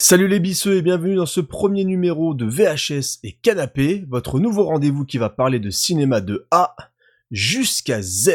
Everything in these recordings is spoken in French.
Salut les bisseux et bienvenue dans ce premier numéro de VHS et Canapé, votre nouveau rendez-vous qui va parler de cinéma de A jusqu'à Z.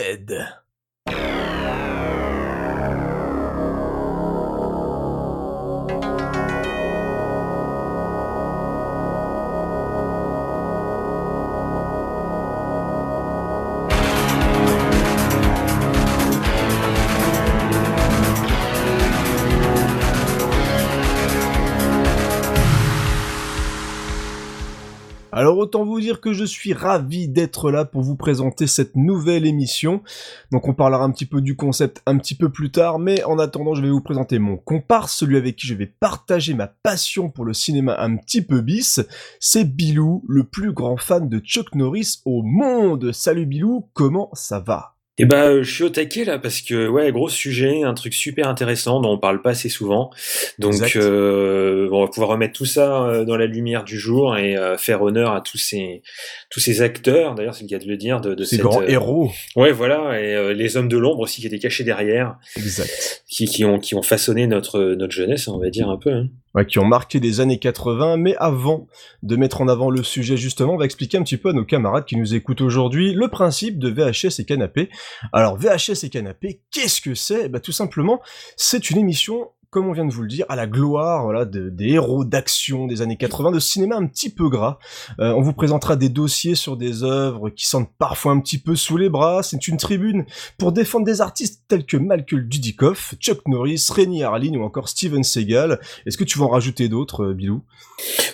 autant vous dire que je suis ravi d'être là pour vous présenter cette nouvelle émission. Donc on parlera un petit peu du concept un petit peu plus tard, mais en attendant je vais vous présenter mon comparse, celui avec qui je vais partager ma passion pour le cinéma un petit peu bis. C'est Bilou, le plus grand fan de Chuck Norris au monde. Salut Bilou, comment ça va? Eh ben, euh, je suis au taquet là parce que ouais, gros sujet, un truc super intéressant dont on parle pas assez souvent. Donc, euh, on va pouvoir remettre tout ça euh, dans la lumière du jour et faire honneur à tous ces tous ces acteurs. D'ailleurs, c'est le cas de le dire de, de ces grands héros. Ouais, voilà, et les hommes de l'ombre aussi qui étaient cachés derrière. Exact. Qui, qui ont qui ont façonné notre notre jeunesse, on va dire un peu. Hein qui ont marqué les années 80, mais avant de mettre en avant le sujet justement, on va expliquer un petit peu à nos camarades qui nous écoutent aujourd'hui le principe de VHS et canapé. Alors VHS et canapé, qu'est-ce que c'est? Bah tout simplement, c'est une émission comme on vient de vous le dire, à la gloire voilà, des héros d'action des années 80, de cinéma un petit peu gras. Euh, on vous présentera des dossiers sur des œuvres qui sentent parfois un petit peu sous les bras. C'est une tribune pour défendre des artistes tels que Malcolm Dudikoff, Chuck Norris, Rennie Harlin ou encore Steven Seagal. Est-ce que tu vas en rajouter d'autres, euh, Bilou?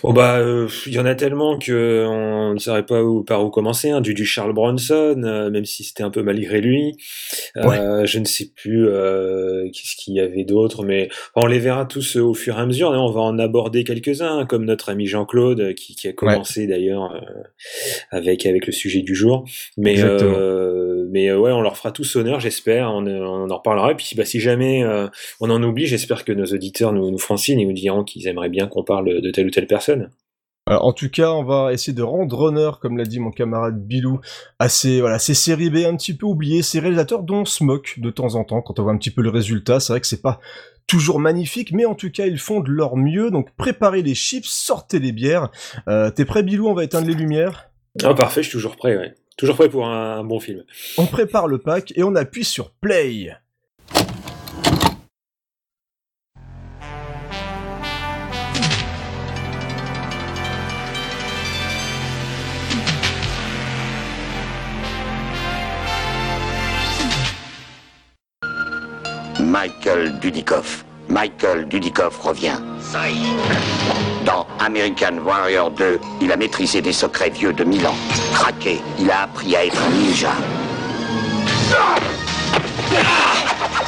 Oh bah, euh, il y en a tellement que on ne saurait pas où, par où commencer. Hein. Du, du Charles Bronson, même si c'était un peu malgré lui. Je ne sais plus qu'est-ce qu'il y avait d'autre, mais on les verra tous euh, au fur et à mesure. on va en aborder quelques-uns, comme notre ami Jean-Claude, euh, qui, a commencé d'ailleurs euh, avec avec le sujet du jour. Mais mais ouais, on leur fera tous honneur, j'espère. On, en reparlera. Et puis bah, si jamais on en oublie, j'espère que nos auditeurs nous, nous signe et nous diront qu'ils aimeraient bien qu'on parle de telle ou telle personne. en tout cas, on va essayer de rendre honneur, comme l'a dit mon camarade Bilou, à ces, voilà, ces séries B un petit peu oubliées, ces réalisateurs dont on se moque de temps en temps quand on voit un petit peu le résultat. C'est vrai que c'est pas toujours magnifique, mais en tout cas ils font de leur mieux, donc préparez les chips, sortez les bières. Euh, T'es prêt Bilou? On va éteindre les lumières Ah parfait, je suis toujours prêt, ouais. Toujours prêt pour un bon film. On prépare le pack et on appuie sur play. Michael Dudikoff. Michael Dudikoff revient. Dans American Warrior 2, il a maîtrisé des secrets vieux de mille ans. Craqué, il a appris à être un ninja.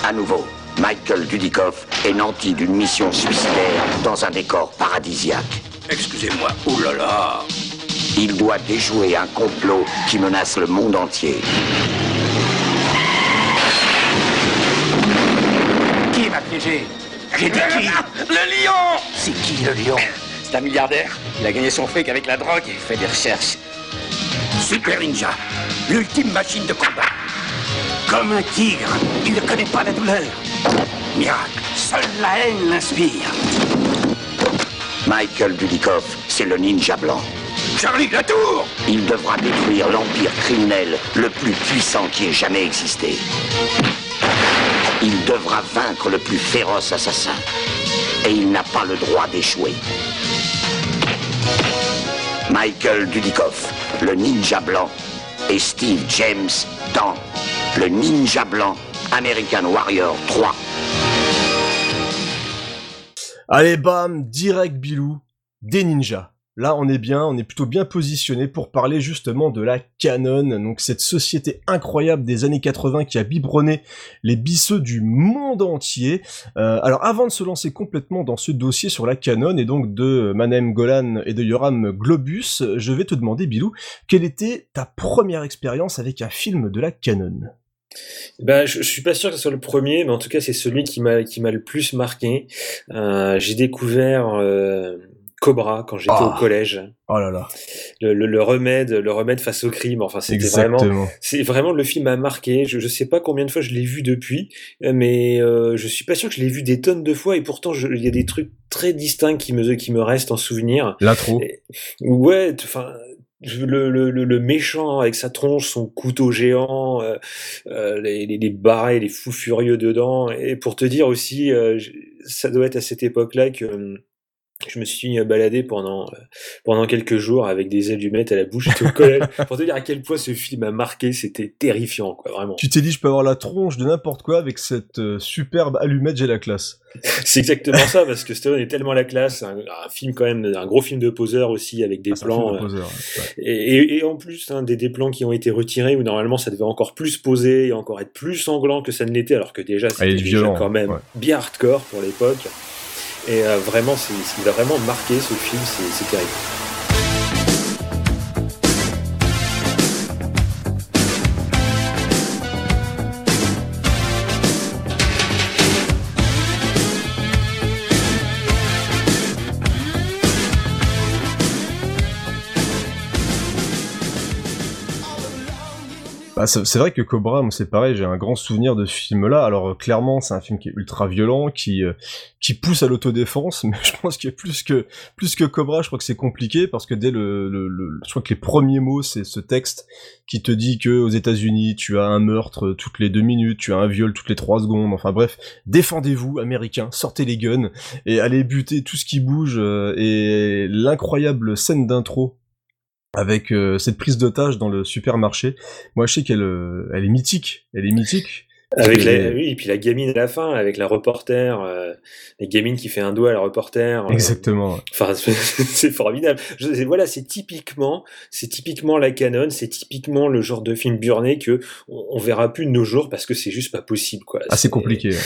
À nouveau, Michael Dudikoff est nanti d'une mission suicidaire dans un décor paradisiaque. Excusez-moi, oulala Il doit déjouer un complot qui menace le monde entier. J'ai dit qui Le lion C'est qui le lion C'est un milliardaire. Il a gagné son fric avec la drogue et fait des recherches. Super Ninja, l'ultime machine de combat. Comme un tigre, il ne connaît pas la douleur. Miracle, seule la haine l'inspire. Michael Dudikoff, c'est le ninja blanc. Charlie tour Il devra détruire l'empire criminel le plus puissant qui ait jamais existé. Il devra vaincre le plus féroce assassin. Et il n'a pas le droit d'échouer. Michael Dudikoff, le ninja blanc, et Steve James dans Le Ninja Blanc American Warrior 3. Allez bam, direct Bilou, des ninjas. Là, on est bien, on est plutôt bien positionné pour parler justement de la Canon, donc cette société incroyable des années 80 qui a biberonné les bisseux du monde entier. Euh, alors, avant de se lancer complètement dans ce dossier sur la Canon et donc de Manem Golan et de Yoram Globus, je vais te demander, Bilou, quelle était ta première expérience avec un film de la Canon? Ben, je, suis pas sûr que ce soit le premier, mais en tout cas c'est celui qui m'a qui m'a le plus marqué. Euh, j'ai découvert euh, Cobra quand j'étais au ah. collège. Oh là là. le, remède, le remède face au crime. Enfin, c'était vraiment, c'est vraiment le film a marqué. Je, je sais pas combien de fois je l'ai vu depuis, mais euh, je suis pas sûr que je l'ai vu des tonnes de fois et pourtant il y a des trucs très distincts qui me qui me restent en souvenir. L'intro. Ouais, enfin le, le, le, méchant avec sa tronche, son couteau géant, euh, euh, les, les, les, barrés, les fous furieux dedans. Et pour te dire aussi, euh, ça doit être à cette époque-là que je me suis baladé pendant pendant quelques jours avec des allumettes à la bouche et au collège pour te dire à quel point ce film a marqué, c'était terrifiant quoi, vraiment. Tu t'es dit je peux avoir la tronche de n'importe quoi avec cette superbe allumette j'ai la classe. C'est exactement ça, parce que Stallone est tellement la classe, un, film quand même, un gros film de poseur aussi, avec des ah, plans. Euh, et, et, en plus, hein, des, des plans qui ont été retirés, où normalement ça devait encore plus poser et encore être plus sanglant que ça ne l'était, alors que déjà ah, c'était déjà quand même bien hardcore pour l'époque. Et euh, vraiment, c'est, il a vraiment marqué ce film, c'est terrible. Bah, c'est vrai que Cobra, c'est pareil, j'ai un grand souvenir de ce film-là. Alors euh, clairement, c'est un film qui est ultra violent, qui euh, qui pousse à l'autodéfense, mais je pense que plus que plus que Cobra, je crois que c'est compliqué parce que dès le, le, je crois que les premiers mots, c'est ce texte qui te dit que aux États-Unis, tu as un meurtre toutes les deux minutes, tu as un viol toutes les trois secondes. Enfin bref, défendez-vous, Américains, sortez les guns et allez buter tout ce qui bouge. Euh, et l'incroyable scène d'intro avec euh, cette prise d'otage dans le supermarché. Moi, je sais qu'elle euh, est mythique. Elle est mythique. Avec la, oui, et puis la gamine à la fin, avec la reporter, euh, la gamine qui fait un doigt à la reporter. Euh, Exactement. enfin, c'est formidable. Je, voilà, c'est typiquement, c'est typiquement la canon, c'est typiquement le genre de film burné que on, verra plus de nos jours parce que c'est juste pas possible, quoi. Ah, c'est compliqué.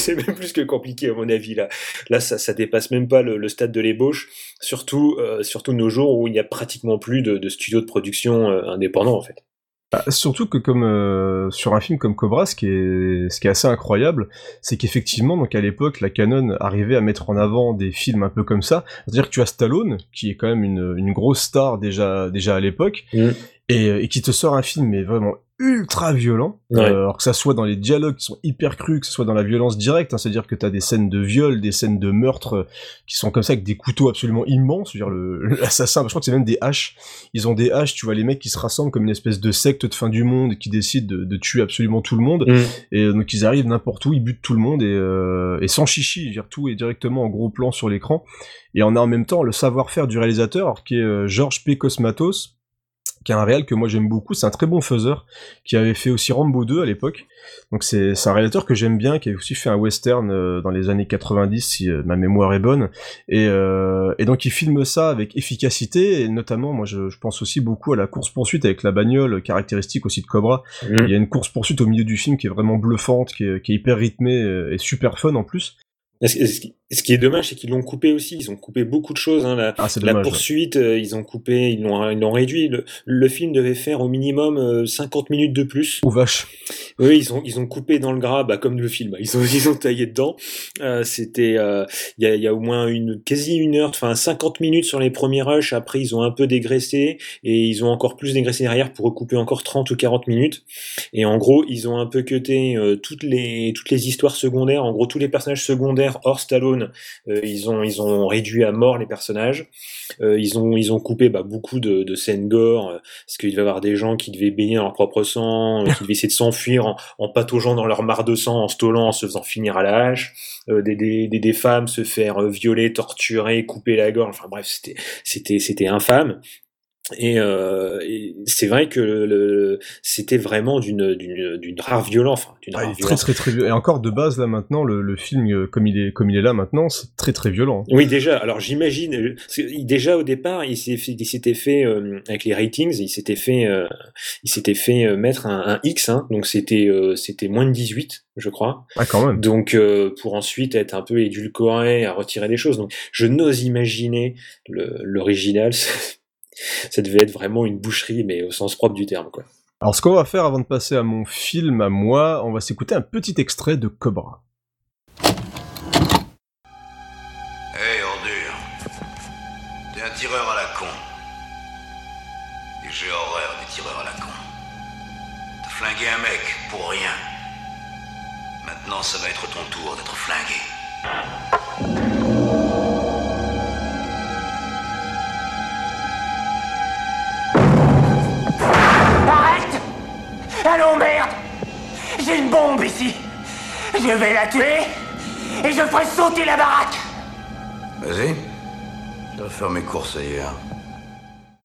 C'est même plus que compliqué à mon avis là. Là, ça, ça dépasse même pas le, le stade de l'ébauche. Surtout, euh, surtout nos jours où il n'y a pratiquement plus de, de studios de production euh, indépendants en fait. Bah, surtout que comme euh, sur un film comme Cobra, ce qui est ce qui est assez incroyable, c'est qu'effectivement donc à l'époque la Canon arrivait à mettre en avant des films un peu comme ça, c'est-à-dire que tu as Stallone qui est quand même une, une grosse star déjà déjà à l'époque mmh. et, et, qui te sort un film mais vraiment ultra violent, euh, alors que ça soit dans les dialogues qui sont hyper crus, que ce soit dans la violence directe, hein, c'est-à-dire que t'as des scènes de viol, des scènes de meurtre euh, qui sont comme ça avec des couteaux absolument immenses, dire l'assassin, je crois que c'est même des haches, ils ont des haches, tu vois les mecs qui se rassemblent comme une espèce de secte de fin du monde qui décident de, tuer absolument tout le monde, mm. et euh, donc ils arrivent n'importe où, ils butent tout le monde et, et sans chichi, dire tout est directement en gros plan sur l'écran, et on a en même temps le savoir-faire du réalisateur, qui est Georges P. Cosmatos, qui est un réel que moi j'aime beaucoup, c'est un très bon faiseur, qui avait fait aussi Rambo 2 à l'époque. Donc c'est un réalisateur que j'aime bien, qui a aussi fait un western euh, dans les années 90, si euh, ma mémoire est bonne. Et, euh, et, donc il filme ça avec efficacité, et notamment, moi je, je pense aussi beaucoup à la course-poursuite avec la bagnole, caractéristique aussi de Cobra. Mmh. Il y a une course-poursuite au milieu du film qui est vraiment bluffante, qui est, qui est hyper rythmée et super fun en plus. Ce qui est dommage, c'est qu'ils l'ont coupé aussi. Ils ont coupé beaucoup de choses. Hein. La, ah, la poursuite, euh, ils ont coupé, ils l'ont, ils l'ont réduit. Le, le, film devait faire au minimum 50 euh, minutes de plus. Ou vache. Oui, ils ont, ils ont coupé dans le gras, bah, comme le film. Ils ont, ils ont taillé dedans. Euh, c'était, euh, il y, a, y a au moins une, quasi une heure, enfin 50 minutes sur les premiers rushs. Après, ils ont un peu dégraissé et ils ont encore plus dégraissé derrière pour recouper encore 30 ou 40 minutes. Et en gros, ils ont un peu cuté toutes les, toutes les histoires secondaires. En gros, tous les personnages secondaires hors Stallone, euh, ils ont ils ont réduit à mort les personnages. Euh, ils ont ils ont coupé bah, beaucoup de, scènes gore euh, parce qu'il devait y avoir des gens qui devaient baigner leur propre sang, qui devaient essayer de s'enfuir en, pataugeant dans leur mare de sang, en stollant, en se faisant finir à la hache. des, des, des, femmes se faire violer, torturer, couper la gorge. Enfin bref, c'était c'était c'était infâme. Et, euh, et c'est vrai que le, c'était vraiment d'une d'une d'une rare violence. Enfin, d'une ah, très très très et encore de base là maintenant le, le film euh, comme il est comme il est là maintenant c'est très très violent. Oui déjà. Alors j'imagine euh, déjà au départ il s'était fait euh, avec les ratings il s'était fait euh, il s'était fait mettre un, un X hein, donc c'était c'était moins de 18 je crois. Ah quand même. Donc pour ensuite être un peu édulcoré à retirer des choses. Donc je n'ose imaginer l'original. Ça devait être vraiment une boucherie, mais au sens propre du terme, quoi. Alors, ce qu'on va faire avant de passer à mon film, à moi, on va s'écouter un petit extrait de Cobra. Hé, hey, ordure. T'es un tireur à la con. Et j'ai horreur des tireurs à la con. T'as flingué un mec pour rien. Maintenant, ça va être ton tour d'être flingué. Allons, merde J'ai une bombe ici Je vais la tuer et je ferai sauter la baraque Vas-y. Je dois faire mes courses ailleurs.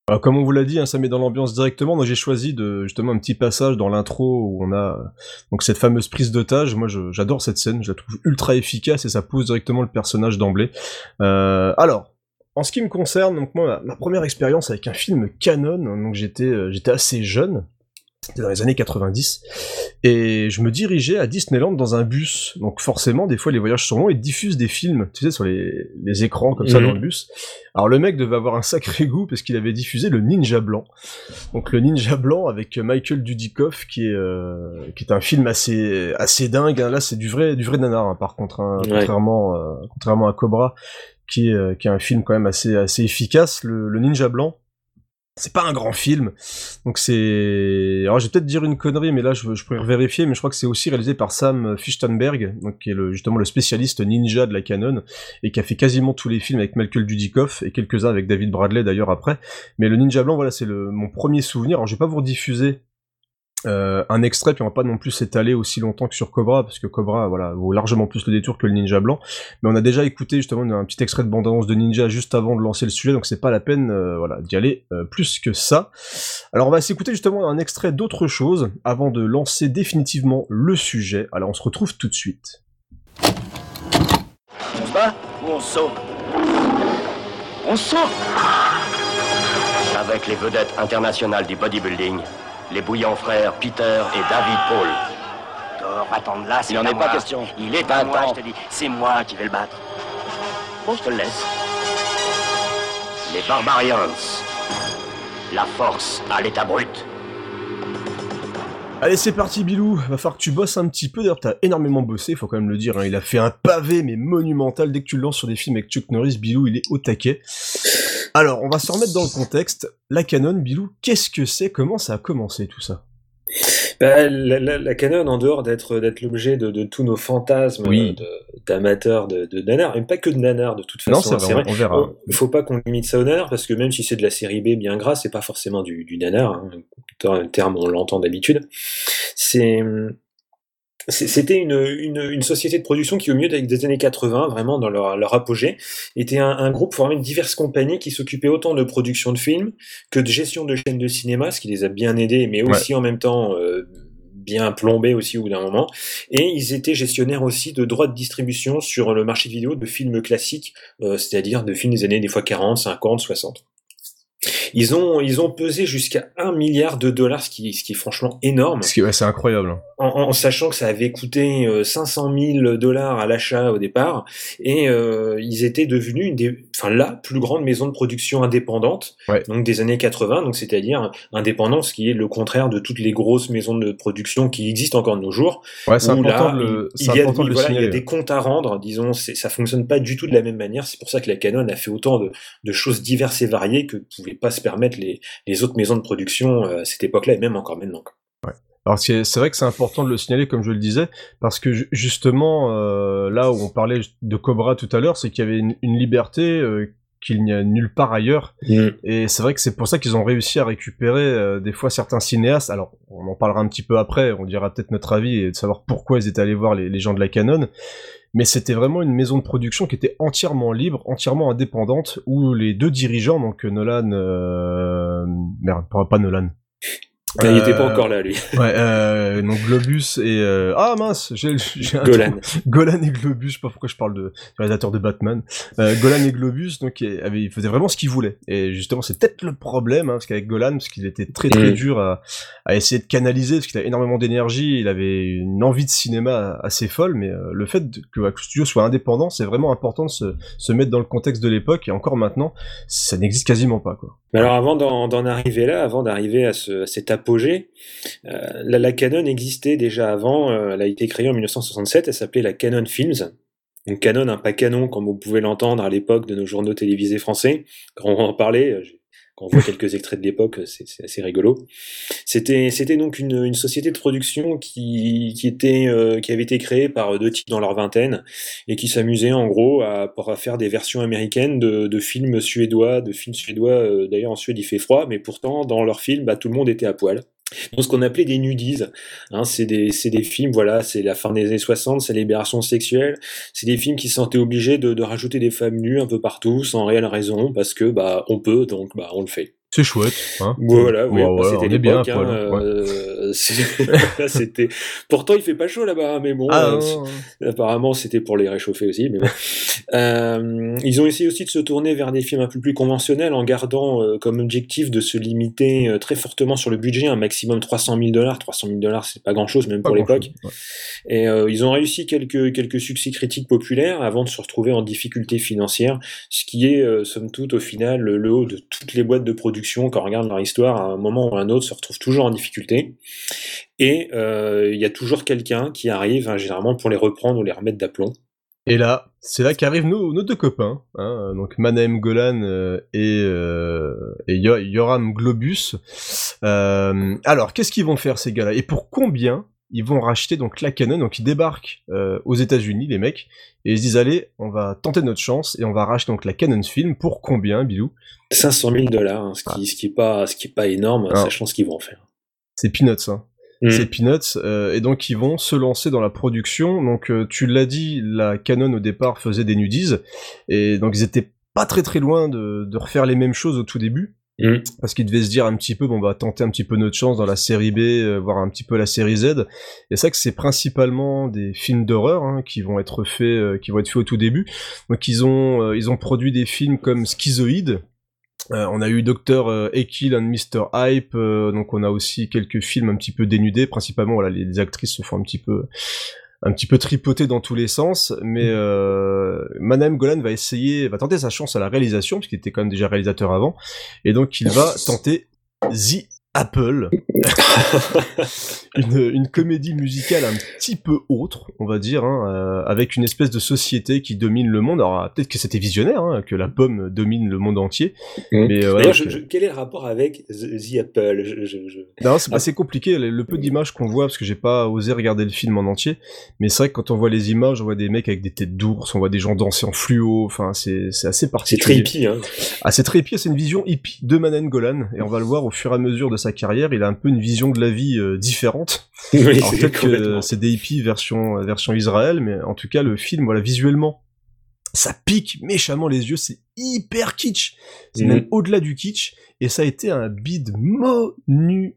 Alors, comme on vous l'a dit, hein, ça met dans l'ambiance directement. Moi, j'ai choisi de justement un petit passage dans l'intro où on a donc cette fameuse prise d'otage. Moi, j'adore cette scène. Je la trouve ultra efficace et ça pose directement le personnage d'emblée. Euh, alors, en ce qui me concerne, donc moi, ma, ma première expérience avec un film canon, donc j'étais euh, j'étais assez jeune. C'était dans les années 90, et je me dirigeais à Disneyland dans un bus. Donc forcément, des fois, les voyages sont longs et diffusent des films, tu sais, sur les, les écrans comme ça Mhm. dans le bus. Alors le mec devait avoir un sacré goût parce qu'il avait diffusé le Ninja Blanc. Donc le Ninja Blanc avec Michael Dudikoff qui est euh, qui est un film assez assez dingue. hein. Là c'est du vrai du vrai nanar hein, par contre, hein, Ouais. contrairement euh, contrairement à Cobra qui est euh, qui est un film quand même assez assez efficace. Le, le Ninja Blanc. C'est pas un grand film, donc c'est. Alors je peut-être dire une connerie, mais là je, je pourrais vérifier, mais je crois que c'est aussi réalisé par Sam Fichtenberg, donc qui est le, justement le spécialiste ninja de la canon et qui a fait quasiment tous les films avec Michael Dudikoff et quelques-uns avec David Bradley d'ailleurs après. Mais le Ninja Blanc, voilà, c'est le mon premier souvenir. Alors je vais pas vous rediffuser euh, un extrait, puis on va pas non plus s'étaler aussi longtemps que sur Cobra, parce que Cobra, voilà, vaut largement plus le détour que le Ninja Blanc. Mais on a déjà écouté justement un petit extrait de bande-annonce de Ninja juste avant de lancer le sujet, donc c'est pas la peine, euh, voilà, d'y aller euh, plus que ça. Alors on va s'écouter justement un extrait d'autre chose avant de lancer définitivement le sujet. Alors on se retrouve tout de suite. On se bat ou on saute? On saute? Avec les vedettes internationales du bodybuilding, les bouillants frères Peter et David Paul. Thor, attends là, c'est Il en à est pas question. Il est Pas à moi, temps. je te dis. C'est moi qui vais le battre. Bon, je te le laisse. Les Barbarians. La force à l'état brut. Allez, c'est parti, Bilou. Va falloir que tu bosses un petit peu. D'ailleurs, t'as énormément bossé, faut quand même le dire. hein. Il a fait un pavé, mais monumental. Dès que tu le lances sur des films avec Chuck Norris, Bilou, il est au taquet. Alors, on va se remettre dans le contexte. La canon, Bilou, qu'est-ce que c'est? Comment ça a commencé tout ça? Bah, la, la, la canon, en dehors d'être d'être l'objet de, de tous nos fantasmes Oui. euh, de- d'amateurs de, de nanar, et pas que de nanar de toute Non, façon. c'est hein, vrai, on verra. Il faut pas qu'on limite ça au nanar parce que même si c'est de la série B bien grasse, c'est pas forcément du, du nanar. Hein, un terme on l'entend d'habitude. C'est c'est- c'était une, une, une société de production qui, au milieu des années 80, vraiment dans leur, leur apogée, était un, un groupe formé de diverses compagnies qui s'occupaient autant de production de films que de gestion de chaînes de cinéma, ce qui les a bien aidés, mais aussi en même temps euh, bien plombés aussi au bout d'un moment. Et ils étaient gestionnaires aussi de droits de distribution sur le marché vidéo de films classiques, euh, c'est-à-dire de films des années des fois 40, 50, 60. Ils ont, ils ont pesé jusqu'à un milliard de dollars, ce qui, ce qui est franchement énorme ouais, c'est incroyable. hein. en, en sachant que ça avait coûté euh, 500 000 dollars à l'achat au départ, et euh, ils étaient devenus une des, enfin la plus grande maison de production indépendante, Ouais. donc des années 80, donc c'est-à-dire indépendance qui est le contraire de toutes les grosses maisons de production qui existent encore de nos jours. Ouais, c'est où important, là, le, il, y a, important de le voilà, il y a signaler. des comptes à rendre, disons, ça fonctionne pas du tout de la même manière. C'est pour ça que la Canon a fait autant de, de choses diverses et variées que pouvaient pas se permettre les, les autres maisons de production euh, à cette époque-là et même encore maintenant. Alors c'est c'est vrai que c'est important de le signaler, comme je le disais, parce que ju- justement, euh, là où on parlait de Cobra tout à l'heure, c'est qu'il y avait une, une liberté euh, qu'il n'y a nulle part ailleurs. Et c'est vrai que c'est pour ça qu'ils ont réussi à récupérer euh, des fois certains cinéastes. Alors, on en parlera un petit peu après, on dira peut-être notre avis et de savoir pourquoi ils étaient allés voir les, les gens de la Canon. Mais c'était vraiment une maison de production qui était entièrement libre, entièrement indépendante, où les deux dirigeants, donc Nolan, euh... merde, pas pas Il n'était pas Euh, encore là, lui. Ouais, euh, donc Globus et euh, ah mince, j'ai Golan. Golan et Globus, je sais pas pourquoi je parle de réalisateur de Batman. Euh, Golan et Globus, donc il avait, il faisait vraiment ce qu'il voulait. Et justement, c'est peut-être le problème, hein, parce qu'avec Golan, parce qu'il était très très Mm. dur à, à essayer de canaliser, parce qu'il a énormément d'énergie, il avait une envie de cinéma assez folle, mais euh, le fait que le studio soit indépendant, c'est vraiment important de se, se mettre dans le contexte de l'époque, et encore maintenant, ça n'existe quasiment pas, quoi. Mais alors avant d'en arriver là, avant d'arriver à, ce, à cet euh, la, Canon existait déjà avant, euh, elle a été créée en 1967, elle s'appelait la Canon Films. Donc Canon, un pas canon comme vous pouvez l'entendre à l'époque de nos journaux télévisés français. Quand on en parlait, euh, Quand on voit quelques extraits de l'époque, c'est assez rigolo. C'était donc une, société de production euh, qui avait été créée par deux types dans leur vingtaine et qui s'amusait en gros à, faire des versions américaines de, de films suédois, de films suédois. Euh, d'ailleurs en Suède il fait froid, mais pourtant dans leurs films, bah, tout le monde était à poil. Donc ce qu'on appelait des nudies, hein, c'est des, des films, voilà, c'est la fin des années 60, c'est libération sexuelle, c'est des films qui se sentaient obligés de, de, rajouter des femmes nues un peu partout, sans réelle raison, parce que bah on peut, donc bah on le fait. C'est chouette. Hein voilà, oui, c'était l'époque. Hein, euh, c'était. Pourtant, il fait pas chaud là-bas, hein, mais bon. Ah, euh, apparemment, c'était pour les réchauffer aussi. Mais bon. euh, ils ont essayé aussi de se tourner vers des films un peu plus conventionnels, en gardant comme objectif de se limiter très fortement sur le budget, un maximum 300 000 dollars. 300 000 dollars, c'est pas grand-chose, même pour l'époque. Et ils ont réussi quelques quelques succès critiques populaires avant de se retrouver en difficulté financière, ce qui est somme toute au final le haut de toutes les boîtes de production quand on regarde leur histoire, à un moment ou à un autre, se retrouve toujours en difficulté. Et euh, il y a toujours quelqu'un qui arrive, hein, généralement, pour les reprendre ou les remettre d'aplomb. Et là, c'est là qu'arrivent nos, nos, deux copains, hein, donc Manem Golan euh, et, euh, et Yoram Globus. alors, qu'est-ce qu'ils vont faire ces gars-là? Et pour combien ils vont racheter donc la Canon, donc ils débarquent euh, aux États-Unis, les mecs, et ils se disent allez, on va tenter notre chance et on va racheter donc la Canon Film pour combien, Bilou? 500 000 dollars, hein, ce, qui, ah. ce qui est pas, ce qui est pas énorme, ah. sachant ce qu'ils vont en faire. C'est peanuts, hein. Mm. C'est peanuts, euh, et donc ils vont se lancer dans la production. Donc euh, tu l'as dit, la Canon au départ faisait des nudies, et donc ils étaient pas très très loin de, de refaire les mêmes choses au tout début. Mm. Parce qu'il devait se dire un petit peu, bon, on va tenter un petit peu notre chance dans la série B, euh, voir un petit peu la série Z. Et c'est vrai que c'est principalement des films d'horreur hein, qui vont être faits, euh, qui vont être faits au tout début. Donc ils ont, euh, ils ont produit des films comme Schizoïde. on a eu Dr. Ekill and Mr. Hype, donc on a aussi quelques films un petit peu dénudés, principalement voilà, les actrices se font un petit peu un petit peu tripoté dans tous les sens, mais euh, Manem Golan va essayer, va tenter sa chance à la réalisation, puisqu'il était quand même déjà réalisateur avant, et donc il va tenter The Apple, une, une, comédie musicale un petit peu autre, on va dire, hein, euh, avec une espèce de société qui domine le monde. Alors peut-être que c'était visionnaire, hein, que la pomme domine le monde entier. Mmh. Mais euh, quel est le rapport avec The, Apple? Je, Non, c'est assez compliqué. Le, peu d'images qu'on voit, parce que j'ai pas osé regarder le film en entier, mais c'est vrai que quand on voit les images, on voit des mecs avec des têtes d'ours, on voit des gens danser en fluo. Enfin, c'est assez particulier. C'est très hippie. Hein. Ah, c'est très hippie. C'est une vision hippie de Manen Golan, et on va le voir au fur et à mesure de sa carrière. Il a un peu une vision de la vie euh, différente. Oui, peut-être que c'est des hippies version, version Israël, mais en tout cas, le film, voilà, visuellement, ça pique méchamment les yeux, c'est hyper kitsch. C'est mhm. même au-delà du kitsch, et ça a été un bid monumental.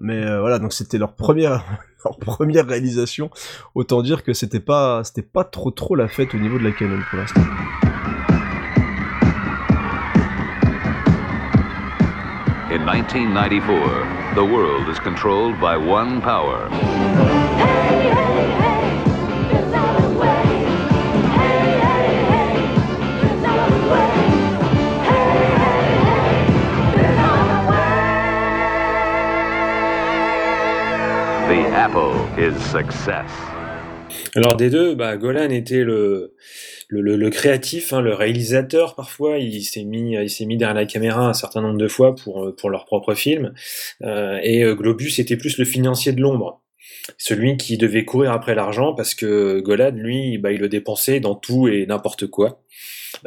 Mais euh, voilà, donc c'était leur première, leur première réalisation. Autant dire que c'était pas, c'était pas trop trop la fête au niveau de la Canon pour l'instant. In 1994, the world is controlled by one power. The apple is success. Alors des deux, bah, Golan était le, le, créatif, hein, le réalisateur parfois, il s'est mis, il s'est mis derrière la caméra un certain nombre de fois pour euh, pour leur propre film. Euh, et euh, Globus était plus le financier de l'ombre, celui qui devait courir après l'argent parce que Golan, lui, bah, il le dépensait dans tout et n'importe quoi.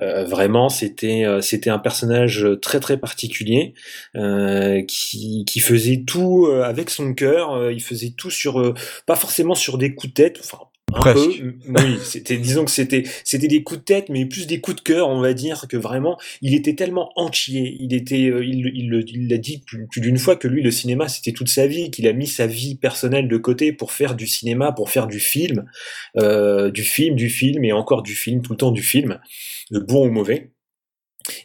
Euh, vraiment, c'était c'était un personnage très très particulier euh, qui, qui faisait tout avec son cœur. il faisait tout sur pas forcément sur des coups de tête. Oui, c'était, disons que c'était, c'était des coups de tête, mais plus des coups de cœur, on va dire, que vraiment, il était tellement entier. Il était, euh, il, il, il l'a dit plus, d'une fois que lui, le cinéma, c'était toute sa vie, qu'il a mis sa vie personnelle de côté pour faire du cinéma, pour faire du film, euh, du film, du film et encore du film, tout le temps du film, de bon ou mauvais.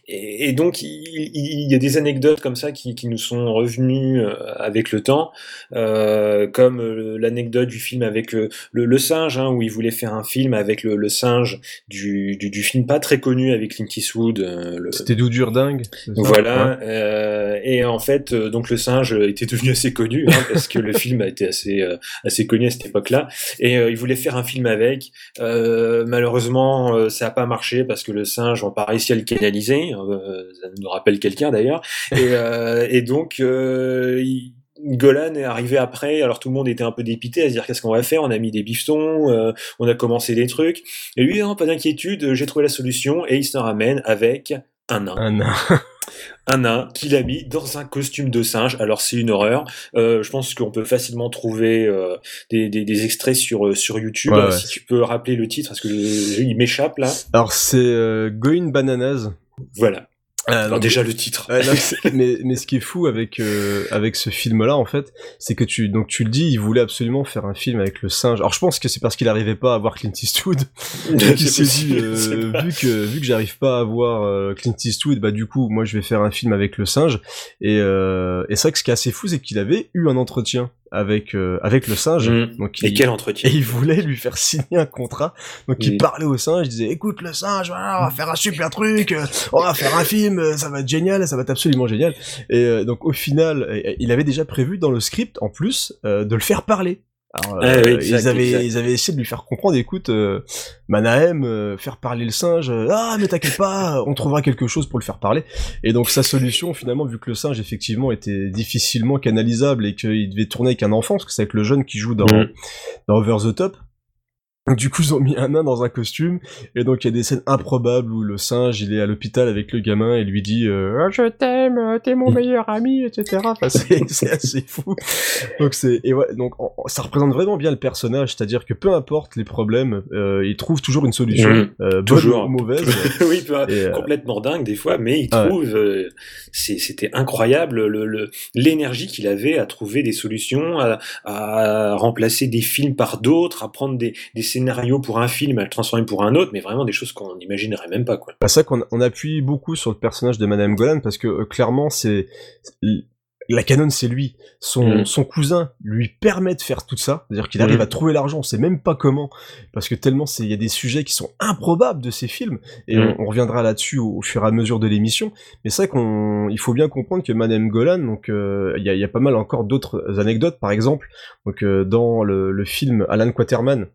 Et, donc il, y a des anecdotes comme ça qui, qui nous sont revenues euh, avec le temps, euh, comme euh, l'anecdote du film avec le, le, singe, hein, où il voulait faire un film avec le, le singe du, du, du, film pas très connu avec Clint Eastwood. Euh, C'était Doudur dingue. Voilà. Euh, et en fait, donc le singe était devenu assez connu hein, parce que le film a été assez assez connu à cette époque-là. Et il voulait faire un film avec. malheureusement, ça a pas marché parce que le singe n'a pas réussi à le canaliser réalisé. ça nous rappelle quelqu'un d'ailleurs. Et, et donc, il, Golan est arrivé après, alors tout le monde était un peu dépité à se dire qu'est-ce qu'on va faire, on a mis des bifetons, euh, on a commencé des trucs, et lui, non, pas d'inquiétude, j'ai trouvé la solution, et il se ramène avec un nain. Un nain. un nain qu'il a mis dans un costume de singe. Alors c'est une horreur. Euh, je pense qu'on peut facilement trouver euh, des, des, extraits sur sur YouTube. si tu peux rappeler le titre, parce que il m'échappe là. Alors c'est Going Bananas. Voilà. Euh, déjà le titre. mais, mais ce qui est fou avec euh, avec ce film-là en fait, c'est que tu donc tu le dis, il voulait absolument faire un film avec le singe. Alors je pense que c'est parce qu'il n'arrivait pas à voir Clint Eastwood. donc il s'est dit euh, vu que vu que j'arrive pas à voir euh, Clint Eastwood, bah du coup moi je vais faire un film avec le singe. Et et c'est vrai que ce qui est assez fou, c'est qu'il avait eu un entretien avec euh, avec le singe. Mmh. Donc et quel entretien Et il voulait lui faire signer un contrat. Donc il parlait au singe, il disait "Écoute le singe, voilà, on va faire un super truc, euh, on va faire un film, euh, ça va être génial, ça va être absolument génial." Et donc au final, il avait déjà prévu dans le script en plus de le faire parler. Alors, ah euh, ils, avaient, ils avaient essayé de lui faire comprendre, écoute, euh, Manahem, euh, faire parler le singe, ah mais t'inquiète pas, on trouvera quelque chose pour le faire parler. Et donc sa solution, finalement, vu que le singe effectivement était difficilement canalisable et qu'il devait tourner avec un enfant, parce que c'est avec le jeune qui joue dans, mm. dans Over the Top, du coup, ils ont mis un nain dans un costume, et donc il y a des scènes improbables où le singe, il est à l'hôpital avec le gamin et lui dit euh, ah, Je t'aime, t'es mon meilleur ami, etc. Enfin, c'est assez fou. Donc c'est et ouais, donc ça représente vraiment bien le personnage, c'est-à-dire que peu importe les problèmes, euh, il trouve toujours une solution, mmh. euh, toujours ou mauvaise. oui, complètement dingue des fois, mais il trouve. Euh, c'était incroyable l'énergie le, qu'il avait à trouver des solutions, à, à remplacer des films par d'autres, à prendre des, des scénario pour un film à le transformer pour un autre, mais vraiment des choses qu'on n'imaginerait même pas. quoi. C'est vrai qu'on appuie beaucoup sur le personnage de Madame Golan parce que euh, clairement c'est la canon c'est lui. Son, mm. son cousin lui permet de faire tout ça. C'est-à-dire qu'il arrive mm. à trouver l'argent, on sait même pas comment. Parce que tellement il y a des sujets qui sont improbables de ces films. Et mm. on, reviendra là-dessus au, fur et à mesure de l'émission. Mais c'est vrai qu'on, il faut bien comprendre que Madame Golan, donc, euh, il y, a, y, a, pas mal encore d'autres anecdotes. Par exemple, donc, euh, dans le, le film Alan Quaterman,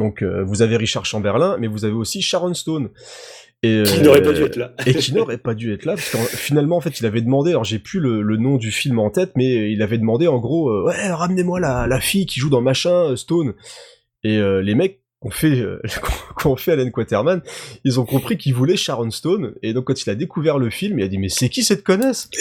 donc euh, vous avez Richard Chamberlain, mais vous avez aussi Sharon Stone. Et, qui n'aurait pas dû être là. et qui n'aurait pas dû être là, parce que finalement, en fait, il avait demandé, alors j'ai plus le, nom du film en tête, mais il avait demandé en gros, euh, ouais, ramenez-moi la, la fille qui joue dans machin, Stone. Et euh, les mecs qu'on fait, euh, qu'on fait Alan Quaterman, ils ont compris qu'il voulait Sharon Stone, et donc quand il a découvert le film, il a dit mais c'est qui cette connasse?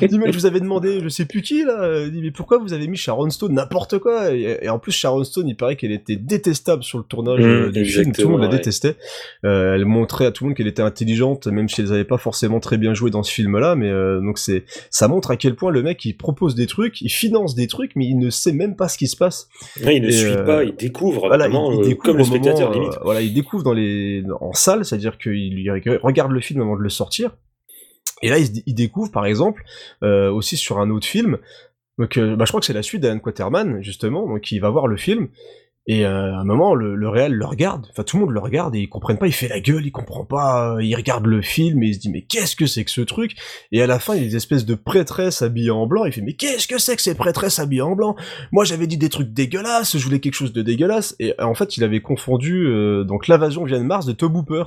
Il dit mais je vous avais demandé, je sais plus qui là. Il dit mais pourquoi vous avez mis Sharon Stone? N'importe quoi et, en plus Sharon Stone, il paraît qu'elle était détestable sur le tournage mmh, euh, du film, tout le monde la détestait. Euh, elle montrait à tout le monde qu'elle était intelligente, même si elle n'avait pas forcément très bien joué dans ce film-là, mais euh, donc c'est, ça montre à quel point le mec il propose des trucs, il finance des trucs, mais il ne sait même pas ce qui se passe. il ne suit pas, il découvre. Voilà, il, découvre comme le spectateur limite. Euh, voilà, il découvre dans les en salle, c'est-à-dire qu'il regarde le film avant de le sortir. Et là, il, découvre, par exemple, euh, aussi sur un autre film. Donc, euh, bah, je crois que c'est la suite d'Alan Quaterman, justement. Donc, il va voir le film et euh, à un moment, le, le réel le regarde, enfin tout le monde le regarde et ils comprennent pas, il fait la gueule, il comprend pas, euh, il regarde le film et il se dit mais qu'est-ce que c'est que ce truc? Et à la fin, il y a des espèces de prêtresses habillées en blanc, il fait mais qu'est-ce que c'est que ces prêtresses habillées en blanc? Moi j'avais dit des trucs dégueulasses, je voulais quelque chose de dégueulasse, et en fait il avait confondu euh, donc l'invasion vient de Mars de Tob Hooper.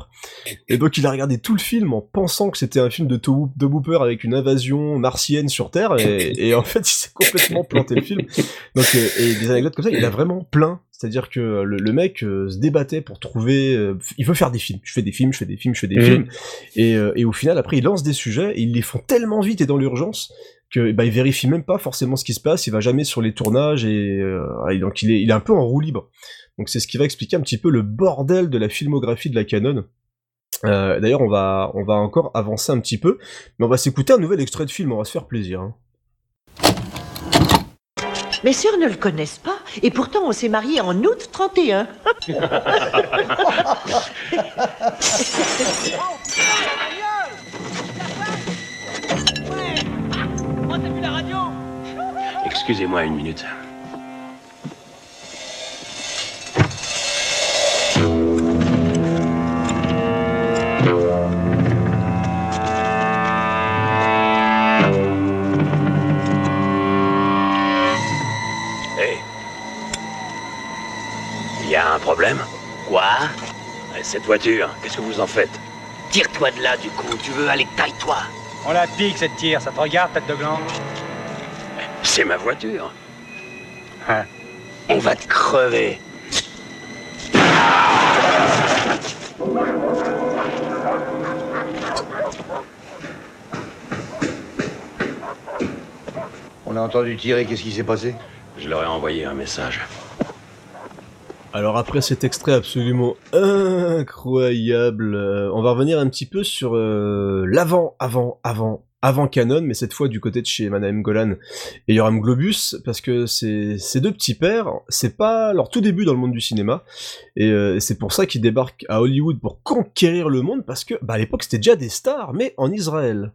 Et donc il a regardé tout le film en pensant que c'était un film de Tob Hooper avec une invasion martienne sur Terre, et, et en fait il s'est complètement planté le film. Donc, et des anecdotes comme ça, il a vraiment plein c'est-à-dire que le, mec euh, se débattait pour trouver. Euh, il veut faire des films. Je fais des films, je fais des films, je fais des mhm. films. Et, euh, et, au final, après, il lance des sujets et ils les font tellement vite et dans l'urgence que bah, il vérifie même pas forcément ce qui se passe. Il va jamais sur les tournages et, donc il est, il est un peu en roue libre. Donc c'est ce qui va expliquer un petit peu le bordel de la filmographie de la Canon. D'ailleurs, on va, on va encore avancer un petit peu, mais on va s'écouter un nouvel extrait de film. On va se faire plaisir. Hein. Mes sœurs ne le connaissent pas, et pourtant on s'est mariés en août 31. Excusez-moi une minute. Problème Quoi Cette voiture, qu'est-ce que vous en faites Tire-toi de là, du coup. Tu veux aller taille-toi. On la pique, cette tire. Ça te regarde, tête de gland C'est ma voiture. Hein On va te crever. On a entendu tirer, qu'est-ce qui s'est passé? Je leur ai envoyé un message. Alors après cet extrait absolument incroyable, euh, on va revenir un petit peu sur euh, l'avant, avant, avant, avant Canon, mais cette fois du côté de chez Manahem Golan et Yoram Globus, parce que ces deux petits pères, c'est pas leur tout début dans le monde du cinéma, et euh, c'est pour ça qu'ils débarquent à Hollywood pour conquérir le monde, parce que bah, à l'époque c'était déjà des stars, mais en Israël.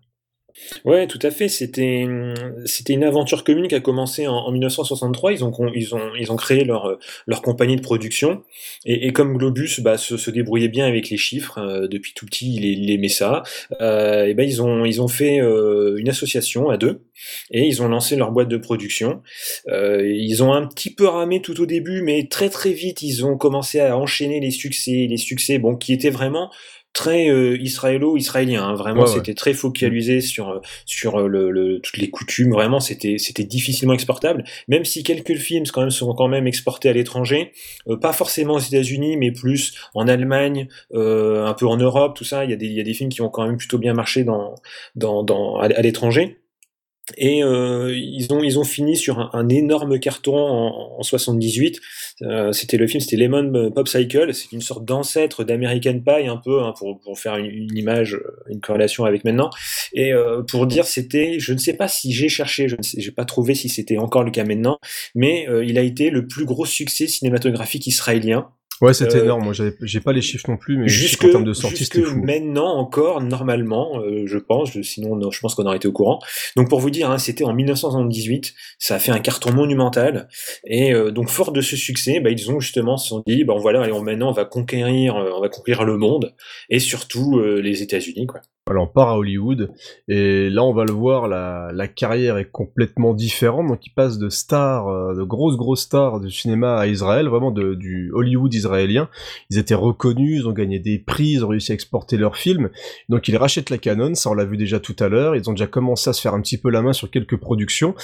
Ouais, tout à fait. C'était une aventure commune qui a commencé en, en 1963. Ils ont ils ont ils ont créé leur leur compagnie de production et, comme Globus bah, se, débrouillait bien avec les chiffres euh, depuis tout petit, il, il aimait ça. Euh, et ben ils ont ils ont fait euh, une association à deux et ils ont lancé leur boîte de production. Ils ont un petit peu ramé tout au début, mais très très vite ils ont commencé à enchaîner les succès, les succès bon qui étaient vraiment très euh, israélo-israélien. Hein. Vraiment, Ouais, c'était très focalisé sur sur euh, le, le- toutes les coutumes. Vraiment, c'était c'était difficilement exportable. Même si quelques films quand même sont quand même exportés à l'étranger, euh, pas forcément aux États-Unis, mais plus en Allemagne, euh, un peu en Europe, tout ça. Il y a des il y a des films qui ont quand même plutôt bien marché dans dans dans à, à l'étranger. Et euh, ils ont ils ont fini sur un, énorme carton en, en 78. Euh, c'était le film, c'était Lemon Pop Cycle. C'est une sorte d'ancêtre d'American Pie un peu hein, pour pour faire une, une image, euh, une corrélation avec maintenant. Et euh, pour dire, c'était, je ne sais pas si j'ai cherché, je j'ai pas trouvé si c'était encore le cas maintenant, mais euh, il a été le plus gros succès cinématographique israélien. Ouais, c'était Euh, énorme. Moi, j'avais- j'ai pas les chiffres non plus, mais Jusque, termes de sortie, jusque c'était fou. maintenant encore, normalement, euh, je pense, je- sinon non, je pense qu'on aurait été au courant. Donc pour vous dire, hein, c'était en 1978, ça a fait un carton monumental, et euh, donc fort de ce succès, bah, ils ont justement se sont dit, bah voilà, allez, on, maintenant on va conquérir, euh, on va conquérir le monde, et surtout euh, les États-Unis, quoi. Alors on part à Hollywood et là on va le voir, la, carrière est complètement différente. Donc il passe de stars, euh, de grosses grosses stars du cinéma à Israël, vraiment du Hollywood israélien. Ils étaient reconnus, ils ont gagné des prix, ils ont réussi à exporter leurs films. Donc ils rachètent la Canon, ça on l'a vu déjà tout à l'heure. Ils ont déjà commencé à se faire un petit peu la main sur quelques productions.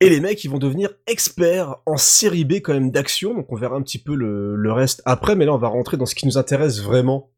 Et les mecs, ils vont devenir experts en série B quand même d'action. Donc on verra un petit peu le, le reste après, mais là on va rentrer dans ce qui nous intéresse vraiment.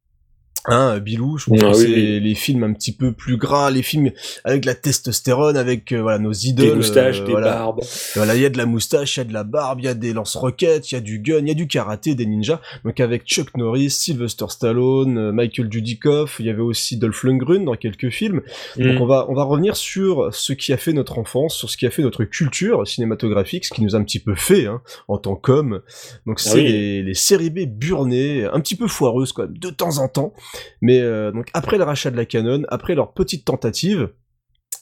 Hein, Bilou, je pense Ah que oui, c'est oui. les films un petit peu plus gras, les films avec la testostérone, avec euh, voilà nos idoles. Des moustaches, euh, des voilà. barbes. Voilà, il y a de la moustache, il y a de la barbe, il y a des lance-roquettes, il y a du gun, il y a du karaté, des ninjas. Donc avec Chuck Norris, Sylvester Stallone, euh, Michael Dudikoff, il y avait aussi Dolph Lundgren dans quelques films. Donc Mm. on va on va revenir sur ce qui a fait notre enfance, sur ce qui a fait notre culture cinématographique, ce qui nous a un petit peu fait hein, en tant qu'homme. Donc c'est Ah oui. les, les séries B burnées, un petit peu foireuses quand même de temps en temps. Mais euh, donc après le rachat de la Canon, après leur petite tentative,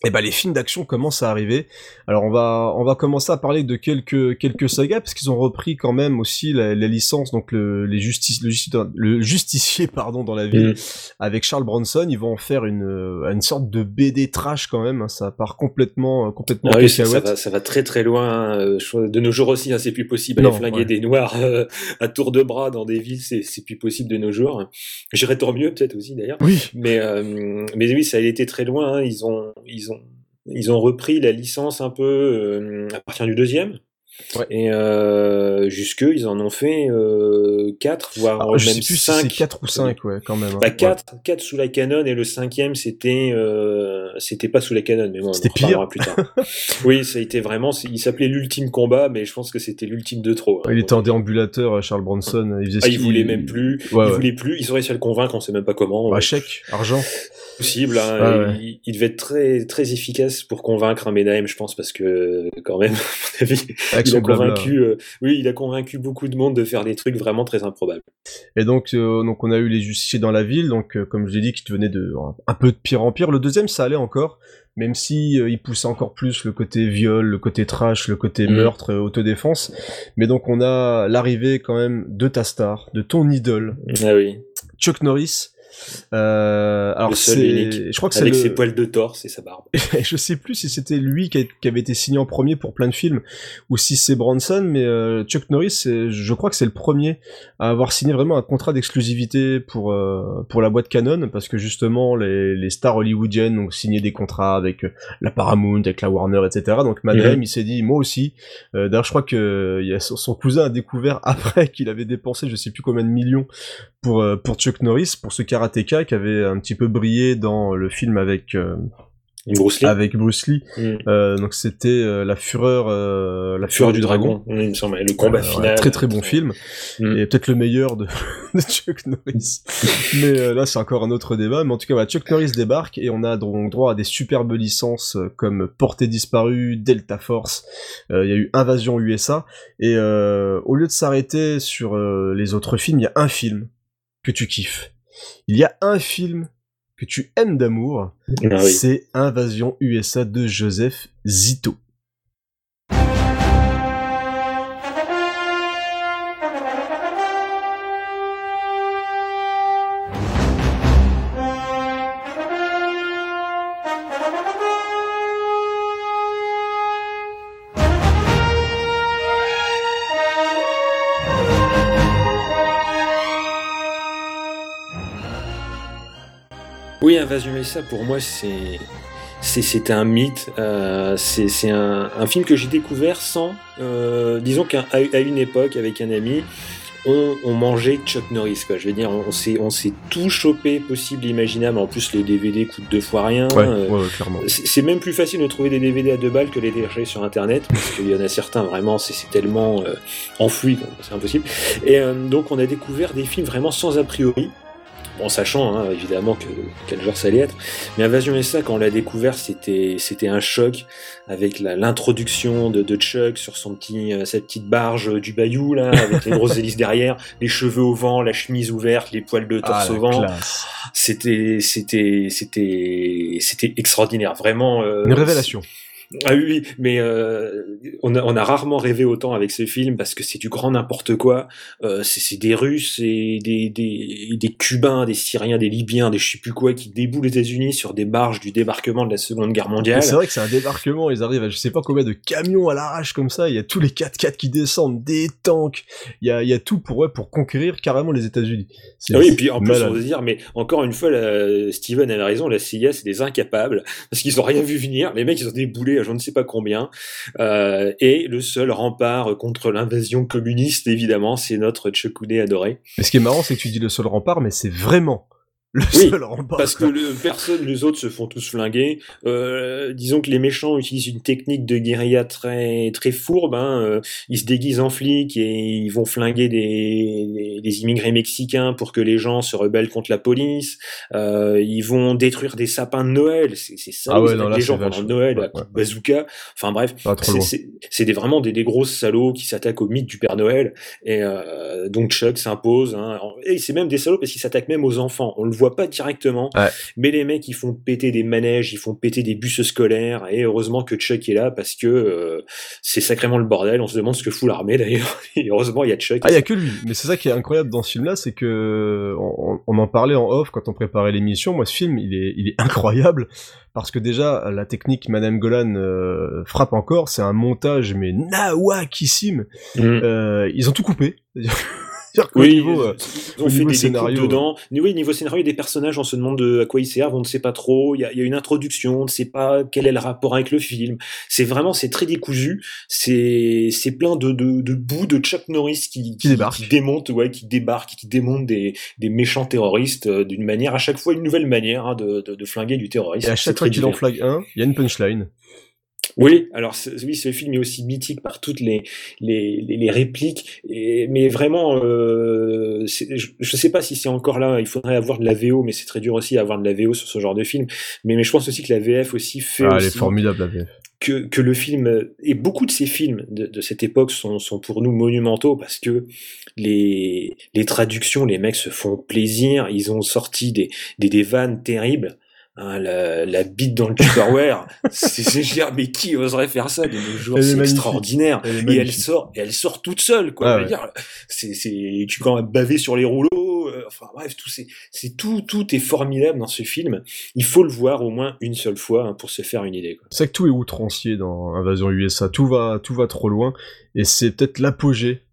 et ben les films d'action commencent à arriver. Alors on va on va commencer à parler de quelques quelques sagas parce qu'ils ont repris quand même aussi la, la licence donc le les justice le, justi- le justicier pardon dans la ville Mm. avec Charles Bronson, ils vont en faire une une sorte de BD trash quand même, hein, ça part complètement euh, complètement Ah oui, ça, va, ça va très très loin. hein. Euh, De nos jours aussi, hein, c'est plus possible. Non, Aller flinguer ouais. des noirs euh, à tour de bras dans des villes, c'est c'est plus possible de nos jours. J'irais tant mieux peut-être aussi d'ailleurs. Oui, Mais euh, mais oui, ça a été très loin. hein. Ils ont ils ont ils ont repris la licence un peu euh, à partir du deuxième. Ouais. Et euh, jusque ils en ont fait euh, quatre voire Alors, je même sais plus si cinq. c'est 4 ou 5 ouais quand même. hein. Bah Ouais. 4, 4 sous la Canon et le cinquième c'était euh, c'était pas sous la Canon mais bon on en C'était reparlera plus tard. oui, ça a été vraiment il s'appelait l'ultime combat mais je pense que c'était l'ultime de trop. hein. Il était en déambulateur euh, Charles Bronson, il faisait ah, il voulait même plus, Ouais, il ouais. voulait plus, ils ont réussi à le convaincre, on sait même pas comment. Bah, euh, chèque, argent. possible. hein, Ouais, ouais. Il, il devait être très très efficace pour convaincre un Menahem, je pense, parce que quand même, à mon avis, Avec il a convaincu, euh, oui, il a convaincu beaucoup de monde de faire des trucs vraiment très improbables. Et donc, euh, donc on a eu les justiciers dans la ville, donc euh, comme je l'ai dit, qui devenaient de un peu de pire en pire. Le deuxième, ça allait encore, même si euh, il poussait encore plus le côté viol, le côté trash, le côté Mhm. meurtre, euh, autodéfense. Mais donc on a l'arrivée quand même de ta star, de ton idole, Ah oui. Chuck Norris. Euh, alors c'est, je crois que c'est Avec le- ses poils de torse et sa barbe. je sais plus si c'était lui qui, a- qui avait été signé en premier pour plein de films ou si c'est Bronson, mais euh, Chuck Norris, je crois que c'est le premier à avoir signé vraiment un contrat d'exclusivité pour euh, pour la boîte Canon, parce que justement les, les stars hollywoodiennes ont signé des contrats avec la Paramount, avec la Warner, etc. Donc Madeleine, Mhm. il s'est dit moi aussi. D'ailleurs, je crois que il y a son, cousin a découvert après qu'il avait dépensé je sais plus combien de millions pour pour Chuck Norris, pour ce karatéka qui avait un petit peu brillé dans le film avec euh, Bruce Lee. avec Bruce Lee. Mm. Euh, donc c'était euh, la fureur, euh, la fureur du dragon. Mm, il me semble. Le combat ouais, final. très très bon film Mm. et peut-être le meilleur de, de Chuck Norris. mais là c'est encore un autre débat. Mais en tout cas voilà, Chuck Norris débarque et on a donc droit à des superbes licences comme Portée disparue, Delta Force. Il y a eu Invasion USA et au lieu de s'arrêter sur les autres films, il y a un film que tu kiffes. Il y a un film que tu aimes d'amour, Ah oui. c'est Invasion USA de Joseph Zito. Invasion USA, pour moi, c'est c'est c'est un mythe. Euh, c'est un, un film que j'ai découvert sans, euh, disons qu'à à une époque avec un ami, on, on mangeait Chuck Norris. Quoi. Je veux dire, on, on s'est on s'est tout chopé possible, imaginable. En plus, les DVD coûtent deux fois rien. Ouais, Euh, ouais, c'est même plus facile de trouver des DVD à deux balles que les télécharger sur internet parce qu'il y en a certains vraiment c'est tellement euh, enfoui c'est impossible et donc on a découvert des films vraiment sans a priori Bon, sachant hein, évidemment que quel genre ça allait être, mais Invasion USA quand on l'a découvert, c'était c'était un choc avec la- l'introduction de, de Chuck sur son petit euh, sa petite barge du bayou là, avec les grosses hélices derrière, les cheveux au vent, la chemise ouverte, les poils de torse Ah, au vent. C'était c'était c'était c'était extraordinaire, vraiment. euh, Une révélation. Ah oui, oui, mais euh, on, a, on a rarement rêvé autant avec ce film parce que c'est du grand n'importe quoi. Euh, c'est des Russes et des, des, des Cubains, des Syriens, des Libyens, des je sais plus quoi qui déboulent les États-Unis sur des barges du débarquement de la Seconde Guerre mondiale. C'est vrai que c'est un débarquement, ils arrivent à je sais pas combien de camions à l'arrache comme ça, il y a tous les 4x4 qui descendent, des tanks, il y a, il y a tout pour, ouais, pour conquérir carrément les États-Unis. C'est- Ah oui, et puis en plus, malade. on va se dire, mais encore une fois, Steven avait raison, la CIA, c'est des incapables, parce qu'ils ont rien vu venir. Les mecs, ils ont déboulé je ne sais pas combien. Euh, et le seul rempart contre l'invasion communiste, évidemment, c'est notre Tchekouné adoré. Mais ce qui est marrant, c'est que tu dis le seul rempart, mais c'est vraiment le Oui, seul rempart. Parce que le, personne, les autres se font tous flinguer. Euh, disons que les méchants utilisent une technique de guérilla très très fourbe. Hein. Euh, Ils se déguisent en flics et ils vont flinguer des, des, des immigrés mexicains pour que les gens se rebellent contre la police. Euh, ils vont détruire des sapins de Noël. C'est c'est ça. Ah ouais, non, là, les gens pendant. Noël Ouais, ouais. bazooka. Enfin bref, c'est- c'est c'est des, vraiment des, des grosses salauds qui s'attaquent au mythe du Père Noël. Et euh, donc Chuck s'impose. Hein. Et c'est même des salauds parce qu'ils s'attaquent même aux enfants. On le voit pas directement. Ouais. Mais les mecs, ils font péter des manèges, ils font péter des bus scolaires. Et heureusement que Chuck est là parce que euh, c'est sacrément le bordel. On se demande ce que fout l'armée d'ailleurs. Et heureusement, il y a Chuck. Ah, il y a que lui. Mais c'est ça qui est incroyable dans ce film-là, c'est que on, on en parlait en off quand on préparait l'émission. Moi, ce film, il est, il est incroyable parce que déjà la technique Madame Golan euh, frappe encore. C'est un montage mais nawakissime. Mm. Euh, ils ont tout coupé. C'est-à-dire Oui, niveau, euh, ils au ont fait niveau des scénario, scénarios dedans. Mais oui, niveau scénario, des personnages, on se demande de, à quoi ils servent, on ne sait pas trop. Il y a, il y a une introduction, on ne sait pas quel est le rapport avec le film. C'est vraiment, c'est très décousu. C'est, c'est plein de, de, de bouts de Chuck Norris qui, Qui débarque. qui démonte, ouais, qui débarque, qui démonte des, des méchants terroristes euh, d'une manière, à chaque fois une nouvelle manière hein, de, de, de flinguer du terrorisme. et à chaque fois qu'il en flague un, il y a une punchline. Oui, alors oui, ce film est aussi mythique par toutes les les, les, répliques, et, mais vraiment, euh, je, je sais pas si c'est encore là. Il faudrait avoir de la VO, mais c'est très dur aussi d'avoir de la VO sur ce genre de film. Mais, mais je pense aussi que la VF aussi fait Ah, elle est formidable la VF. que, que le film et beaucoup de ces films de, de cette époque sont, sont pour nous monumentaux parce que les, les traductions, les mecs se font plaisir, ils ont sorti des, des, des vannes terribles. Hein, la, la bite dans le Tupperware, c'est génial, mais qui oserait faire ça? De nos jours C'est extraordinaire. Elle et elle sort, et elle sort toute seule, quoi. Ah ouais. dire, c'est, c'est, tu quand même bavé sur les rouleaux, euh, enfin bref, tout c'est, c'est tout, tout est formidable dans ce film. Il faut le voir au moins une seule fois hein, pour se faire une idée. C'est que tout est outrancier dans Invasion USA, tout va, tout va trop loin, et c'est peut-être l'apogée.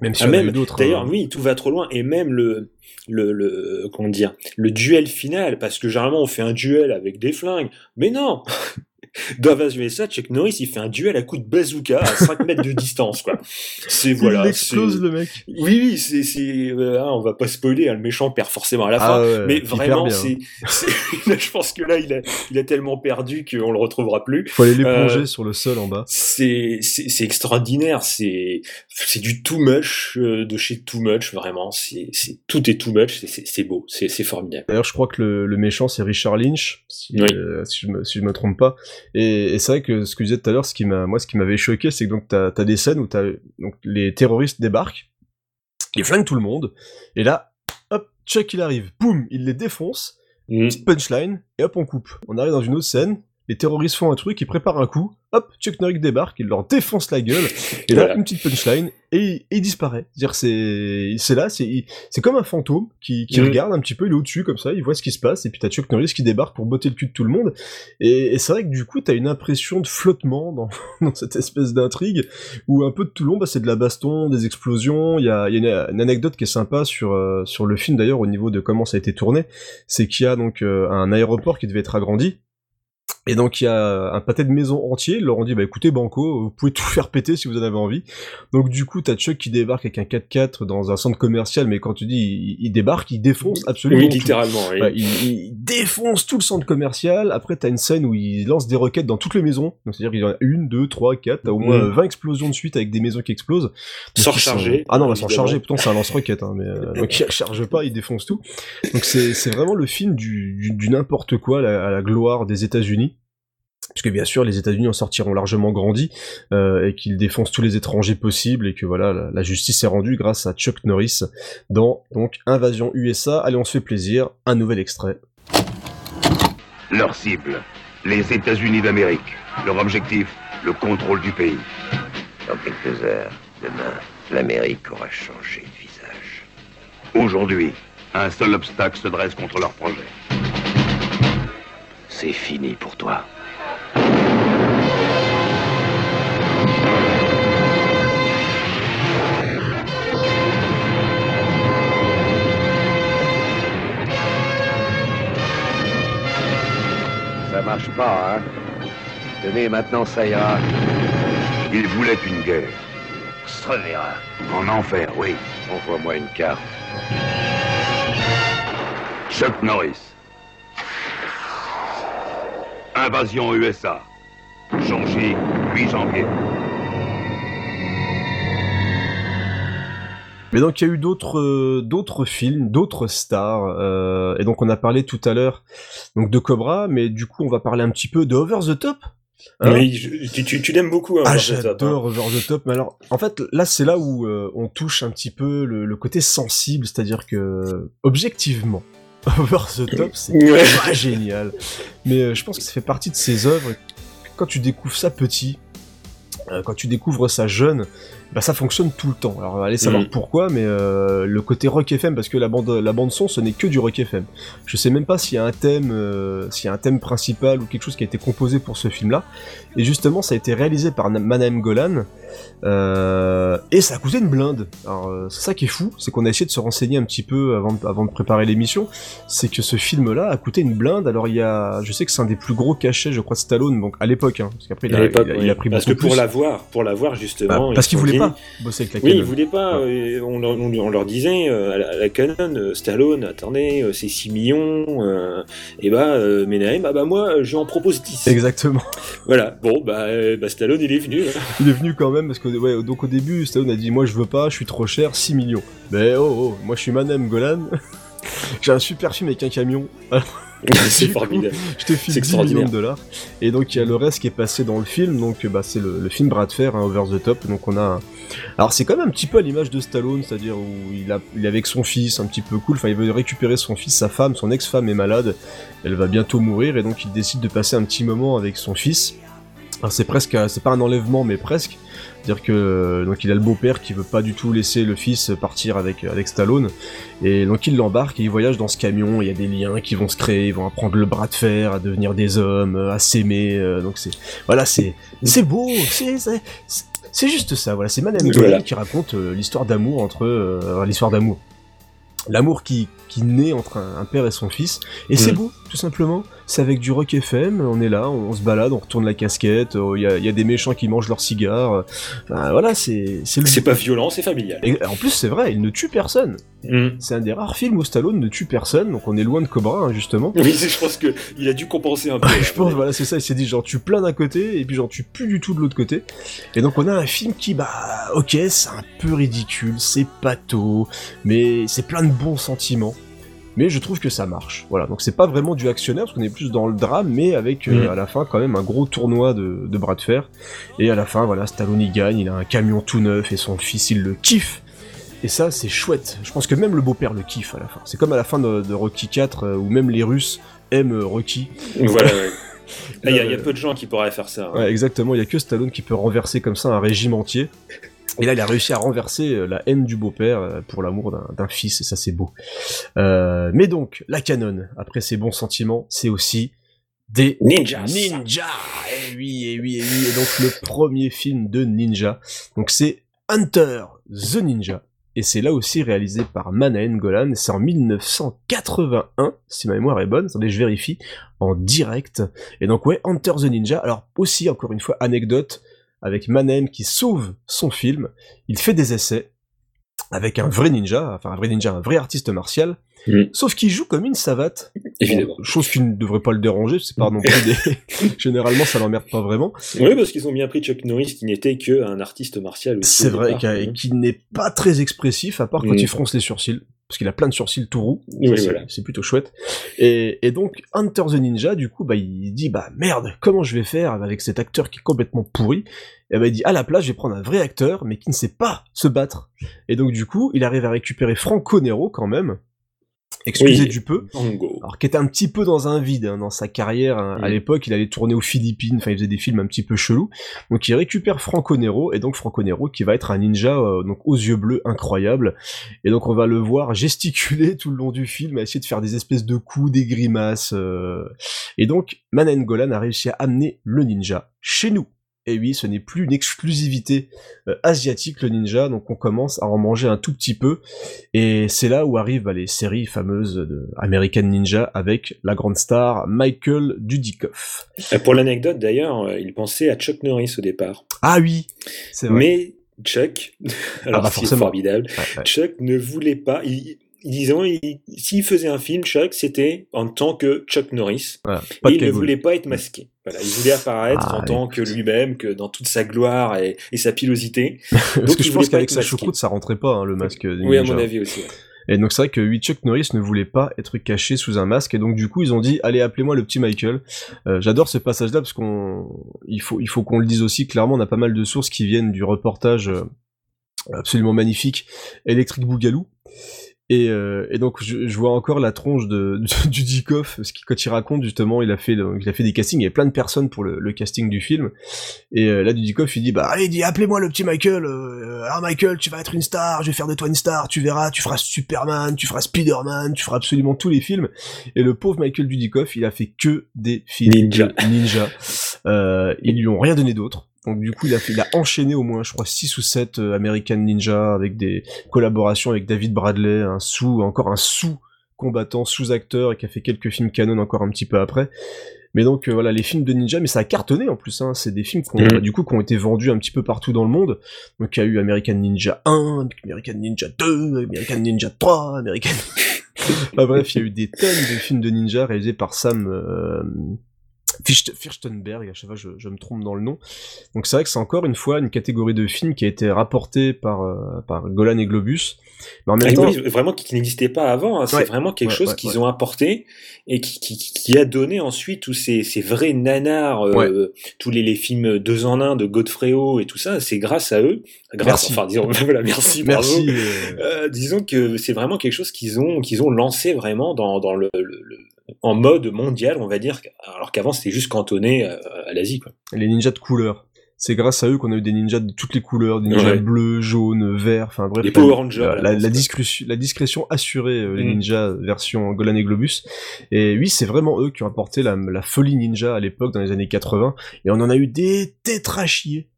Même si Ah, même, eu d'autres. D'ailleurs, hein. oui, tout va trop loin. Et même le, le, le, comment dire, le duel final, parce que généralement on fait un duel avec des flingues. Mais non! Dans Invasion USA, Chuck Norris, il fait un duel à coups de bazooka à 5 mètres de distance, quoi. C'est, voilà. il explose le mec. Oui, oui, c'est, c'est, euh, hein, on va pas spoiler, hein, le méchant perd forcément à la fin. Ah ouais, mais vraiment, c'est, je pense que là, il a, il a tellement perdu qu'on le retrouvera plus. Faut aller les plonger Euh, sur le sol en bas. C'est, c'est, c'est extraordinaire, c'est, c'est du too much euh, de chez too much, vraiment. C'est, c'est, tout est too much, c'est, beau, c'est, c'est formidable. D'ailleurs, je crois que le, le méchant c'est Richard Lynch, si, Oui. euh, si, je me, si je me trompe pas. Et, et c'est vrai que ce que je disais tout à l'heure, ce qui m'a, moi, ce qui m'avait choqué, c'est que donc t'as as des scènes où t'as donc les terroristes débarquent, ils flinguent tout le monde, et là, hop, Chuck il arrive, boum, il les défonce, Mm. petite punchline, et hop on coupe. On arrive dans une autre scène. Les terroristes font un truc, ils préparent un coup, hop, Chuck Norris débarque, il leur défonce la gueule, et là, Voilà. une petite punchline, et, il- et il disparaît. C'est-à-dire, c'est, là, c'est, comme un fantôme qui, qui Mhm. regarde un petit peu, il est au-dessus comme ça, il voit ce qui se passe, et puis t'as Chuck Norris qui débarque pour botter le cul de tout le monde. Et, et c'est vrai que du coup, t'as une impression de flottement dans, dans cette espèce d'intrigue, où un peu de tout le long, bah, c'est de la baston, des explosions. Il y a, y a une, une anecdote qui est sympa sur, euh, sur le film d'ailleurs, au niveau de comment ça a été tourné, c'est qu'il y a donc euh, un aéroport qui devait être agrandi. Et donc il y a un pâté de maison entier, ils leur ont dit bah écoutez Banco, vous pouvez tout faire péter si vous en avez envie. Donc du coup t'as Chuck qui débarque avec un 4x4 dans un centre commercial, mais quand tu dis il, il débarque, il défonce absolument Oui, tout. littéralement, oui. Ouais, il, il défonce tout le centre commercial. Après, t'as une scène où il lance des roquettes dans toutes les maisons. Donc, c'est-à-dire qu'il y en a une, deux, trois, quatre. T'as au moins euh, 20 explosions de suite avec des maisons qui explosent. Sans sont- recharger, Ah non, bah, sans recharger. Pourtant, c'est un lance-roquette. Hein, mais euh, donc, il recharge pas, il défonce tout. Donc, c'est c'est vraiment le film du, du, du n'importe quoi à la, à la gloire des États-Unis. Puisque bien sûr, les États-Unis en sortiront largement grandis euh, et qu'ils défoncent tous les étrangers possibles et que voilà, la, la justice est rendue grâce à Chuck Norris dans donc Invasion USA. Allez, on se fait plaisir. Un nouvel extrait. Leur cible, les États-Unis d'Amérique. Leur objectif, le contrôle du pays. Dans quelques heures, demain, l'Amérique aura changé de visage. Aujourd'hui, un seul obstacle se dresse contre leur projet. C'est fini pour toi. Ça marche pas, hein Tenez, maintenant ça ira. Ils voulaient une guerre. Se reverra. En enfer, oui. Envoie-moi une carte. Chuck Norris. Invasion USA. Changi, 8 janvier. Mais donc il y a eu d'autres euh, d'autres films, d'autres stars, euh, et donc on a parlé tout à l'heure donc de Cobra, mais du coup on va parler un petit peu de Over the Top. Hein oui, je- tu, tu, tu l'aimes beaucoup, hein, ah Over the Top, hein. j'adore Over the Top, mais alors en fait là c'est là où euh, on touche un petit peu le, le côté sensible, c'est-à-dire que objectivement Over the Top c'est pas génial, mais euh, je pense que ça fait partie de ces œuvres. Quand tu découvres ça petit, euh, quand tu découvres ça jeune, bah ça fonctionne tout le temps. Alors allez savoir Mm. pourquoi, mais euh, le côté rock FM, parce que la bande, la bande son, ce n'est que du rock FM. Je sais même pas s'il y a un thème, euh, s'il y a un thème principal ou quelque chose qui a été composé pour ce film-là. Et justement, ça a été réalisé par Na- Manahem Golan, euh, et ça a coûté une blinde. Alors c'est ça qui est fou, c'est qu'on a essayé de se renseigner un petit peu avant, de- avant de préparer l'émission. C'est que ce film-là a coûté une blinde. Alors il y a, je sais que c'est un des plus gros cachets, je crois, de Stallone, donc à l'époque, hein, parce qu'après il, il oui. il a pris Parce que beaucoup pour plus. l'avoir, pour l'avoir justement. Bah, parce ils qu'il voulait dit- pas bosser avec la Oui, Canon. il voulait pas. euh, on, leur, on- on leur disait euh, à, la, à la Canon, euh, Stallone, attendez, euh, c'est 6 millions. euh, et bah, euh, Menahem, ah bah moi, je en propose 10. Exactement. Voilà. Bon, bah, bah, Stallone, il est venu. hein. Il est venu quand même parce que ouais, donc au début Stallone a dit moi je veux pas, je suis trop cher, 6 millions. Mais oh oh, moi je suis Manem Golan. J'ai un super film avec un camion. c'est formidable. Je te file C'est 10 millions extraordinaire. de dollars. Et donc il y a le reste qui est passé dans le film. Donc bah c'est le, le film Bras de fer, hein, Over the Top. Donc on a. Alors c'est quand même un petit peu à l'image de Stallone, c'est-à-dire où il a, il est avec son fils, un petit peu cool. Enfin il veut récupérer son fils, sa femme, son ex-femme est malade. Elle va bientôt mourir et donc il décide de passer un petit moment avec son fils. c'est presque, c'est pas un enlèvement, mais presque. C'est-à-dire que donc il a le beau-père qui veut pas du tout laisser le fils partir avec avec Stallone, et donc il l'embarque et il voyage dans ce camion. Il y a des liens qui vont se créer, ils vont apprendre le bras de fer, à devenir des hommes, à s'aimer. euh, donc c'est voilà, c'est c'est beau, c'est c'est- c'est juste ça. Voilà, c'est Madame Voilà. Qui raconte euh, l'histoire d'amour entre euh, l'histoire d'amour, l'amour qui qui naît entre un, un père et son fils, et c'est Mm. beau tout simplement. C'est avec du rock FM, on est là, on se balade, on retourne la casquette, euh, il y, a, il y a des méchants qui mangent leurs cigares. euh, Enfin, voilà, c'est le C'est pas violent, c'est familial. et en plus, c'est vrai, il ne tue personne. Mm. C'est un des rares films où Stallone ne tue personne, donc on est loin de Cobra, hein, justement. Oui, je pense que il a dû compenser un peu. je pense, voilà, c'est ça, il s'est dit, genre, tue plein d'un côté, et puis j'en tue plus du tout de l'autre côté. Et donc on a un film qui, bah, ok, c'est un peu ridicule, c'est pato, mais c'est plein de bons sentiments. Mais je trouve que ça marche. Voilà, donc c'est pas vraiment du actionnaire, parce qu'on est plus dans le drame, mais avec euh, à la fin quand même un gros tournoi de, de bras de fer. Et à la fin, voilà, Stallone il gagne, il a un camion tout neuf, et son fils il le kiffe. Et ça, c'est chouette. Je pense que même le beau-père le kiffe à la fin. C'est comme à la fin de, de Rocky 4, euh, où même les Russes aiment euh, Rocky. Voilà, ouais. Là, Il y, a- il y a peu de gens qui pourraient faire ça. hein. Ouais, exactement, il y a que Stallone qui peut renverser comme ça un régime entier. Et là, il a réussi à renverser euh, la haine du beau-père euh, pour l'amour d'un- fils, et ça, c'est beau. Euh, mais donc, la canon, après ces bons sentiments, c'est aussi des Ninjas. Ninja Eh oui, eh oui, eh oui. Et donc, le premier film de Ninja, donc c'est Hunter the Ninja. Et c'est là aussi réalisé par Manaen Golan, c'est en 1981, si ma mémoire est bonne, attendez, je vérifie, en direct. Et donc ouais, Hunter the Ninja, alors aussi, encore une fois, anecdote, avec Manaen qui sauve son film, il fait des essais, avec un vrai ninja, enfin un vrai ninja, un vrai artiste martial, sauf qu'il joue comme une savate. Évidemment. Chose qui ne devrait pas le déranger, c'est pas non plus des... Généralement, ça l'emmerde pas vraiment. Oui, parce qu'ils ont bien pris Chuck Norris qui n'était qu'un artiste martial. C'est vrai, et qui n'est pas très expressif, à part quand Mm. il fronce les sourcils, parce qu'il a plein de sourcils tout roux. Oui, c'est- voilà. Plutôt chouette. Et, et donc, Hunter the Ninja, du coup, bah, il dit, bah merde, comment je vais faire avec cet acteur qui est complètement pourri? Et bah, il dit, à la place, je vais prendre un vrai acteur, mais qui ne sait pas se battre. Et donc, du coup, il arrive à récupérer Franco Nero quand même. Excusez Oui. du peu. Tango. Alors, qui était un petit peu dans un vide hein, dans sa carrière. hein. À Mm. l'époque, il allait tourner aux Philippines, enfin, il faisait des films un petit peu chelous. Donc, il récupère Franco Nero, et donc Franco Nero qui va être un ninja euh, donc aux yeux bleus incroyable. Et donc, on va le voir gesticuler tout le long du film, à essayer de faire des espèces de coups, des grimaces. euh. Et donc, Manan Golan a réussi à amener le ninja chez nous. Et oui, ce n'est plus une exclusivité euh, asiatique le ninja, donc on commence à en manger un tout petit peu. Et c'est là où arrivent bah, les séries fameuses de American Ninja avec la grande star Michael Dudikoff. Euh, Pour l'anecdote, d'ailleurs, euh, il pensait à Chuck Norris au départ. Ah oui, c'est vrai. Mais Chuck, alors bah, c'est formidable, Ouais, ouais. Chuck ne voulait pas. Il, disons, il- s'il faisait un film, Chuck, c'était en tant que Chuck Norris. Voilà, et il ne voulait pas être masqué. Voilà, il voulait apparaître Ah, en tant que lui-même, que dans toute sa gloire et, et sa pilosité. Parce Donc, que je pense qu'avec sa choucroute, ça rentrait pas, hein, le masque Oui, à mon avis aussi. ouais. Et donc c'est vrai que oui, Chuck Norris ne voulait pas être caché sous un masque, et donc du coup ils ont dit allez appelez-moi le petit Michael. Euh, J'adore ce passage-là parce qu'on, il faut, il faut qu'on le dise aussi clairement, on a pas mal de sources qui viennent du reportage euh, absolument magnifique Electric Boogaloo. Et, euh, et donc je, je vois encore la tronche de, de- du Dikoff, parce que quand il raconte justement, il a fait, le- il a fait des castings, il y avait plein de personnes pour le, le casting du film. Et euh, là, Dudikoff, il dit, bah allez, dis, appelez-moi le petit Michael. Euh, alors Michael, tu vas être une star, je vais faire de toi une star, tu verras, tu feras Superman, tu feras Spider-Man, tu feras absolument tous les films. Et le pauvre Michael Dudikoff, il a fait que des films Ninja. ninja. Euh, ils lui ont rien donné d'autre. Donc du coup, il a, fait, il a enchaîné au moins, je crois, 6 ou 7 euh, American Ninja avec des collaborations avec David Bradley, un sous, encore un sous combattant, sous-acteur, et qui a fait quelques films canon encore un petit peu après. Mais donc euh, voilà, les films de ninja, mais ça a cartonné en plus, hein. c'est des films qui ont, bah, du coup, qui ont été vendus un petit peu partout dans le monde. Donc il y a eu American Ninja 1, American Ninja 2, American Ninja 3, American... Enfin, bref, il y a eu des tonnes de films de ninja réalisés par Sam... Euh... Furstenberg, à chaque fois je, je me trompe dans le nom. Donc c'est vrai que c'est encore une fois une catégorie de films qui a été rapportée par, euh, par Golan et Globus. Mais en même Ah temps, vraiment qui n'existait pas avant. hein. C'est Ouais. vraiment quelque Ouais, chose ouais, qu'ils ont apporté et qui, qui, qui a donné ensuite tous ces, ces vrais nanars, euh, tous les, les films deux en un de Godfrey-O et tout ça. C'est grâce à eux. Grâce, Merci. Enfin, disons, voilà, merci, merci. euh, Euh, disons que c'est vraiment quelque chose qu'ils ont qu'ils ont lancé vraiment dans, dans le, le- le- en mode mondial, on va dire, alors qu'avant c'était juste cantonné à, à l'Asie. Quoi. Les ninjas de couleur. C'est grâce à eux qu'on a eu des ninjas de toutes les couleurs, des ninjas Ouais. bleus, jaunes, verts, enfin bref. Les Power Rangers, La, la, discrétion, la discrétion assurée, euh, les Mm. ninjas version Golan et Globus. Et oui, c'est vraiment eux qui ont apporté la, la folie ninja à l'époque, dans les années 80. Et on en a eu des tétrachiers.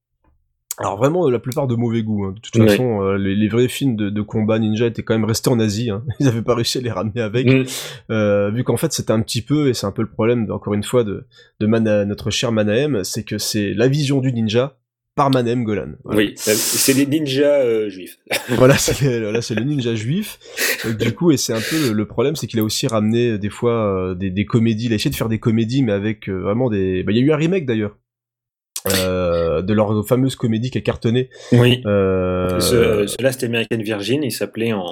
Alors vraiment, la plupart de mauvais goût. hein. De toute Ouais. façon, euh, les, les vrais films de, de combat ninja étaient quand même restés en Asie. hein. Ils avaient pas réussi à les ramener avec. Mm. Euh, vu qu'en fait c'était un petit peu, et c'est un peu le problème, encore une fois, de, de Mana- notre cher Manahem, c'est que c'est la vision du ninja par Manahem Golan. Voilà. Oui, euh, c'est des ninjas euh, juifs. voilà, c'est là c'est le ninja juif. Du coup, et c'est un peu le, le problème, c'est qu'il a aussi ramené euh, des fois euh, des, des comédies. Il a essayé de faire des comédies, mais avec euh, vraiment des. Bah, il y a eu un remake d'ailleurs. Euh, de leur fameuse comédie qui a cartonné. Oui. Euh, Ce, ce Last American Virgin, il s'appelait en,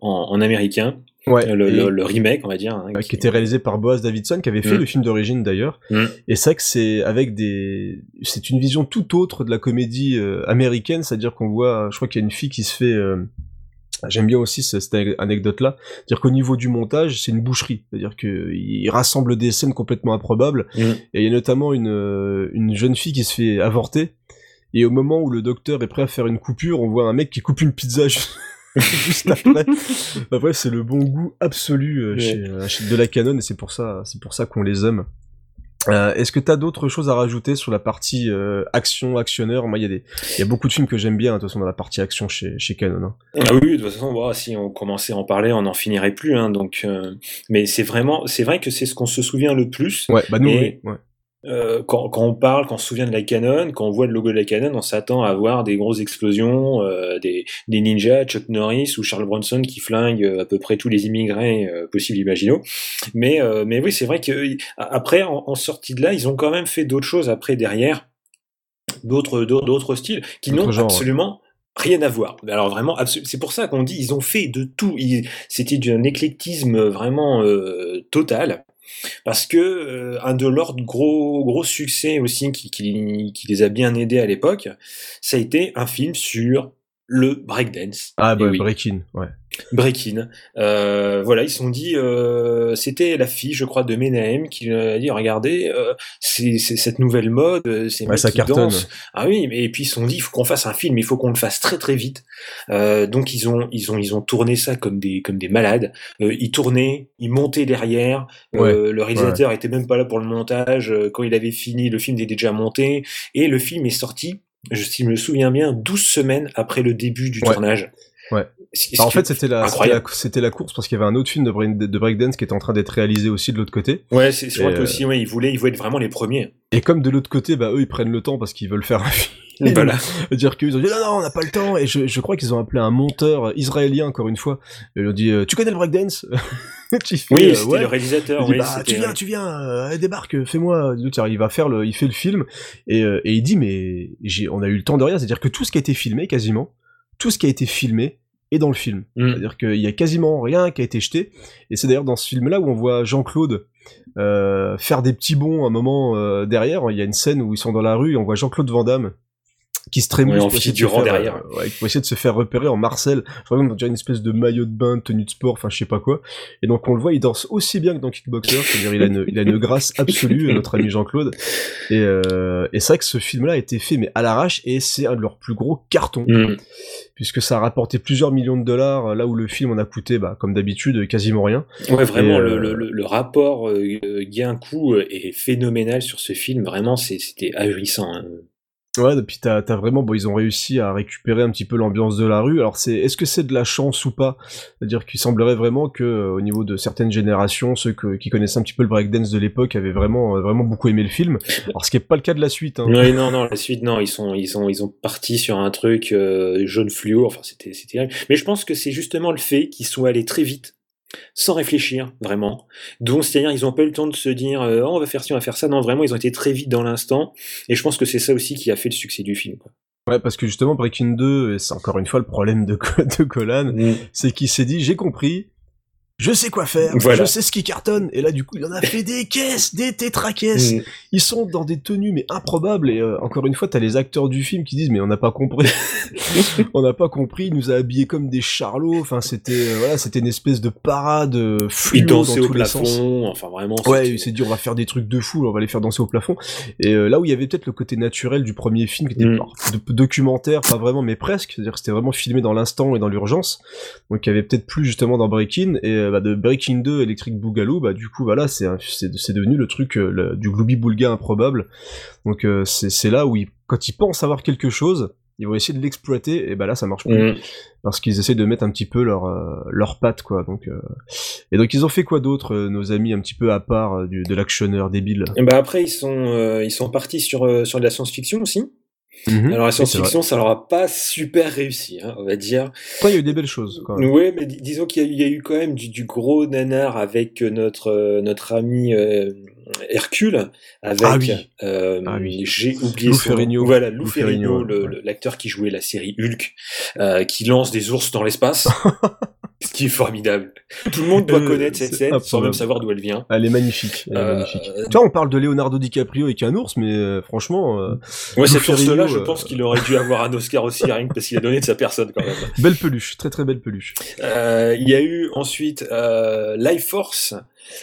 en, en américain. ouais, Le, et- le, le remake, on va dire. hein, euh, qui était réalisé par Boaz Davidson, qui avait fait Mm. le film d'origine d'ailleurs. Mm. Et c'est vrai que c'est avec des, c'est une vision tout autre de la comédie euh, américaine, c'est-à-dire qu'on voit, je crois qu'il y a une fille qui se fait, euh, j'aime bien aussi ce- cette anecdote-là, dire qu'au niveau du montage, c'est une boucherie, c'est-à-dire qu'il rassemble des scènes complètement improbables. Mm. Et il y a notamment une, euh, une jeune fille qui se fait avorter. Et au moment où le docteur est prêt à faire une coupure, on voit un mec qui coupe une pizza juste, après. Bah bref, c'est le bon goût absolu euh, Ouais. chez, euh, chez de la canon et c'est pour ça, c'est pour ça qu'on les aime. Euh, Est-ce que t'as d'autres choses à rajouter sur la partie euh, action, actionneur? Moi, il y a des, y a beaucoup de films que j'aime bien, de toute façon, dans la partie action chez, chez Canon. hein. Ah oui, de toute façon, voilà, si on commençait à en parler, on n'en finirait plus. Hein, donc, euh, mais c'est vraiment, c'est vrai que c'est ce qu'on se souvient le plus. Ouais, bah nous, Et- oui. Ouais. Euh, quand, quand on parle, quand on se souvient de la Canon, quand on voit le logo de la Canon, on s'attend à voir des grosses explosions, euh, des, des ninjas, Chuck Norris ou Charles Bronson qui flinguent euh, à peu près tous les immigrés euh, possibles imaginaux. Mais, euh, mais oui, c'est vrai que après, en, en sortie de là, ils ont quand même fait d'autres choses après derrière, d'autres d'autres styles qui n'ont absolument rien à voir. Alors vraiment, c'est pour ça qu'on dit ils ont fait de tout. Ils- C'était d'un éclectisme vraiment euh, total. Parce que euh, un de leurs gros gros succès aussi qui, qui, qui les a bien aidés à l'époque, ça a été un film sur le breakdance. Ah, bah, Eh oui. Breaking, ouais. Breakin. Euh, voilà, ils se sont dit, euh, c'était la fille, je crois, de Menahem qui a dit, regardez, euh, c'est c'est cette nouvelle mode, euh, ces Ouais, ça qui dansent. Ah oui, mais et puis ils se sont dit, il faut qu'on fasse un film, il faut qu'on le fasse très très vite. Euh, donc ils ont ils ont ils ont tourné ça comme des comme des malades. Euh, ils tournaient, ils montaient derrière. Euh, le réalisateur était même pas là pour le montage. Quand il avait fini, le film était déjà monté et le film est sorti. Je, si je me souviens bien, 12 semaines après le début du Ouais. tournage. Ouais. Bah, en fait, c'était la, c'était incroyable. la, c'était la course parce qu'il y avait un autre film de, break- de breakdance qui était en train d'être réalisé aussi de l'autre côté. Ouais, c'est vrai que euh, aussi, ouais, ils voulaient, ils voulaient être vraiment les premiers. Et comme de l'autre côté, bah eux ils prennent le temps parce qu'ils veulent faire un film. Voilà. dire qu'ils ont dit non non on n'a pas le temps et je, je crois qu'ils ont appelé un monteur israélien encore une fois. Et ils lui ont dit euh, tu connais le breakdance? Oui, euh, c'était ouais. le réalisateur. Dit, oui, bah, tu viens, tu viens, euh, débarque, fais-moi. Il va faire le, il fait le film et, euh, et il dit mais on a eu le temps de rien, c'est-à-dire que tout ce qui a été filmé quasiment, tout ce qui a été filmé est dans le film. Mm. C'est-à-dire qu'il y a quasiment rien qui a été jeté. Et c'est d'ailleurs dans ce film-là où on voit Jean-Claude euh, faire des petits bonds un moment euh, derrière. Il y a une scène où ils sont dans la rue et on voit Jean-Claude Van Damme qui se trémousse Ouais, en pour essayer de faire, derrière. euh, ouais, pour essayer de se faire repérer en Marcel. Je crois même on dirait une espèce de maillot de bain, de tenue de sport, enfin je sais pas quoi. Et donc on le voit, il danse aussi bien que dans Kickboxer, c'est-à-dire il a une, il a une grâce absolue, notre ami Jean-Claude. Et, euh, et c'est vrai que ce film-là a été fait mais à l'arrache et c'est un de leurs plus gros cartons Mm. puisque ça a rapporté plusieurs millions de dollars là où le film en a coûté, bah, comme d'habitude, quasiment rien. Ouais, vraiment, Et, le, euh, le, le- le rapport euh, gain-coût euh, est phénoménal sur ce film. Vraiment, c'était ahurissant. hein. Ouais, puis t'as, t'as vraiment, bon, ils ont réussi à récupérer un petit peu l'ambiance de la rue. Alors c'est, est-ce que c'est de la chance ou pas? C'est-à-dire qu'il semblerait vraiment que, euh, au niveau de certaines générations, ceux qui connaissaient un petit peu le breakdance de l'époque avaient vraiment, euh, vraiment beaucoup aimé le film. Alors ce qui est pas le cas de la suite. Hein. Non, non, la suite, non, ils sont, ils sont, ils ont parti sur un truc euh, jaune fluo. Enfin, c'était, c'était. Mais je pense que c'est justement le fait qu'ils soient allés très vite, sans réfléchir vraiment. Donc, c'est-à-dire, ils ont pas eu le temps de se dire, euh, Oh, on va faire ci, on va faire ça. Non, vraiment, ils ont été très vite dans l'instant. Et je pense que c'est ça aussi qui a fait le succès du film. quoi. Ouais, parce que justement Breaking 2, et c'est encore une fois le problème de, de Colan, Mm. c'est qu'il s'est dit, j'ai compris. Je sais quoi faire, je sais ce qui cartonne. Et là, du coup, il en a fait des caisses, des tétracaisses. Mm. Ils sont dans des tenues mais improbables. Et euh, encore une fois, t'as les acteurs du film qui disent mais on n'a pas compris, on n'a pas compris. Il nous a habillés comme des charlots. Enfin, c'était euh, voilà, c'était une espèce de parade euh, fluo dans tous au plafond. Sens. Enfin, vraiment. Ouais, il s'est dit on va faire des trucs de fou, on va les faire danser au plafond. Et là où il y avait peut-être le côté naturel du premier film, qui était mm. documentaire, pas vraiment, mais presque. C'est-à-dire que c'était vraiment filmé dans l'instant et dans l'urgence. Donc, il y avait peut-être plus justement dans Breaking et bah, de Breaking 2 Electric Boogaloo, bah du coup voilà, c'est c'est devenu le truc euh, du Glooby Boulga improbable. Donc euh, c'est là où ils, quand ils pensent avoir quelque chose, ils vont essayer de l'exploiter et bah là ça marche plus mm. parce qu'ils essaient de mettre un petit peu leur euh, leur patte quoi donc et donc ils ont fait quoi d'autre nos amis un petit peu à part du, de l'actionneur débile? Et bah après ils sont ils sont partis sur sur de la science-fiction aussi Mhm. Alors la science-fiction, ça leur a pas super réussi, hein, on va dire. il y a eu des belles choses. Même. Oui, mais disons qu'il y, a eu quand même du, gros nanar avec notre euh, notre ami euh, Hercule, avec ah oui. Euh, ah j'ai oublié Lou Ferrigno. Voilà, Lou, Ferrigno, l'acteur qui jouait la série Hulk, qui lance des ours dans l'espace. Ce qui est formidable. Tout le monde doit connaître cette scène sans même savoir d'où elle vient. Elle est magnifique. Elle est magnifique. Tu vois, on parle de Leonardo DiCaprio avec un ours, mais franchement. ouais, cette ours-là, je pense qu'il aurait dû avoir un Oscar aussi, rien que parce qu'il a donné de sa personne quand même. Belle peluche, très très belle peluche. Euh, il y a eu ensuite euh, Life Force,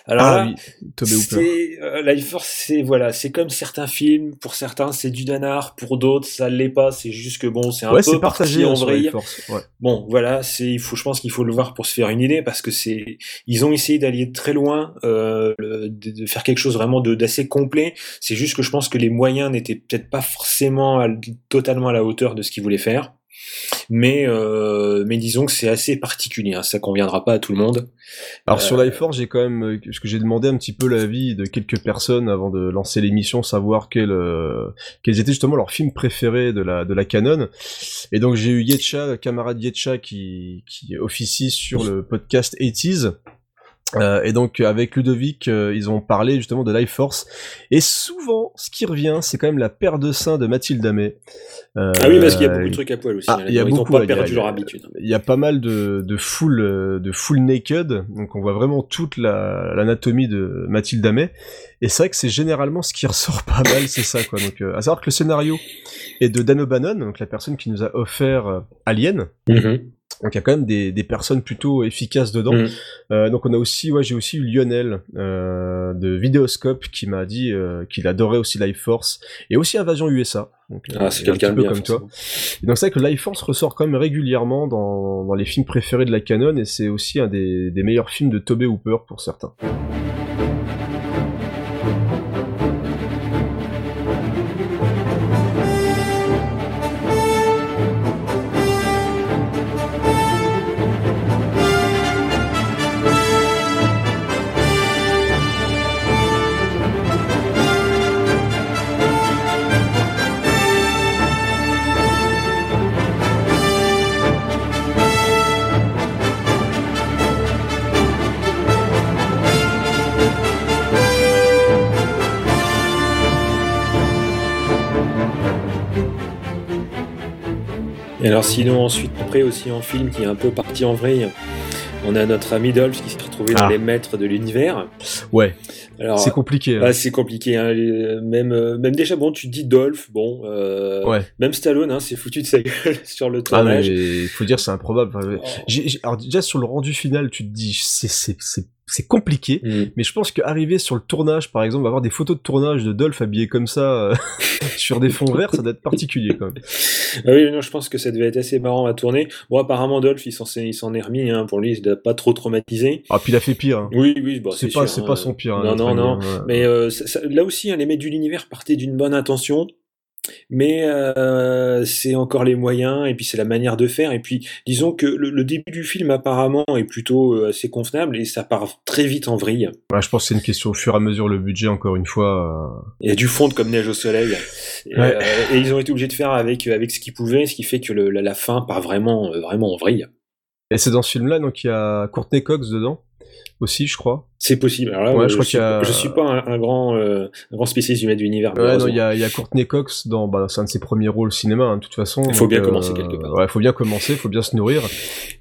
alors ah, oui, c'est euh, Life Force, c'est voilà, c'est comme certains films. Pour certains, c'est du nanar. Pour d'autres, ça l'est pas. C'est juste que bon, c'est un peu partagé en vrai. Ouais. Bon, voilà, c'est il faut, je pense qu'il faut le voir pour se faire une idée parce que c'est, ils ont essayé d'aller très loin, euh, de, de, faire quelque chose vraiment d'assez complet. C'est juste que je pense que les moyens n'étaient peut-être pas forcément totalement à la hauteur de ce qu'ils voulaient faire. Mais, euh, mais disons que c'est assez particulier, hein, ça conviendra pas à tout le monde. Alors sur Life Force, j'ai quand même, euh, parce que j'ai demandé un petit peu l'avis de quelques personnes avant de lancer l'émission, savoir euh, quels étaient justement leurs films préférés de la, de la canon. Et donc j'ai eu Yetcha, camarade Yetcha, qui, qui officie sur le podcast 80s. Euh, et donc avec Ludovic, euh, ils ont parlé justement de Life Force. Et souvent, ce qui revient, c'est quand même la paire de seins de Mathilde Amé. Euh, ah oui, parce qu'il y a beaucoup de trucs à poil aussi. Ah, il y a beaucoup, pas perdu leur habitude. Il y a pas mal de, de full, de full naked. Donc on voit vraiment toute l'anatomie de Mathilde Amé. Et c'est vrai que c'est généralement ce qui ressort pas mal, c'est ça quoi. Donc à savoir que le scénario est de Dan O'Bannon, donc la personne qui nous a offert Alien. Mm-hmm. Donc il y a quand même des, des personnes plutôt efficaces dedans. Mm. Euh, donc on a aussi, ouais, j'ai aussi eu Lionel euh, de Vidéoscope qui m'a dit euh, qu'il adorait aussi Life Force et aussi Invasion USA. Donc, ah, c'est quelqu'un peu comme toi. Et donc c'est vrai que Life Force ressort quand même régulièrement dans, dans les films préférés de la canon et c'est aussi un des, des meilleurs films de Toby Hooper pour certains. Alors sinon ensuite après aussi en film qui est un peu parti en vrai, on a notre ami Dolph qui s'est retrouvé dans ah. les maîtres de l'univers. Ouais. Alors c'est compliqué. Hein. Ah, c'est compliqué. Hein. Même euh, même déjà bon tu dis Dolph bon. Euh, ouais. Même Stallone hein, c'est foutu de sa gueule sur le ah, tournage. Il faut dire c'est improbable. alors déjà sur le rendu final tu te dis c'est c'est c'est compliqué, mm. mais je pense qu'arriver sur le tournage, par exemple, avoir des photos de tournage de Dolph habillé comme ça euh, sur des fonds verts, ça doit être particulier quand même. Ah oui, non, je pense que ça devait être assez marrant à tourner. Bon, apparemment Dolph, il s'en est remis, hein, pour lui, il n'a pas trop traumatisé. Ah, puis il a fait pire. Hein. Oui, oui, bon, c'est pas, c'est pas son pire. Hein, non, non, non. Mais euh, là aussi, hein, les mecs de l'univers partaient d'une bonne intention mais euh, c'est encore les moyens et puis c'est la manière de faire et puis disons que le, début du film apparemment est plutôt euh, assez convenable et ça part très vite en vrille. je pense que c'est une question au fur et à mesure le budget encore une fois. Euh... Il y a du fond comme neige au soleil et, euh, et, ils ont été obligés de faire avec avec ce qu'ils pouvaient, ce qui fait que le, la, la, fin part vraiment vraiment en vrille. Et c'est dans ce film là donc il y a Courtney Cox dedans aussi je crois. C'est possible. Alors là, Ouais, moi, je crois suis, qu'il y a- je suis pas un, un grand, euh, un grand spécialiste du maître de l'univers. Ouais, non, il y a, il y a Courtney Cox dans, bah, c'est un de ses premiers rôles au cinéma, hein, de toute façon. Il faut bien commencer quelque part. Ouais, faut bien commencer, faut bien se nourrir.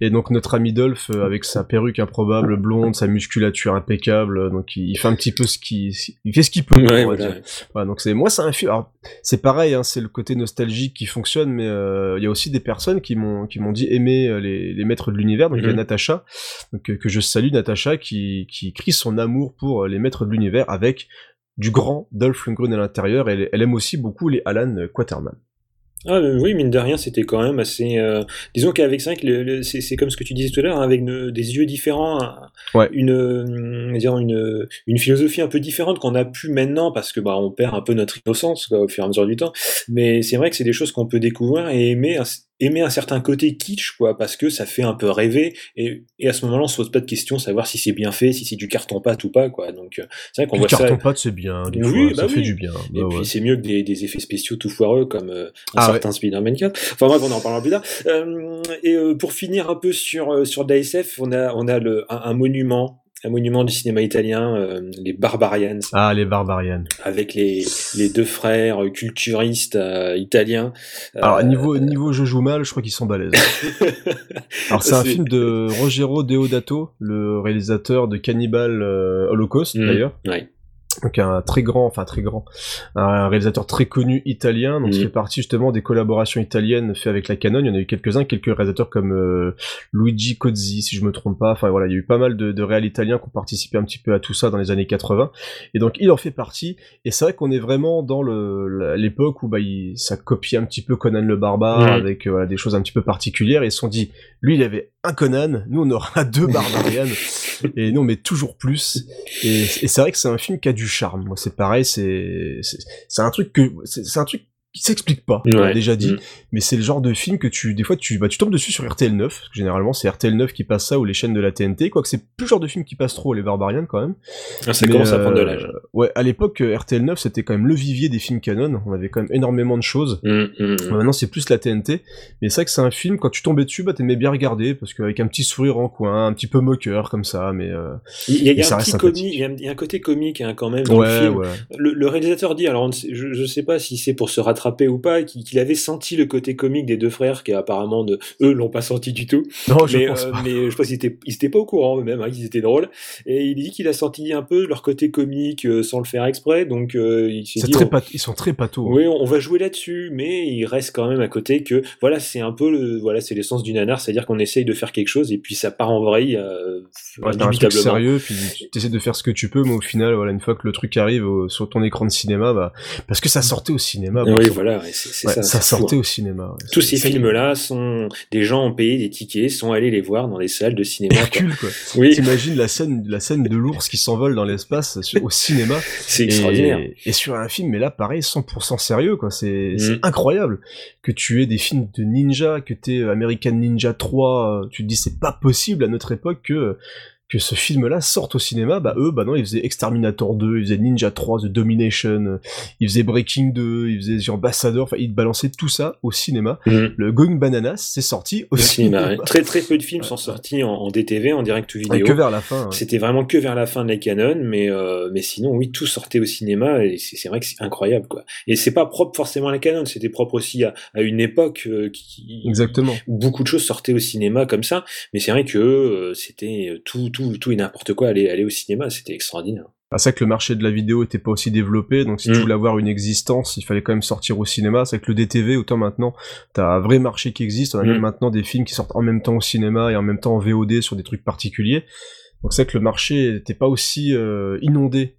Et donc notre ami Dolph, euh, avec sa perruque improbable blonde, sa musculature impeccable, euh, donc il, il fait un petit peu ce qu'il, il fait ce qu'il peut. Ouais, voilà. Ouais, donc c'est, moi c'est un film. C'est pareil, hein, c'est le côté nostalgique qui fonctionne, mais euh, il y a aussi des personnes qui m'ont, qui m'ont dit aimer euh, les, les maîtres de l'univers. Donc il y a Mhm. Natacha, donc, euh, que je salue, Natacha, qui, qui crie son amour pour euh, les maîtres de l'univers avec du grand Dolph Lundgren à l'intérieur. Elle, elle aime aussi beaucoup les Alan Quaterman. Ah mais oui, mine de rien, c'était quand même assez. euh, Disons qu'avec ça, le, le- c'est c'est comme ce que tu disais tout à l'heure, hein, avec ne- des yeux différents, un- Ouais. une, euh, une, une philosophie un peu différente qu'on a pu maintenant parce que bah on perd un peu notre innocence quoi, au fur et à mesure du temps. Mais c'est vrai que c'est des choses qu'on peut découvrir et aimer. Aimer un certain côté kitsch quoi parce que ça fait un peu rêver et, et à ce moment-là on se pose pas de questions savoir si c'est bien fait si c'est du carton pâte ou pas quoi donc euh, c'est vrai qu'on voit ça carton pâte, c'est bien, des Oui, fois, ça bah fait du bien. et Bah puis ouais. c'est mieux que des, des effets spéciaux tout foireux comme euh, un Ah certain Spider-Man 4. Enfin bref, on en parlera plus tard. Euh, et euh, pour finir un peu sur euh, sur d'ASF, on a on a le un, un monument, un monument du cinéma italien, euh, les Barbarians, Ah, les Barbarians. avec les les deux frères culturistes euh, italiens. Alors, Euh, niveau, niveau je joue mal, je crois qu'ils sont balèzes. Alors, c'est un film de Ruggero Deodato, le réalisateur de Cannibal euh, Holocaust, Mhm. d'ailleurs. Ouais. Donc, un très grand, enfin, très grand, un réalisateur très connu italien, donc, Mhm. il fait partie justement des collaborations italiennes faites avec la Canon. Il y en a eu quelques-uns, quelques réalisateurs comme euh, Luigi Cozzi, si je me trompe pas. Enfin, voilà, il y a eu pas mal de, de réals italiens qui ont participé un petit peu à tout ça dans les années 80. Et donc, il en fait partie. Et c'est vrai qu'on est vraiment dans le l'époque où bah, il, ça copie un petit peu Conan le barbare Mhm. avec euh, voilà, des choses un petit peu particulières. Et ils se sont dit, lui, il avait un Conan, nous, on aura deux Barbarians. et nous, on met toujours plus. Et, et c'est vrai que c'est un film qui a du charme. Moi, c'est pareil, c'est c'est un truc que c'est un truc qui s'explique pas. on l'a déjà dit, Mm. mais c'est le genre de film que tu des fois tu bah tu tombes dessus sur RTL 9 parce que généralement c'est RTL 9 qui passe ça ou les chaînes de la TNT quoique c'est plus le genre de film qui passe trop les Barbarians quand même. Ah, ça Mais, commence à prendre de euh, l'âge. Ouais, à l'époque euh, RTL 9 c'était quand même le vivier des films canon, on avait quand même énormément de choses. Hum, hum. Maintenant c'est plus la TNT, mais c'est vrai que c'est un film quand tu tombais dessus bah t'aimais bien regarder parce qu'avec un petit sourire en coin, un petit peu moqueur comme ça, mais euh, Il y a, y un petit comique, il y a côté comique hein, quand même dans le ouais film. ouais. Le, le réalisateur dit, alors je, je sais pas si c'est pour se rattraper ou pas, qu'il avait senti le côté comique des deux frères, qui apparemment de, eux l'ont pas senti du tout. Non, je mais, pense euh, pas. mais je pense qu'ils étaient, ils étaient pas au courant eux-mêmes, hein, qu'ils étaient drôles. Et il dit qu'il a senti un peu leur côté comique euh, sans le faire exprès, donc euh, il s'est C'est dit, très on- pat- ils sont très patos. oui, on on va jouer là-dessus, mais il reste quand même à côté que voilà, c'est un peu le voilà, c'est l'essence du nanar, c'est-à-dire qu'on essaye de faire quelque chose et puis ça part en vrille euh, Ouais, un truc sérieux, puis tu essaies de faire ce que tu peux, mais au final, voilà, une fois que le truc arrive au- sur ton écran de cinéma, bah, parce que ça sortait au cinéma. Oui, voilà, c'est ouais, ça. ça c'est fou, sortait au cinéma. ouais. Tous ces films-là sont des gens ont payé des tickets, sont allés les voir dans les salles de cinéma. quoi. Hercule, quoi. Oui, T'imagines la scène, la scène de l'ours qui s'envole dans l'espace au cinéma. c'est extraordinaire. Et, sur un film, mais là, pareil, 100% sérieux, quoi. C'est Mhm. c'est incroyable que tu aies des films de ninja, que t'aies American Ninja 3. euh, Tu te dis, c'est pas possible à notre époque que que ce film-là sorte au cinéma. Bah eux, bah non, ils faisaient Exterminator 2, ils faisaient Ninja 3, The Domination, euh, ils faisaient Breaking 2, ils faisaient The Ambassador. Enfin, ils balançaient tout ça au cinéma. Mhm. Le Going Bananas, c'est sorti au Au cinéma, cinéma. ouais. Très très peu de films sont sortis en, en DTV, en direct Et vidéo. que vers la fin. ouais. C'était vraiment que vers la fin de la canon, mais euh, mais sinon oui, tout sortait au cinéma et c'est vrai que c'est incroyable quoi. Et c'est pas propre forcément à la canon, c'était propre aussi à, à une époque euh, qui Exactement. où beaucoup de choses sortaient au cinéma comme ça. Mais c'est vrai que euh, c'était euh, tout tout tout et n'importe quoi aller aller au cinéma, c'était extraordinaire. Ah, c'est vrai que le marché de la vidéo était pas aussi développé, donc si tu Mm. voulais avoir une existence, il fallait quand même sortir au cinéma. C'est vrai que le DTV, autant maintenant, t'as un vrai marché qui existe. On a Mm. même maintenant des films qui sortent en même temps au cinéma et en même temps en VOD sur des trucs particuliers. Donc c'est vrai que le marché était pas aussi euh, inondé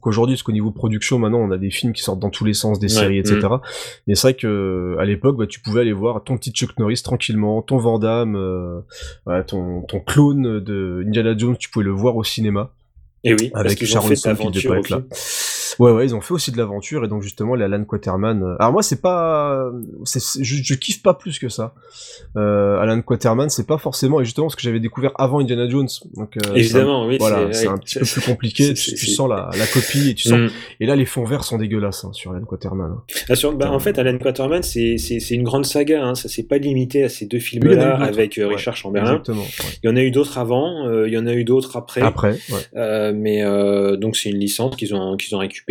qu'aujourd'hui, parce qu'au niveau production, maintenant, on a des films qui sortent dans tous les sens, des Ouais, séries, etc. mm. Mais c'est vrai que à l'époque, bah, tu pouvais aller voir ton petit Chuck Norris tranquillement, ton Van Damme, euh, voilà, ton, ton clone de Indiana Jones, tu pouvais le voir au cinéma Et oui, parce avec fait Stone qui devait pas être là. Ouais, ouais, ils ont fait aussi de l'aventure et donc justement les Alan Quaterman. euh, Alors moi c'est pas, c'est, je, je kiffe pas plus que ça. Euh, Alan Quaterman c'est pas forcément et justement ce que j'avais découvert avant Indiana Jones. Donc euh, Évidemment, un- oui, Voilà, c'est- un ouais, petit peu plus compliqué. Tu, sens la, la copie et tu sens. Mm. Et là les fonds verts sont dégueulasses hein, sur Alan Quaterman. hein. Ah, sur- bah, en fait, Alan Quaterman, c'est c'est- une grande saga. Hein. Ça s'est pas limité à ces deux films-là avec euh, Ouais, Richard Chamberlain. Exactement. ouais. Il y en a eu d'autres avant, euh, il y en a eu d'autres après. Après, ouais. Euh, mais donc c'est une licence qu'ils ont qu'ils ont récupérée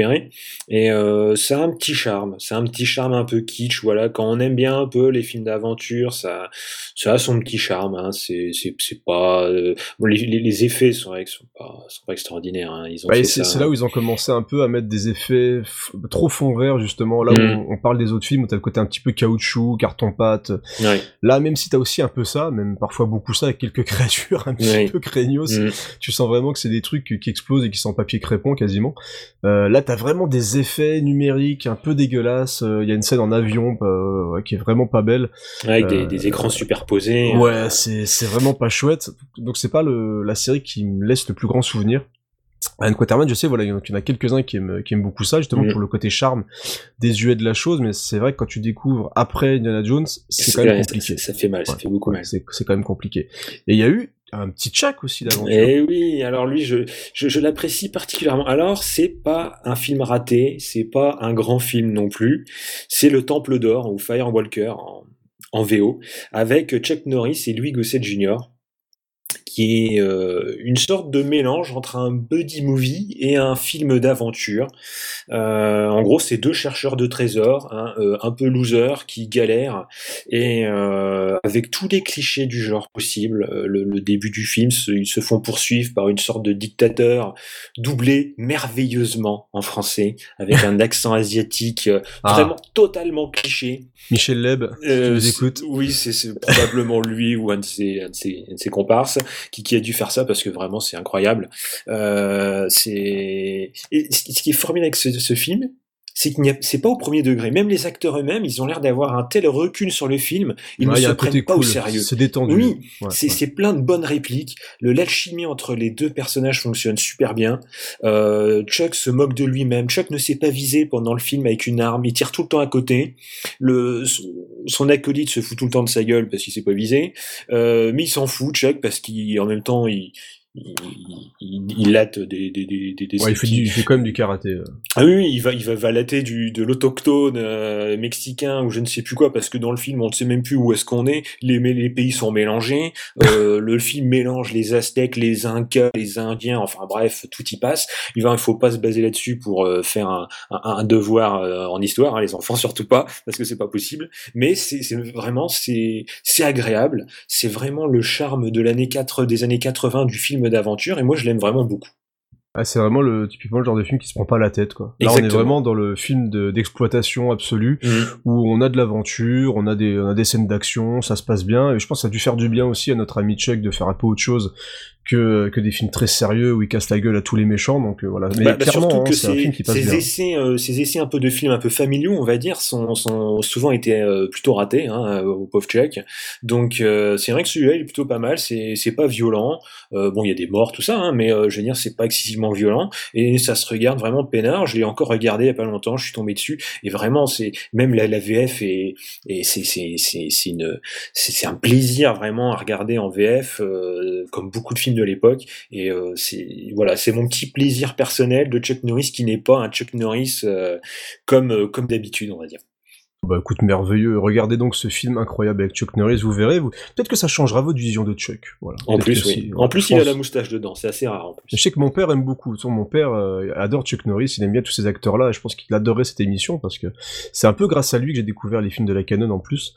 et euh, ça a un petit charme, c'est un petit charme un peu kitsch. Voilà, quand on aime bien un peu les films d'aventure, ça ça a son petit charme. Hein. C'est c'est pas euh, bon, les, les, effets sont sont pas sont pas extraordinaires. Hein. Ils ont Bah, c'est là où ils ont commencé un peu à mettre des effets trop fond vert justement là où Mm. on, on parle des autres films où t'as le côté un petit peu caoutchouc carton pâte Ouais. là même si t'as aussi un peu ça même parfois beaucoup ça avec quelques créatures un petit Ouais. peu craignos Mm. tu sens vraiment que c'est des trucs qui explosent et qui sont en papier crépon quasiment euh, là t'as vraiment des effets numériques un peu dégueulasses Euh, il y a une scène en avion euh, ouais, qui est vraiment pas belle Avec Euh, des, des écrans superposés. Ouais, c'est c'est vraiment pas chouette. Donc c'est pas le, la série qui me laisse le plus grand souvenir. Anne Quaterman, je sais, voilà, il y en a quelques-uns qui aiment, qui aiment beaucoup ça, justement Mhm. pour le côté charme désuet de la chose, mais c'est vrai que quand tu découvres après Indiana Jones, c'est quand même compliqué. Ça, ça fait mal, ça fait beaucoup ouais, mal. C'est c'est quand même compliqué. Et il y a eu un petit Chuck aussi d'aventure. Eh oui, alors lui, je, je, je l'apprécie particulièrement. Alors, c'est pas un film raté, c'est pas un grand film non plus. C'est Le Temple d'Or ou Firewalker en, en VO avec Chuck Norris et Louis Gossett Jr. qui est euh, une sorte de mélange entre un buddy movie et un film d'aventure. Euh, en gros, c'est deux chercheurs de trésors, hein, euh, un peu losers, qui galèrent, et euh, avec tous les clichés du genre possible. Euh, le, le début du film, se- ils se font poursuivre par une sorte de dictateur, doublé merveilleusement en français, avec un accent asiatique euh, Ah. vraiment totalement cliché. Michel Leb, si tu nous écoutes. Oui, c'est c'est probablement lui ou un de ses, un de ses, un de ses comparses qui, a dû faire ça parce que vraiment c'est incroyable. Euh, c'est ce qui est formidable avec ce, ce film, c'est qu'il n'y a, c'est pas au premier degré. Même les acteurs eux-mêmes, ils ont l'air d'avoir un tel recul sur le film, ils Ouais, ne se prennent pas au sérieux. c'est détendu. Oui, Ouais, c'est ouais. plein de bonnes répliques. Le l'alchimie entre les deux personnages fonctionne super bien. Euh, Chuck se moque de lui-même. Chuck ne sait pas viser pendant le film avec une arme. Il tire tout le temps à côté. Le son, son acolyte se fout tout le temps de sa gueule parce qu'il sait pas viser. Euh, mais il s'en fout Chuck parce qu'en même temps il il, il, il latte des des des des, des Ouais, il, fait du, il fait quand même du karaté. euh. ah oui, oui, il va, il va valater du, de l'autochtone euh, mexicain ou je ne sais plus quoi, parce que dans le film, on ne sait même plus où est-ce qu'on est. Les, les pays sont mélangés. Euh, le film mélange les Aztèques, les Incas, les Indiens. Enfin bref, tout y passe. Il va, il faut pas se baser là-dessus pour euh, faire un, un, un devoir euh, en histoire. hein, les enfants surtout pas, parce que c'est pas possible. Mais c'est c'est vraiment, c'est c'est agréable. C'est vraiment le charme de l'année 4 des années 80 du film d'aventure. Et moi, je l'aime vraiment beaucoup. Ah, c'est vraiment le typiquement le genre de film qui se prend pas la tête quoi. Là on est vraiment dans le film de- d'exploitation absolue Mhm. où on a de l'aventure, on a des on a des scènes d'action, ça se passe bien et je pense que ça a dû faire du bien aussi à notre ami Chuck de faire un peu autre chose que que des films très sérieux où il casse la gueule à tous les méchants donc euh, voilà. Mais Bah, bah, surtout hein, que ces, qui essais, euh, ces essais un peu de films un peu familiaux, on va dire, sont, sont souvent été euh, plutôt ratés hein, au pauvre Chuck. Donc euh, c'est vrai que celui-là il est plutôt pas mal. C'est c'est pas violent. Euh, bon, il y a des morts tout ça, hein, mais euh, je veux dire c'est pas excessivement violent et ça se regarde vraiment peinard. Je l'ai encore regardé il y a pas longtemps. Je suis tombé dessus et vraiment c'est même la, la VF et et c'est c'est c'est c'est une c'est c'est un plaisir vraiment à regarder en VF euh, comme beaucoup de films de l'époque et euh, c'est voilà, c'est mon petit plaisir personnel de Chuck Norris qui n'est pas un Chuck Norris euh, euh, comme d'habitude, on va dire. Bah écoute, merveilleux. Regardez donc ce film incroyable avec Chuck Norris, vous verrez. Vous... Peut-être que ça changera votre vision de Chuck. Voilà. En plus, oui. En plus, il a la moustache dedans, c'est assez rare en plus. Je sais que mon père aime beaucoup. Mon père euh, adore Chuck Norris, il aime bien tous ces acteurs-là. Je pense qu'il adorait cette émission parce que c'est un peu grâce à lui que j'ai découvert les films de la canon en plus.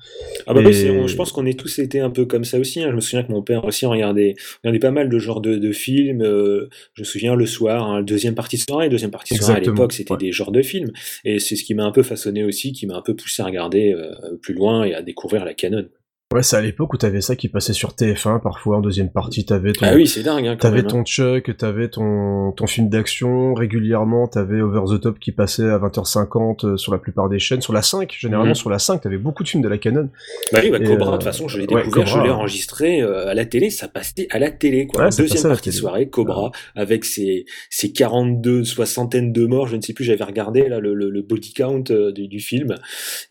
Ah bah, Et- on- je pense qu'on est tous été un peu comme ça aussi. hein. Je me souviens que mon père aussi regardait, regardait pas mal de genres de, de films. euh, je me souviens le soir, hein, deuxième partie de soirée, deuxième partie de soirée à l'époque, c'était ouais. des genres de films. Et c'est ce qui m'a un peu façonné aussi, qui m'a un peu poussé à regarder euh, plus loin et à découvrir la canon. Ouais, c'est à l'époque où t'avais ça qui passait sur TF1 parfois en deuxième partie. T'avais ton, Ah oui, c'est dingue. Hein, t'avais même, hein. ton Chuck, t'avais ton ton film d'action régulièrement. T'avais Over the Top qui passait à 20h50 euh, sur la plupart des chaînes. Sur la 5, généralement Mhm. sur la 5, t'avais beaucoup de films de la Canon. Bah oui, bah, Cobra, euh, de toute façon, je l'ai ouais, découvert, Cobra, je l'ai enregistré euh, à la télé, ça passait à la télé, quoi. Ouais, ça Deuxième partie de soirée, Cobra, avec ses, ses 42 soixantaines de morts, je ne sais plus, j'avais regardé là le, le, le body count euh, du, du film,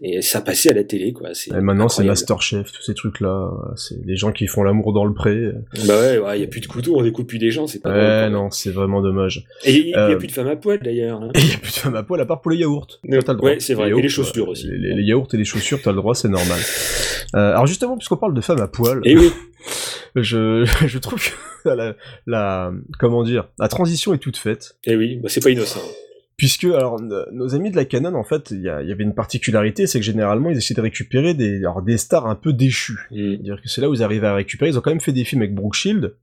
et ça passait à la télé, quoi. Et maintenant, c'est. Masterchef, tous ces trucs-là. C'est les gens qui font l'amour dans le pré. Bah ouais, ouais, il y a plus de couteau, on découpe plus des gens, c'est pas Ouais, non, c'est vraiment dommage. Et il y a Euh, plus de femmes à poil, d'ailleurs. hein. Et il y a plus de femmes à poil à part pour les yaourts. Ouais, le droit. c'est vrai, et yaourts, les chaussures ouais, aussi. Les, les- les yaourts et les chaussures, t'as le droit, c'est normal. Euh, alors justement, puisqu'on parle de femmes à poil, Et oui, je, je trouve que la, la, comment dire, la transition est toute faite. et oui, bah, c'est pas innocent. Puisque, alors, nos amis de la Canon, en fait, il y, avait une particularité, c'est que généralement, ils essaient de récupérer des, alors, des stars un peu déchues. Mm. C'est-à-dire que c'est là où ils arrivent à récupérer. Ils ont quand même fait des films avec Brooke Shield.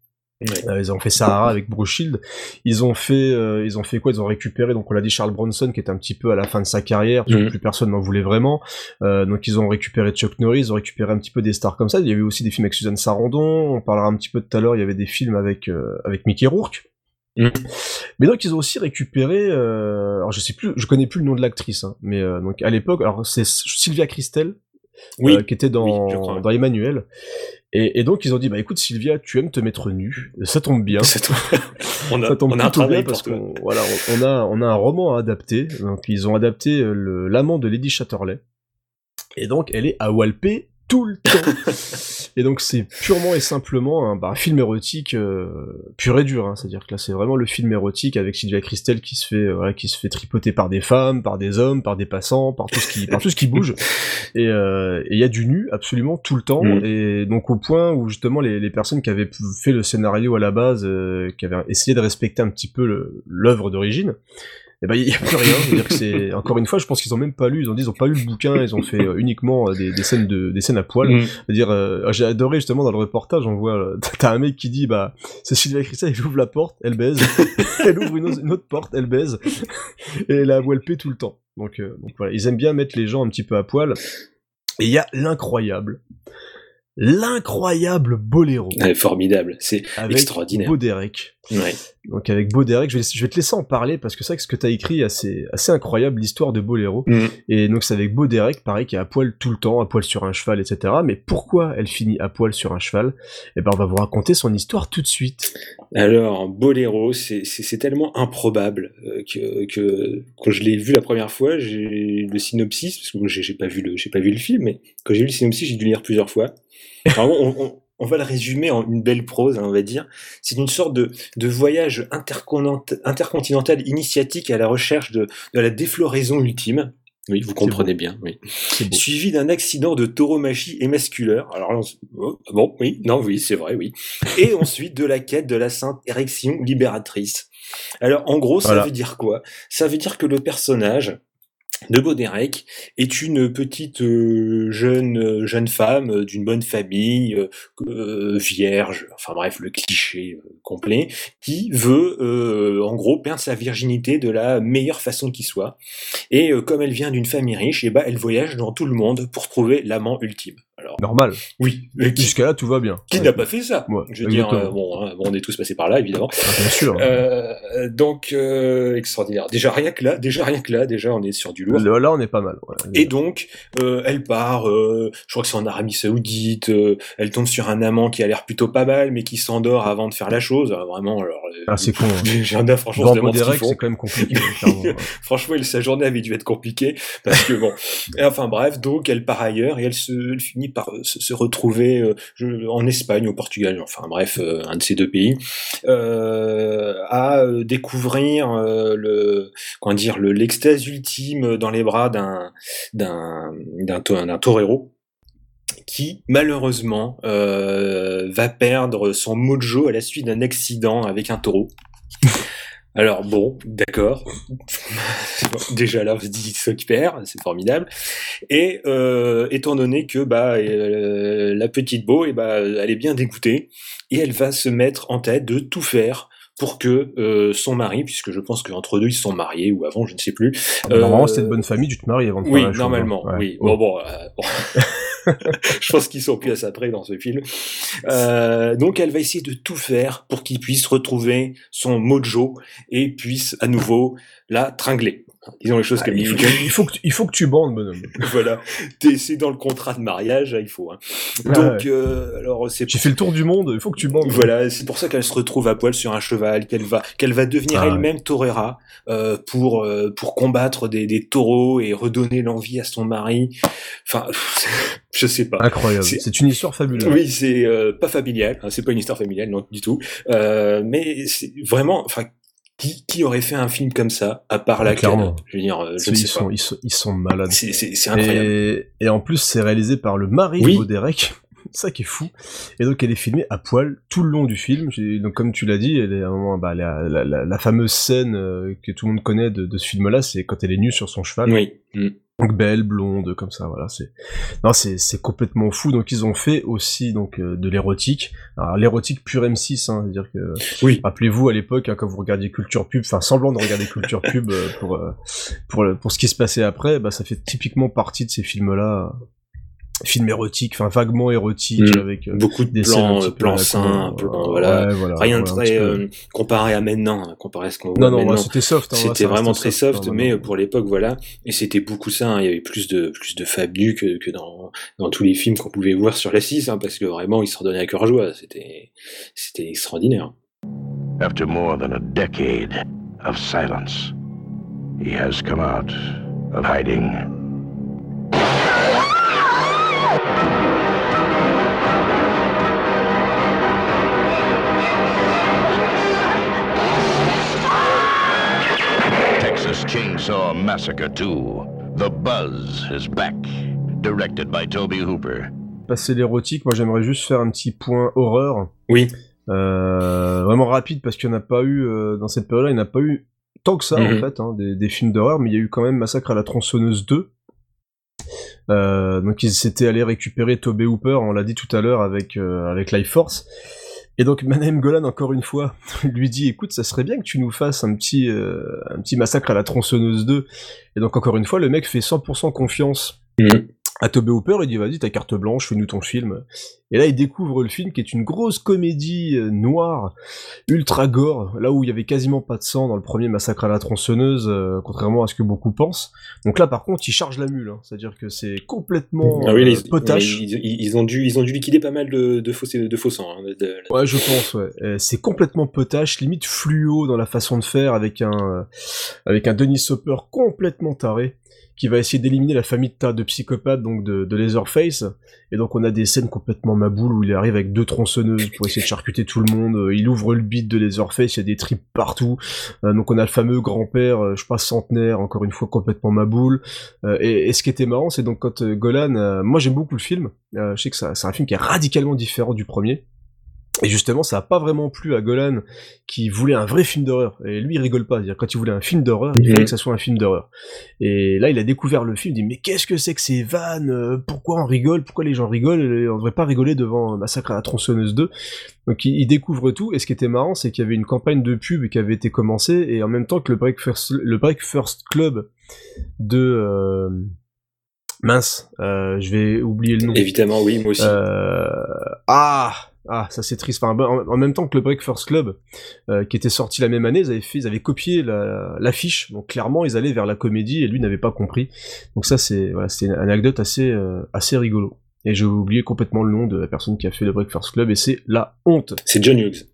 Ouais. Euh, ils ont fait Sahara avec Brooke Shield. Ils ont fait, euh, ils ont fait quoi? Ils ont récupéré, donc on l'a dit, Charles Bronson, qui est un petit peu à la fin de sa carrière, parce que Mhm. plus personne n'en voulait vraiment. Euh, donc ils ont récupéré Chuck Norris, ils ont récupéré un petit peu des stars comme ça. Il y avait aussi des films avec Suzanne Sarandon. On parlera un petit peu tout à l'heure. Il y avait des films avec avec Mickey Rourke. Mhm. Mais donc ils ont aussi récupéré, euh, alors je sais plus, je connais plus le nom de l'actrice, hein, mais euh, donc à l'époque, alors c'est Sylvia Christel, Oui, euh, qui était dans, Oui, dans Emmanuel. Et, et donc ils ont dit bah écoute Sylvia, tu aimes te mettre nu, ça tombe bien. Ça tombe- on a, Ça tombe on a un plutôt travail bien parce qu'on voilà, on, on a on a un roman à adapter. Donc ils ont adapté euh, l'amant de Lady Chatterley. Et donc elle est à Walpé tout le temps. et donc c'est purement et simplement un, bah, un film érotique euh, pur et dur. Hein. C'est-à-dire que là c'est vraiment le film érotique avec Sylvia Christel qui se fait euh, qui se fait tripoter par des femmes, par des hommes, par des passants, par tout ce qui par tout ce qui bouge. Et euh, et il y a du nu absolument tout le temps. Mm. Et donc au point où justement les, les personnes qui avaient fait le scénario à la base, euh, qui avaient essayé de respecter un petit peu l'œuvre d'origine, et ben il y a plus rien. Que c'est encore une fois, je pense qu'ils ont même pas lu, ils ont dit ils ont pas lu le bouquin, ils ont fait euh, uniquement euh, des, des scènes de des scènes à poil. Mm. C'est-à-dire, euh, j'ai adoré justement dans le reportage, on voit, t'as un mec qui dit, bah, c'est Sylvia Christel, elle ouvre la porte, elle baise, elle ouvre une, autre- une autre porte, elle baise, et elle a Walpé tout le temps. Donc, euh, donc voilà, ils aiment bien mettre les gens un petit peu à poil. Et il y a l'incroyable, l'incroyable boléro Ouais, formidable, c'est extraordinaire. Beau Derek. Ouais. Donc avec Beau Derek, je vais, je vais te laisser en parler parce que c'est vrai que ce que t'as écrit est assez, assez incroyable, l'histoire de Boléro. Mm. Et donc c'est avec Beau Derek, pareil, qui est à poil tout le temps, à poil sur un cheval, etc. Mais pourquoi elle finit à poil sur un cheval? Eh ben on va vous raconter son histoire tout de suite. Alors, Boléro, c'est tellement improbable euh, que, que quand je l'ai vu la première fois, j'ai le synopsis, parce que j'ai pas vu le j'ai pas vu le film, mais quand j'ai vu le synopsis, j'ai dû lire plusieurs fois. Alors, on, on- on va le résumer en une belle prose, hein, on va dire. C'est une sorte de, de voyage intercontinent- intercontinental initiatique à la recherche de, de la défloraison ultime. Oui, vous comprenez bien, oui. Suivi d'un accident de tauromachie émasculeur. Alors, là, on s- oh, bon, oui, non, oui, c'est vrai, oui. Et ensuite de la quête de la sainte érection libératrice. Alors, en gros, ça Voilà. veut dire quoi? Ça veut dire que le personnage de Baudérec est une petite euh, jeune euh, jeune femme euh, d'une bonne famille, vierge, enfin bref, le cliché complet, qui veut en gros perdre sa virginité de la meilleure façon qui soit. Et comme elle vient d'une famille riche, et ben elle voyage dans tout le monde pour trouver l'amant ultime. Alors Normal. oui, Jusqu'à là, tout va bien. qui n'a pas fait ça? Ouais, Je veux dire, exactement. euh, bon, hein, bon, on est tous passés par là, évidemment. Ah, bien sûr. Euh, donc euh, extraordinaire. Déjà rien que là, déjà rien que là, déjà on est sur du lourd. Là, là, on est pas mal. ouais. Et donc, euh, elle part, euh, je crois que c'est en Arabie Saoudite, euh, elle tombe sur un amant qui a l'air plutôt pas mal, mais qui s'endort avant de faire la chose. Alors, vraiment, alors... euh, Ah, c'est con. Hein. J'ai un franchement, demande ce c'est quand même compliqué. Franchement, sa journée avait dû être compliquée parce que bon. Et enfin bref, donc elle part ailleurs et elle se elle finit euh, se, retrouver euh, en Espagne, au Portugal, enfin bref, euh, un de ces deux pays, à découvrir le dire le l'extase ultime dans les bras d'un d'un d'un to- d'un torero qui malheureusement va perdre son mojo à la suite d'un accident avec un taureau. Alors bon, d'accord. Déjà là, on se dit super, c'est formidable. Et euh, étant donné que bah euh, la petite Beau, et bah elle est bien dégoûtée et elle va se mettre en tête de tout faire pour que euh, son mari, puisque je pense qu'entre deux ils se sont mariés ou avant, je ne sais plus. Normalement, c'était de bonne famille, tu te maries avant de oui, la hein. normalement, Ouais. oui. Oh. Bon, bon, euh, bon. je pense qu'ils sont plus à ça près dans ce film. Euh, donc elle va essayer de tout faire pour qu'il puisse retrouver son mojo et puisse à nouveau la tringler. Disons les choses Ah, comme il, faut, il, faut que, tu- il faut que tu bandes, bonhomme. voilà, T'es- c'est dans le contrat de mariage, il faut. Hein. Ouais, Donc, ouais. euh, alors c'est J'ai fait le tour du monde, il faut que tu bandes. voilà, c'est pour ça qu'elle se retrouve à poil sur un cheval, qu'elle va, qu'elle va devenir Ah ouais. elle-même torera euh, pour euh, pour combattre des, des taureaux et redonner l'envie à son mari. Enfin, je sais pas. Incroyable. C'est- une histoire fabuleuse. Oui, c'est euh, pas familial, hein, c'est pas une histoire familiale, non du tout. Euh, mais c'est vraiment, enfin, qui, qui aurait fait un film comme ça à part la Clairement. Je veux dire, euh, je ne ils, sais pas. sont, ils, sont, ils sont malades. C'est incroyable. Et, et en plus, c'est réalisé par le mari Oui. de Derek. Ça qui est fou. Et donc, elle est filmée à poil tout le long du film. Donc, comme tu l'as dit, elle est à un moment, bah, la, la, fameuse scène euh, que tout le monde connaît de, de ce film-là, c'est quand elle est nue sur son cheval. Oui. Mm. Donc belle, blonde, comme ça, voilà. C'est non, c'est c'est complètement fou. Donc ils ont fait aussi donc euh, de l'érotique. Alors l'érotique pure M6, hein, c'est-à-dire que Oui. rappelez-vous à l'époque hein, quand vous regardiez Culture Pub, enfin semblant de regarder Culture Pub euh, pour euh, pour le- pour ce qui se passait après, bah ça fait typiquement partie de ces films-là, films érotiques, enfin vaguement érotiques Mm. avec euh, Beaucoup de des plans, euh, plans plans, euh, voilà. ouais, voilà, Rien de voilà, très peu. euh, comparé à maintenant, hein, comparé à ce qu'on voit Non, non, ouais, c'était soft. hein, C'était vraiment très soft, hein, mais pour l'époque, voilà. Et c'était beaucoup ça. hein, Il y avait plus de plus de que, que dans dans tous les films qu'on pouvait voir sur la 6, hein, parce que vraiment, ils se redonnaient à cœur joie. C'était c'était extraordinaire. After more than a decade of silence, he has come out of hiding. Texas Chainsaw Massacre 2. The Buzz is back. Directed by Toby Hooper. passer l'érotique, moi j'aimerais juste faire un petit point horreur. Oui. Euh, vraiment rapide parce qu'il n'y en a pas eu euh, dans cette période-là, il n'y en a pas eu tant que ça Mhm. en fait, hein, des, des films d'horreur, mais il y a eu quand même Massacre à la tronçonneuse 2. Euh, donc ils s'étaient allés récupérer Toby Hooper, on l'a dit tout à l'heure avec euh, avec Life Force. Et donc Manahem Golan encore une fois lui dit écoute ça serait bien que tu nous fasses un petit euh, un petit massacre à la tronçonneuse 2. Et donc encore une fois le mec fait 100% confiance Mhm. À Toby Hooper, il dit vas-y ta carte blanche, fais-nous ton film. Et là il découvre le film qui est une grosse comédie euh, noire, ultra gore, là où il y avait quasiment pas de sang dans le premier massacre à la tronçonneuse, euh, contrairement à ce que beaucoup pensent. Donc là par contre il charge la mule, hein. c'est-à-dire que c'est complètement Ah oui, euh, les- potache. ils, ils- ils ont dû ils ont dû liquider pas mal de de faux de faux sang. hein, de- de- Ouais, je pense, ouais. C'est complètement potache, limite fluo dans la façon de faire, avec un, avec un Denis Hopper complètement taré, qui va essayer d'éliminer la famille de tas de psychopathes, donc de, de Leatherface. Et donc on a des scènes complètement maboules où il arrive avec deux tronçonneuses pour essayer de charcuter tout le monde. Euh, Il ouvre le beat de Leatherface, il y a des tripes partout. Euh, donc on a le fameux grand-père, euh, je sais centenaire, encore une fois complètement maboule. Et, et ce qui était marrant, c'est donc quand Golan, moi j'aime beaucoup le film. Je sais que c'est un film qui est radicalement différent du premier. Et justement, ça a pas vraiment plu à Golan, qui voulait un vrai film d'horreur. Et lui, il rigole pas. C'est-à-dire, quand il voulait un film d'horreur, il Mhm. fallait que ça soit un film d'horreur. Et là, il a découvert le film, il dit, mais qu'est-ce que c'est que ces vannes? Euh, Pourquoi on rigole? Pourquoi les gens rigolent? On devrait pas rigoler devant Massacre à la tronçonneuse 2. Donc, il, il découvre tout. Et ce qui était marrant, c'est qu'il y avait une campagne de pub qui avait été commencée, et en même temps que le Breakfast, le Breakfast Club de, euh, mince, euh, je vais oublier le nom. Évidemment, oui, moi aussi. Euh, ah, ah, ça c'est triste. Enfin, en, même temps que le Breakfast Club, euh, qui était sorti la même année, ils avaient fait, ils avaient copié la- l'affiche. donc clairement, ils allaient vers la comédie et lui n'avait pas compris. Donc ça, c'est, voilà, c'était une anecdote assez, euh, assez rigolo. Et j'ai oublié complètement le nom de la personne qui a fait le Breakfast Club et c'est la honte. C'est John Hughes.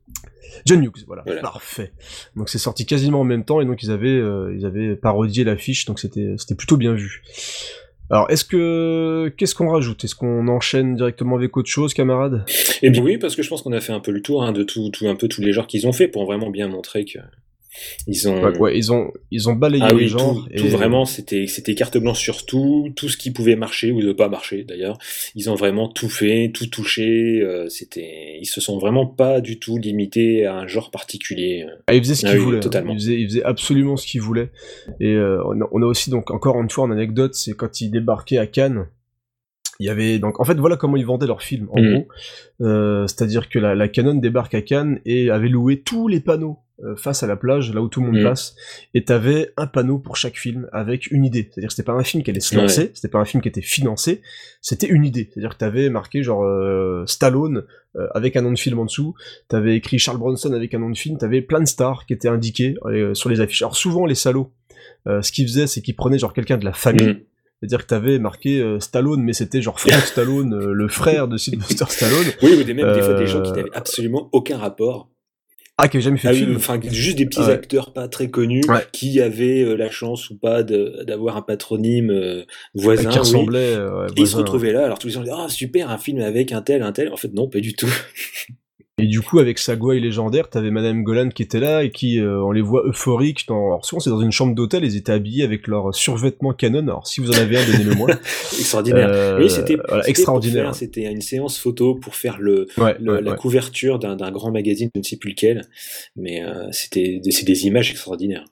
John Hughes, voilà, Voilà. parfait. Donc c'est sorti quasiment en même temps et donc ils avaient, euh, ils avaient parodié l'affiche, donc c'était, c'était plutôt bien vu. Alors, est-ce que qu'est-ce qu'on rajoute? Est-ce qu'on enchaîne directement avec autre chose, camarades? Eh bien oui, parce que je pense qu'on a fait un peu le tour hein, de tout, tout un peu tous les genres qu'ils ont fait pour vraiment bien montrer que ils ont. ouais, ouais, ils ont ils ont balayé Ah les oui, genres. tout, et- tout vraiment, c'était c'était carte blanche sur tout, tout ce qui pouvait marcher ou ne pas marcher d'ailleurs. Ils ont vraiment tout fait, tout touché. euh, c'était, ils se sont vraiment pas du tout limités à un genre particulier. Ah, ils faisaient ce Ah qu'ils oui, voulaient. hein. totalement. Ils faisaient, ils faisaient absolument ce qu'ils voulaient. Et euh, on, a, on a aussi donc encore une fois en anecdote, c'est quand ils débarquaient à Cannes. Il y avait donc en fait voilà comment ils vendaient leurs films en Mhm. gros. Euh, C'est-à-dire que la, la Canon débarque à Cannes et avait loué tous les panneaux euh, face à la plage, là où tout le monde Mm. passe, et t'avais un panneau pour chaque film avec une idée. C'est-à-dire que c'était pas un film qui allait se lancer, c'était pas un film qui était financé, c'était une idée. C'est-à-dire que t'avais marqué genre euh, Stallone euh, avec un nom de film en dessous, t'avais écrit Charles Bronson avec un nom de film, t'avais plein de stars qui étaient indiquées euh, sur les affiches. Alors souvent les salauds, euh, ce qu'ils faisaient, c'est qu'ils prenaient genre quelqu'un de la famille. Mm. C'est-à-dire que t'avais marqué euh, Stallone, mais c'était genre Frank Stallone, euh, le frère de Sylvester Stallone. Oui, ou des, même des fois des gens qui Euh, n'avaient absolument aucun rapport. Ah, qui avait jamais fait Ah de oui, film. enfin, juste des petits Ouais. acteurs pas très connus Ouais. qui avaient euh, la chance ou pas d'avoir un patronyme euh, voisin. qui ressemblait. euh, ouais, Et ils se retrouvaient là, alors tous les gens disaient Ah, super, un film avec un tel, un tel. En fait, non, pas du tout. Et du coup, avec sa gouaille légendaire, t'avais Madame Golan qui était là et qui, euh, on les voit euphoriques. Dans... Alors souvent, c'est dans une chambre d'hôtel, ils étaient habillés avec leur survêtement canon. Alors si vous en avez un, donnez-le moi. extraordinaire. Euh, oui, c'était voilà, extraordinaire. C'était une séance photo pour faire le, Ouais, le- ouais, la ouais. couverture d'un grand magazine, je ne sais plus lequel, mais euh, c'était c'est des images extraordinaires.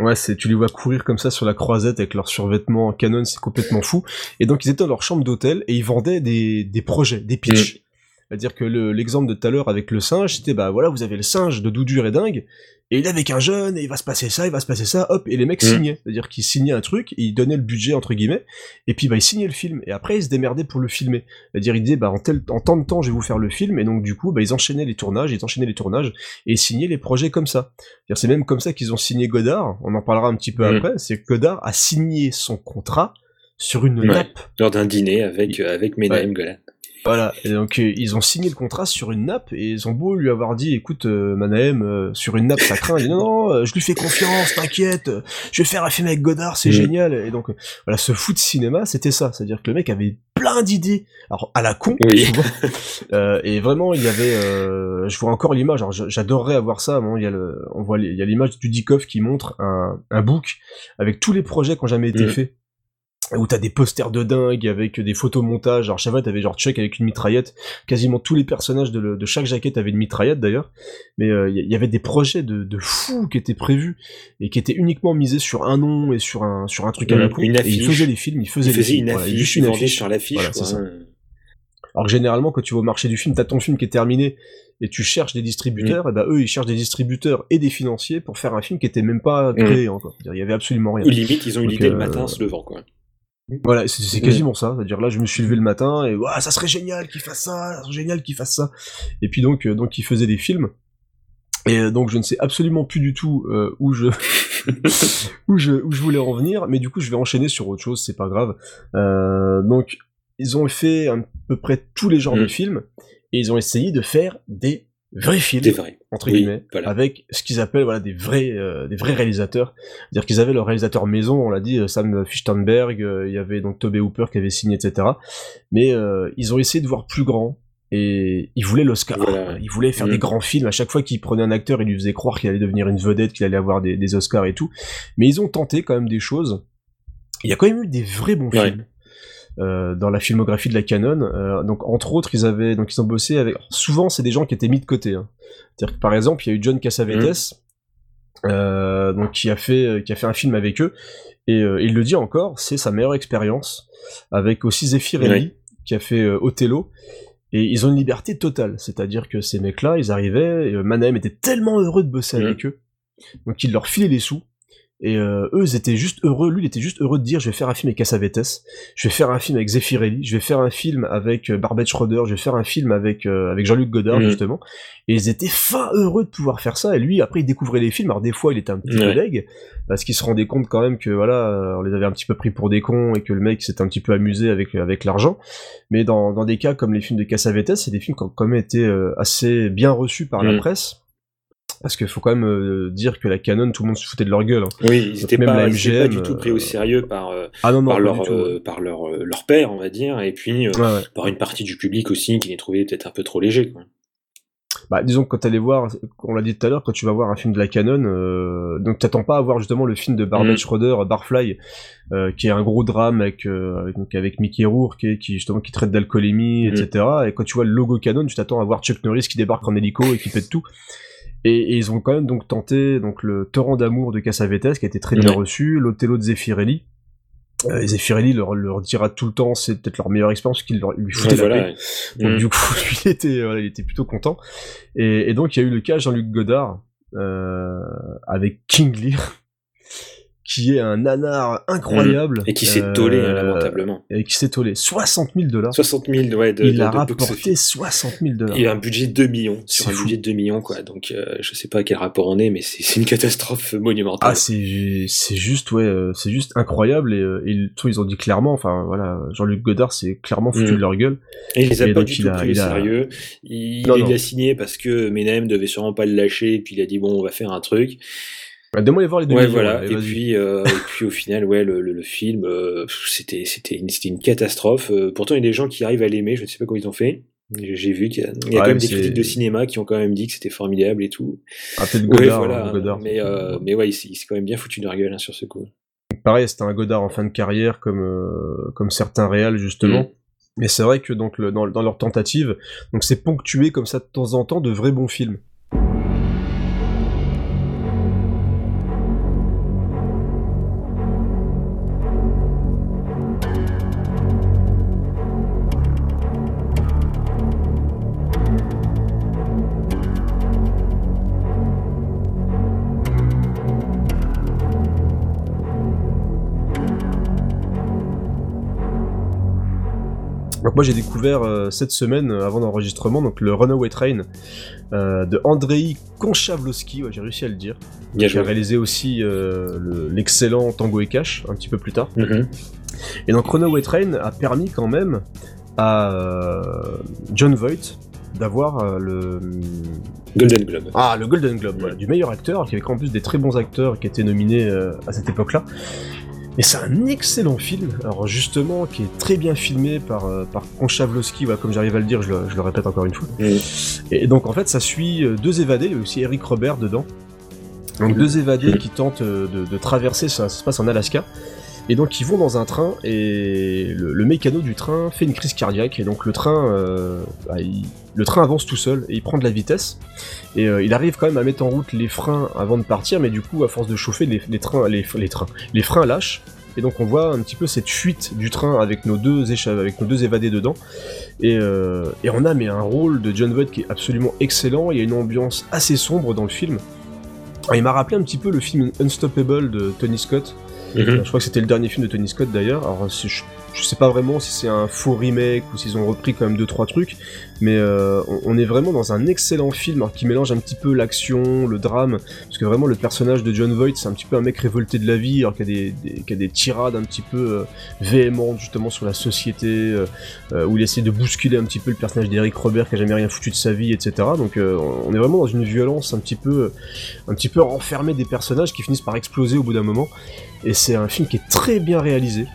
Ouais, c'est, tu les vois courir comme ça sur la croisette avec leur survêtement canon, c'est complètement fou. Et donc ils étaient dans leur chambre d'hôtel et ils vendaient des, des projets, des pitchs. C'est-à-dire que le- l'exemple de tout à l'heure avec le singe, c'était bah voilà, vous avez le singe de Doudur et dingue, et il est avec un jeune, et il va se passer ça, il va se passer ça, hop, et les mecs Mm. signaient. C'est-à-dire qu'ils signaient un truc, et ils donnaient le budget entre guillemets, et puis bah ils signaient le film, et après ils se démerdaient pour le filmer. C'est-à-dire ils disaient bah en, tel, en tant de temps je vais vous faire le film, et donc du coup bah ils enchaînaient les tournages, ils enchaînaient les tournages, et ils signaient les projets comme ça. C'est même comme ça qu'ils ont signé Godard, on en parlera un petit peu Mm. après, c'est que Godard a signé son contrat sur une Ouais. nappe. Lors d'un dîner avec, euh, avec Menahem Golan. Voilà, et donc euh, ils ont signé le contrat sur une nappe et ils ont beau lui avoir dit écoute euh, Manahem euh, sur une nappe ça craint, il dit non non euh, je lui fais confiance, t'inquiète, je vais faire un film avec Godard, c'est Mhm. génial et donc voilà ce foot cinéma c'était ça, c'est-à-dire que le mec avait plein d'idées, alors à la con Oui. souvent, Euh, et vraiment il y avait, euh, je vois encore l'image, alors j'adorerais avoir ça, bon, il y a le, on voit il y a l'image du Dikov qui montre un, un book avec tous les projets qui ont jamais été Mhm. faits où t'as des posters de dingue avec des photomontages. Alors, fois, t'avais genre Chuck avec une mitraillette. Quasiment tous les personnages de, le- de chaque jaquette avaient une mitraillette d'ailleurs. Mais euh, il y, y avait des projets de, de fous qui étaient prévus et qui étaient uniquement misés sur un nom et sur un, sur un truc à la Mmh, con. une et ils faisaient des films, ils faisaient faisait films. une Voilà, affiche, juste une affiche. sur l'affiche. Voilà, quoi, c'est ça. Alors que généralement, quand tu vas au marché du film, t'as ton film qui est terminé et tu cherches des distributeurs, et bah eux, ils cherchent des distributeurs et des financiers pour faire un film qui était même pas créé. quoi. C'est-à-dire, Il y avait absolument rien. Ou limite, ils ont eu l'idée le euh, matin en se levant. Quoi. Voilà, c'est Mm. quasiment ça. C'est-à-dire là, je me suis levé le matin et ça serait génial qu'il fasse ça, ça serait génial qu'il fasse ça. Et puis donc, euh, donc, il faisait des films. Et euh, donc, je ne sais absolument plus du tout euh, où je où je où je voulais en venir, mais du coup, je vais enchaîner sur autre chose. C'est pas grave. Euh, donc, ils ont fait à peu près tous les genres Mm. de films et ils ont essayé de faire des vrais films entre Oui, guillemets, voilà. avec ce qu'ils appellent voilà des vrais euh, des vrais réalisateurs. C'est-à-dire qu'ils avaient leur réalisateur maison, on l'a dit, euh, Sam Fichtenberg, euh, il y avait donc Toby Hooper qui avait signé, etc. Mais euh, ils ont essayé de voir plus grand et ils voulaient l'Oscar. Voilà. Ils voulaient faire Mm. des grands films. À chaque fois qu'ils prenaient un acteur, ils lui faisaient croire qu'il allait devenir une vedette, qu'il allait avoir des, des Oscars et tout. Mais ils ont tenté quand même des choses. Il y a quand même eu des vrais bons Ouais. films. Euh, dans la filmographie de la Canon. Euh, donc entre autres, ils avaient donc ils ont bossé avec. Souvent, c'est des gens qui étaient mis de côté. hein. C'est-à-dire que par exemple, il y a eu John Cassavetes, euh, donc qui a fait qui a fait un film avec eux et il le dit encore, c'est sa meilleure expérience avec aussi Zeffirelli Ouais. qui a fait Othello. Et ils ont une liberté totale, c'est-à-dire que ces mecs-là, ils arrivaient, et, Manahem était tellement heureux de bosser Mhm. avec eux, donc il leur filait les sous, et euh, eux, ils étaient juste heureux, lui, il était juste heureux de dire, je vais faire un film avec Cassavetes, je vais faire un film avec Zeffirelli, je vais faire un film avec euh, Barbet Schroeder, je vais faire un film avec, euh, avec Jean-Luc Godard, Mhm. justement, et ils étaient fin heureux de pouvoir faire ça, et lui, après, il découvrait les films, alors des fois, il était un petit peu deg, parce qu'il se rendait compte quand même que, voilà, euh, on les avait un petit peu pris pour des cons, et que le mec s'était un petit peu amusé avec, avec l'argent, mais dans, dans des cas comme les films de Cassavetes, c'est des films qui ont quand même été euh, assez bien reçus par la Mhm. presse, parce qu'il faut quand même euh, dire que la Canon, tout le monde se foutait de leur gueule. hein. Oui, ils n'étaient même pas, pas du tout pris euh, au sérieux par, euh, Ah non, non, par, leur, tout, euh, ouais. par leur, euh, leur père, on va dire, et puis euh, Ouais, ouais. par une partie du public aussi qui les trouvait peut-être un peu trop légers. Quoi. Bah, disons que quand t'allais voir, on l'a dit tout à l'heure, quand tu vas voir un film de la Canon, euh, donc t'attends pas à voir justement le film de Barbet Mhm. Schroeder, Barfly, euh, qui est un gros drame avec, euh, avec, donc avec Mickey Rourke, qui, qui justement qui traite d'alcoolémie, Mhm. etc. Et quand tu vois le logo Canon, tu t'attends à voir Chuck Norris qui débarque en hélico et qui pète tout. Et, et ils ont quand même donc tenté donc le Torrent d'amour de Cassavetes, qui a été très bien Ouais. reçu, l'Othello de Zeffirelli. Euh, Zeffirelli leur, leur dira tout le temps, c'est peut-être leur meilleure expérience, qu'il leur- lui foutait Ouais, la voilà, ouais. Donc Mhm. du coup, lui, il était, voilà, il était plutôt content. Et, et donc il y a eu le cas Jean-Luc Godard, euh, avec King Lear qui est un nanar incroyable. Et qui s'est tollé, hein, lamentablement. Et qui s'est tollé 60 000 dollars. 60 000, ouais. De, il de, a de rapporté 60 000 dollars. Il a un budget de 2 millions, sur un fou. budget de 2 millions, quoi. Donc, euh, je sais pas à quel rapport on est, mais c'est une catastrophe monumentale. Ah, c'est juste ouais, euh, c'est juste incroyable et, euh, et le truc, ils ont dit clairement, enfin voilà, Jean-Luc Godard c'est clairement foutu Mm. de leur gueule. Et il les a Et pas donc, du tout pris au sérieux. Il, Non, il non. a signé parce que Menem devait sûrement pas le lâcher, et puis il a dit bon, on va faire un truc. Bah, Donne-moi les voir les deux Ouais, voilà. allez, Et puis, euh, et puis au final, ouais, le, le, le film, euh, c'était, c'était, une, c'était une catastrophe. Euh, pourtant, il y a des gens qui arrivent à l'aimer. Je ne sais pas comment ils ont fait. J'ai vu qu'il y a, il y a Ouais, quand même des c'est- critiques de cinéma qui ont quand même dit que c'était formidable et tout. Ah, peut-être Ouais, Godard, voilà. hein, Godard. Mais, euh, mais ouais, il, s'est- il s'est quand même bien foutu de leur gueule hein, sur ce coup. Pareil, c'était un Godard en fin de carrière comme euh, comme certains réals justement. Mm. Mais c'est vrai que donc le- dans, dans leur tentative, donc c'est ponctué comme ça de temps en temps de vrais bons films. Moi j'ai découvert euh, cette semaine euh, avant l'enregistrement donc le Runaway Train euh, de Andrei Konchavlovsky, ouais, j'ai réussi à le dire. Bien qui a réalisé aussi le- l'excellent Tango et Cash un petit peu plus tard. Mhm. Et donc Runaway Train a permis quand même à John Voight d'avoir le Golden Globe. ah le Golden Globe voilà, du meilleur acteur qui avait en plus des très bons acteurs qui étaient nominés euh, à cette époque-là. Et c'est un excellent film, alors justement, qui est très bien filmé par, euh, par voilà, comme j'arrive à le dire, je le, je le répète encore une fois. Mhm. Et donc en fait, ça suit euh, deux évadés, il y a aussi Eric Robert dedans. Donc deux évadés qui tentent euh, de, de traverser, ça, ça se passe en Alaska. Et donc ils vont dans un train et le, mécano du train fait une crise cardiaque et donc le train, euh, bah, le train avance tout seul et il prend de la vitesse et euh, il arrive quand même à mettre en route les freins avant de partir mais du coup à force de chauffer les, trains, les, freins lâchent et donc on voit un petit peu cette fuite du train avec nos deux avec nos deux évadés dedans et, euh, et on a mais un rôle de John Voight qui est absolument excellent. Il y a une ambiance assez sombre dans le film. Il m'a rappelé un petit peu le film Unstoppable de Tony Scott. Mhm. Je crois que c'était le dernier film de Tony Scott d'ailleurs. Alors je, je sais pas vraiment si c'est un faux remake ou s'ils ont repris quand même deux trois trucs, mais euh, on, est vraiment dans un excellent film alors, qui mélange un petit peu l'action, le drame, parce que vraiment le personnage de John Voight c'est un petit peu un mec révolté de la vie, alors qu'il a des, tirades un petit peu euh, véhémentes justement sur la société, euh, où il essaie de bousculer un petit peu le personnage d'Eric Robert qui a jamais rien foutu de sa vie, etc. Donc on est vraiment dans une violence un petit peu, un petit peu renfermée des personnages qui finissent par exploser au bout d'un moment. Et c'est un film qui est très bien réalisé.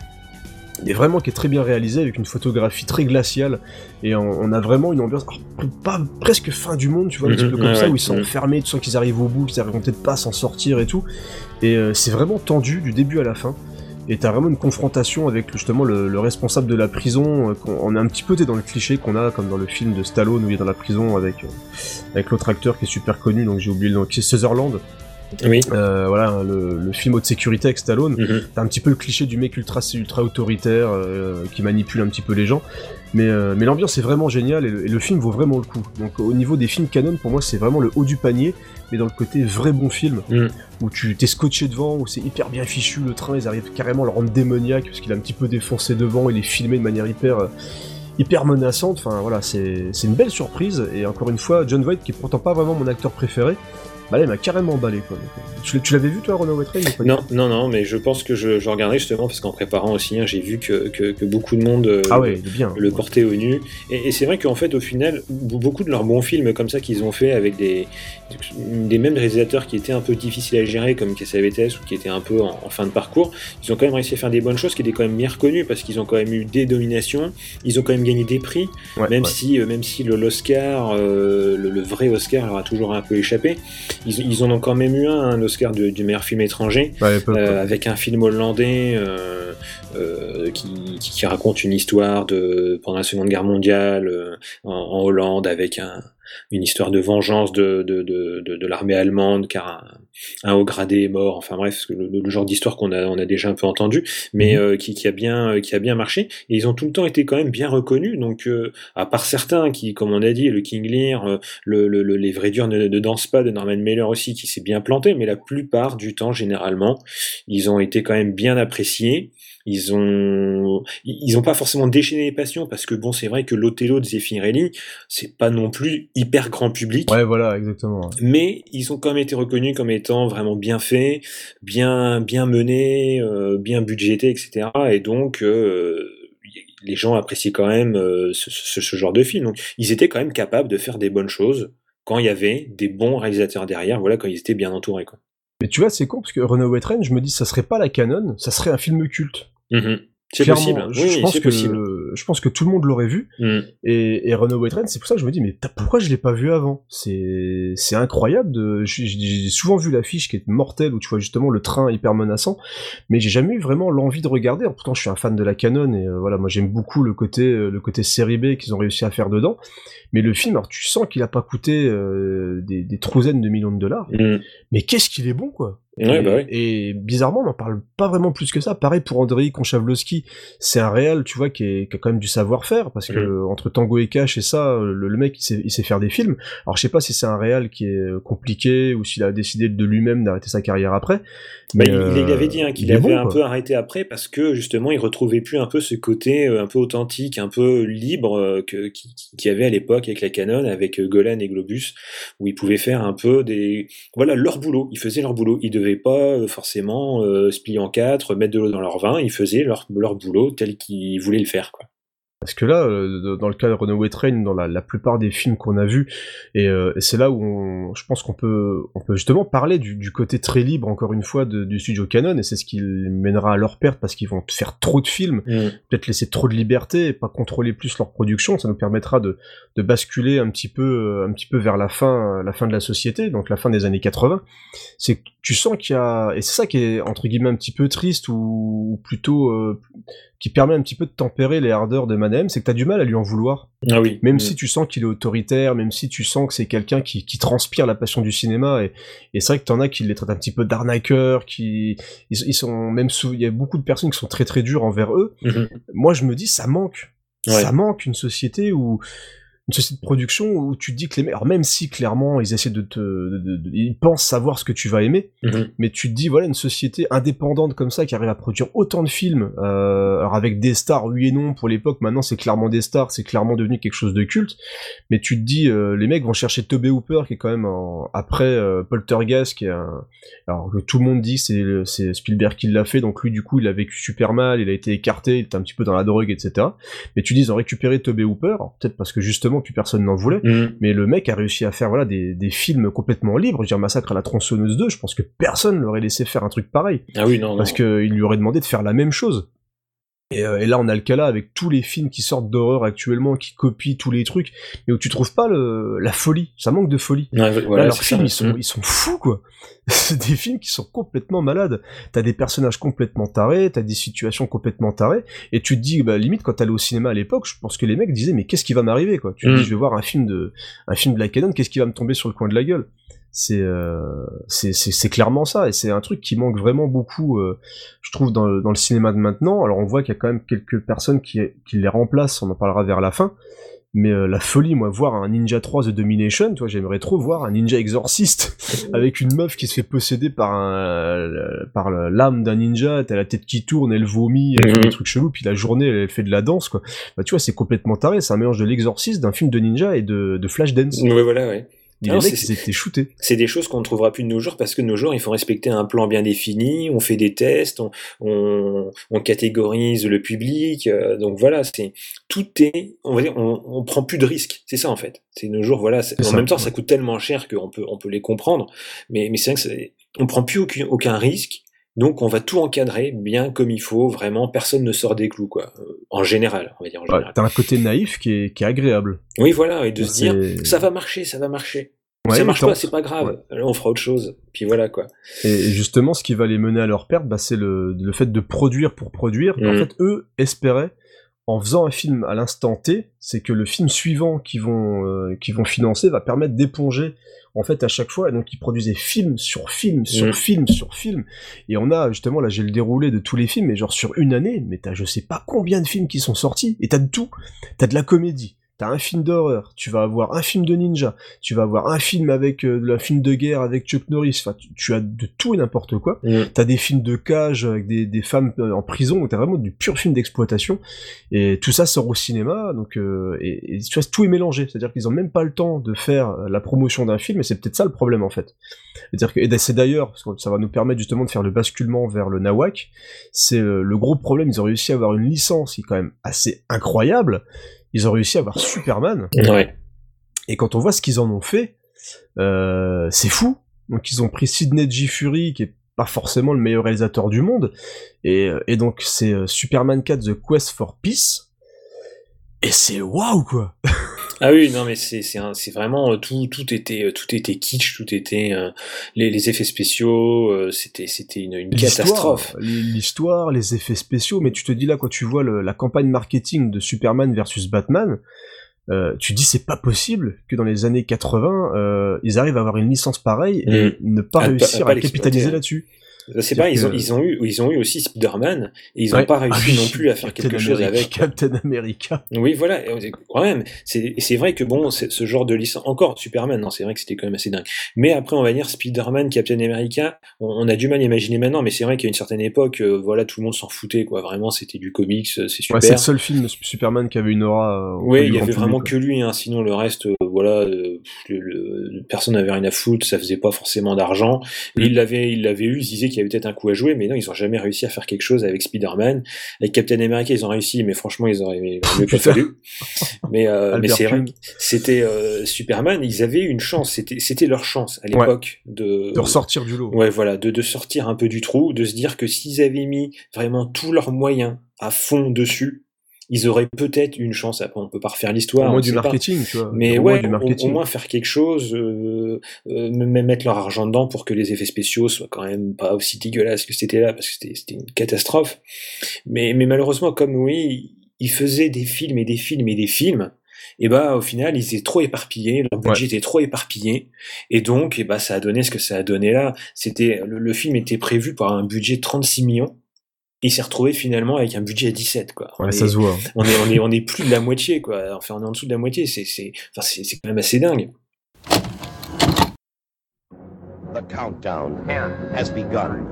Et vraiment qui est très bien réalisé avec une photographie très glaciale et on, on a vraiment une ambiance alors, pas presque fin du monde tu vois un petit peu comme ouais, ça où ils sont mhm. enfermés tu sens qu'ils arrivent au bout qu'ils arriveront peut-être pas à s'en sortir et tout et euh, c'est vraiment tendu du début à la fin et t'as vraiment une confrontation avec justement le, le responsable de la prison. euh, on est un petit peu dans le cliché qu'on a comme dans le film de Stallone où il est dans la prison avec euh, avec l'autre acteur qui est super connu, donc j'ai oublié le nom, qui est Sutherland. Oui. Euh, voilà, le, le film haute sécurité avec Stallone. Mhm. T'as un petit peu le cliché du mec ultra ultra autoritaire euh, qui manipule un petit peu les gens. Mais, euh, mais l'ambiance est vraiment géniale et le, et le film vaut vraiment le coup. Donc au niveau des films canon, pour moi c'est vraiment le haut du panier, mais dans le côté vrai bon film, Mhm. où tu t'es scotché devant, où c'est hyper bien fichu, le train ils arrivent carrément à le rendre démoniaque, parce qu'il est un petit peu défoncé devant, il est filmé de manière hyper... hyper menaçante, enfin voilà, c'est c'est une belle surprise, et encore une fois, John Voight, qui est pourtant pas vraiment mon acteur préféré, bah là il m'a carrément emballé quoi. Euh, tu tu l'avais vu toi, pas du Non, non, non, mais je pense que je, je regarderai justement parce qu'en préparant aussi, hein, j'ai vu que, que, que beaucoup de monde euh, Ah ouais, bien. le portait au nu. Et, et c'est vrai qu'en fait, au final, beaucoup de leurs bons films comme ça qu'ils ont fait avec des, des mêmes réalisateurs qui étaient un peu difficiles à gérer, comme Cassavetes ou qui étaient un peu en, en fin de parcours, ils ont quand même réussi à faire des bonnes choses qui étaient quand même bien reconnues parce qu'ils ont quand même eu des dominations, ils ont quand même gagné des prix, Ouais, même si, euh, même si le l'Oscar, euh, le, le vrai Oscar leur a toujours un peu échappé. Ils, ils en ont quand même eu un, un Oscar de- du meilleur film étranger. Ouais, peu. Euh, avec un film hollandais euh, euh, qui, qui- qui raconte une histoire de pendant la Seconde Guerre mondiale euh, en, en Hollande avec un une histoire de vengeance de, de, de, de, l'armée allemande car un, haut gradé est mort. Enfin bref, le, le genre d'histoire qu'on a, on a déjà un peu entendu, mais mhm. qui, qui, a bien, qui a bien marché. Et ils ont tout le temps été quand même bien reconnus. Donc, à part certains qui, comme on a dit, le King Lear, le, le, les vrais durs ne, ne dansent pas de Norman Mailer aussi, qui s'est bien planté, mais la plupart du temps, généralement, ils ont été quand même bien appréciés. Ils ont, ils ont pas forcément déchaîné les passions parce que bon, c'est vrai que l'Othello de Zeffirelli, c'est pas non plus hyper grand public. Ouais, voilà, exactement. Mais ils ont quand même été reconnus comme étant vraiment bien faits, bien, bien menés, euh, bien budgétés, etc. Et donc, euh, les gens appréciaient quand même euh, ce, ce, genre de film. Donc, ils étaient quand même capables de faire des bonnes choses quand il y avait des bons réalisateurs derrière. Voilà, quand ils étaient bien entourés, quoi. Mais tu vois, c'est con parce que Runaway Train, je me dis, ça serait pas la canon, ça serait un film culte. Mm C'est possible. Je, oui, pense que possible. je pense que tout le monde l'aurait vu. Mm. Et, et Runaway Train, c'est pour ça que je me dis, mais pourquoi je l'ai pas vu avant? C'est c'est incroyable. De... J'ai souvent vu l'affiche qui est mortelle où tu vois justement le train hyper menaçant, mais j'ai jamais eu vraiment l'envie de regarder. pourtant, je suis un fan de la canon et euh, voilà, moi j'aime beaucoup le côté euh, le côté série B qu'ils ont réussi à faire dedans. Mais le film, alors tu sens qu'il a pas coûté euh, des, des trousaines de millions de dollars. Mm. Mais qu'est-ce qu'il est bon, quoi? Ouais, bah et, bizarrement, on n'en parle pas vraiment plus que ça. Pareil pour Andrei Konchavlovski, c'est un réel, tu vois, qui, est, qui, a quand même du savoir-faire, parce que mm. entre Tango et Cash et ça, le, mec, il sait, il sait, faire des films. Alors je sais pas si c'est un réel qui est compliqué ou s'il a décidé de lui-même d'arrêter sa carrière après. Mais bah, il, il, avait dit hein, qu'il avait un peu arrêté après parce que justement, il retrouvait plus un peu ce côté euh, un peu authentique, un peu libre euh, que qu'il qui avait à l'époque avec la Canon, avec euh, Golan et Globus, où ils pouvaient faire un peu des voilà leur boulot. Ils faisaient leur boulot. Ils devaient pas forcément se plier en quatre, mettre de l'eau dans leur vin. Ils faisaient leur leur boulot tel qu'ils voulaient le faire. Quoi. Parce que là, euh, dans le cas de Runaway Train, dans la, la plupart des films qu'on a vus, et, euh, c'est là où on, je pense qu'on peut, on peut justement parler du, du, côté très libre, encore une fois, de, du studio Canon, et c'est ce qui mènera à leur perte parce qu'ils vont faire trop de films, mm. peut-être laisser trop de liberté, et pas contrôler plus leur production. Ça nous permettra de, de basculer un petit peu, euh, un petit peu vers la fin, la fin de la société, donc la fin des années 80. C'est que tu sens qu'il y a, et c'est ça qui est entre guillemets un petit peu triste ou, plutôt qui permet un petit peu de tempérer les ardeurs de Manem, c'est que t'as du mal à lui en vouloir. Ah oui. Même si tu sens qu'il est autoritaire, même si tu sens que c'est quelqu'un qui, qui, transpire la passion du cinéma, et, et c'est vrai que t'en as qui les traitent un petit peu d'arnaqueurs, qui ils, sont même sous, il y a beaucoup de personnes qui sont très très dures envers eux. Mhm. Moi je me dis ça manque. Ça manque une société où une société de production où tu te dis que les mecs, alors même si clairement ils essaient de te, ils pensent savoir ce que tu vas aimer, mhm. mais tu te dis voilà une société indépendante comme ça qui arrive à produire autant de films, euh, alors avec des stars oui et non pour l'époque, maintenant c'est clairement des stars, c'est clairement devenu quelque chose de culte, mais tu te dis euh, les mecs vont chercher Toby Hooper qui est quand même après euh, Poltergeist qui est un, alors que tout le monde dit c'est c'est Spielberg qui l'a fait, donc lui du coup il a vécu super mal, il a été écarté, il était un petit peu dans la drogue etc. Mais tu dis ils ont récupéré Toby Hooper, peut-être parce que justement plus personne n'en voulait. Mm. Mais le mec a réussi à faire voilà des, des films complètement libres. Je veux dire, Massacre à la tronçonneuse 2, je pense que personne l'aurait laissé faire un truc pareil. Ah oui, non, Parce qu'il lui aurait demandé de faire la même chose. Euh, et, là, on a le cas là avec tous les films qui sortent d'horreur actuellement, qui copient tous les trucs, mais où tu trouves pas le, la folie. Ça manque de folie. là, leurs films, ils sont, mm. ils sont fous, quoi. c'est des films qui sont complètement malades. T'as des personnages complètement tarés, t'as des situations complètement tarées, et tu te dis, bah, limite, quand t'allais au cinéma à l'époque, je pense que les mecs disaient, mais qu'est-ce qui va m'arriver, quoi? Tu te dis, mm. je vais voir un film de, un film de la Canon, qu'est-ce qui va me tomber sur le coin de la gueule? Euh, c'est c'est clairement ça et c'est un truc qui manque vraiment beaucoup euh, je trouve dans, dans, le cinéma de maintenant. Alors on voit qu'il y a quand même quelques personnes qui, qui les remplacent on en parlera vers la fin mais euh, la folie moi voir un Ninja 3 The Domination toi j'aimerais trop voir un Ninja Exorciste avec une meuf qui se fait posséder par un par l'âme d'un ninja t'as la tête qui tourne elle vomit elle fait des mhm. trucs chelous puis la journée elle fait de la danse quoi. Bah tu vois c'est complètement taré c'est un mélange de l'exorciste d'un film de ninja et de, de Flashdance ouais voilà ouais c'est des choses qu'on ne trouvera plus de nos jours parce que de nos jours, il faut respecter un plan bien défini, on fait des tests, on, on, catégorise le public, euh, donc voilà, c'est tout est, on va dire, on, on prend plus de risques, c'est ça en fait. C'est nos jours, voilà. En même temps, ça coûte tellement cher qu'on peut, on peut les comprendre, mais, mais c'est vrai que on prend plus aucun, aucun risque. Donc on va tout encadrer bien comme il faut, vraiment personne ne sort des clous quoi. Euh, en général, on va dire en général. T'as un côté naïf qui est, qui est agréable. Oui voilà, et de se dire ça va marcher, ça va marcher. ça marche pas, c'est pas grave. on fera autre chose. Puis voilà quoi. Et justement, ce qui va les mener à leur perte, bah, c'est le, le fait de produire pour produire. En mm. fait, eux espéraient en faisant un film à l'instant T, c'est que le film suivant qu'ils vont, euh, qu'ils vont financer va permettre d'éponger en fait à chaque fois, et donc ils produisaient film sur film sur film sur film, et on a justement là j'ai le déroulé de tous les films, mais genre sur une année, mais t'as je sais pas combien de films qui sont sortis, et t'as de tout, t'as de la comédie, t'as un film d'horreur, tu vas avoir un film de ninja, tu vas avoir un film avec euh, un film de guerre avec Chuck Norris, enfin tu, tu as de tout et n'importe quoi, Mm. t'as des films de cage avec des, des femmes euh, en prison, t'as vraiment du pur film d'exploitation, et tout ça sort au cinéma, donc euh, et, et tu vois, tout est mélangé, c'est-à-dire qu'ils ont même pas le temps de faire euh, la promotion d'un film, et c'est peut-être ça le problème en fait. C'est-à-dire que et c'est d'ailleurs, parce que ça va nous permettre justement de faire le basculement vers le nawak, c'est euh, le gros problème, ils ont réussi à avoir une licence qui est quand même assez incroyable, ils ont réussi à avoir Superman, Ouais. et quand on voit ce qu'ils en ont fait, euh, c'est fou. Donc ils ont pris Sidney G. Fury, qui est pas forcément le meilleur réalisateur du monde, et, euh, et donc c'est euh, Superman 4 The Quest for Peace, et c'est waouh quoi Ah oui, non mais c'est c'est vraiment euh, tout tout était euh, tout était kitsch, tout était euh, les, les effets spéciaux, euh, c'était c'était une, une catastrophe. L'histoire, les effets spéciaux, mais tu te dis là, quand tu vois le- la campagne marketing de Superman versus Batman, euh, tu dis c'est pas possible que dans les années 80, euh, ils arrivent à avoir une licence pareille et Mm. ne pas À pas- réussir à pas à capitaliser l'exploiter. Là-dessus. C'est pas, ils ont, ils ont eu, ils ont eu aussi Spider-Man et ils ont Ouais. pas réussi Ah non plus à faire Captain quelque chose America, avec. Captain America. Oui, voilà. Quand même, c'est vrai que bon, ce genre de licence, encore Superman, non, c'est vrai que c'était quand même assez dingue. Mais après, on va dire Spider-Man, Captain America, on, on a du mal à imaginer maintenant, mais c'est vrai qu'à une certaine époque, euh, voilà, tout le monde s'en foutait, quoi. Vraiment, c'était du comics, euh, c'est super. Ouais, c'est le seul film de Superman qui avait une aura. euh, Oui, il y avait vraiment que lui, hein. sinon le reste, euh, voilà, le, le- personne n'avait rien à foutre, ça faisait pas forcément d'argent. Mm. Et Ils l'avaient, ils l'avaient eu, ils se disaient qu'il y avait peut-être un coup à jouer, mais non, ils ont jamais réussi à faire quelque chose avec Spider-Man. Avec Captain America, ils ont réussi, mais franchement, ils auraient il aurait mieux pas fallu. Mais, euh, mais c'est vrai, c'était euh, Superman, ils avaient une chance, c'était, c'était leur chance à l'époque de, De ressortir du lot. Ouais, voilà, de, de sortir un peu du trou, de se dire que s'ils avaient mis vraiment tous leurs moyens à fond dessus, ils auraient peut-être une chance. Après, on peut pas refaire l'histoire. Au moins du pas. marketing, tu vois. Mais Au ouais, au, moins faire quelque chose, euh, euh, même mettre leur argent dedans pour que les effets spéciaux soient quand même pas aussi dégueulasses que c'était là, parce que c'était une catastrophe. Mais, mais malheureusement, comme oui, ils faisaient des films et des films et des films, et bah au final ils étaient trop éparpillés, leur budget était trop éparpillé, et donc et bah ça a donné ce que ça a donné là. C'était le, le film était prévu par un budget de 36 millions. Et il s'est retrouvé finalement avec un budget à 17 quoi. Ouais, On ça est- se voit. hein. On est on est on est plus de la moitié quoi. Enfin on est en dessous de la moitié. C'est c'est enfin c'est c'est quand même assez dingue. The countdown has begun.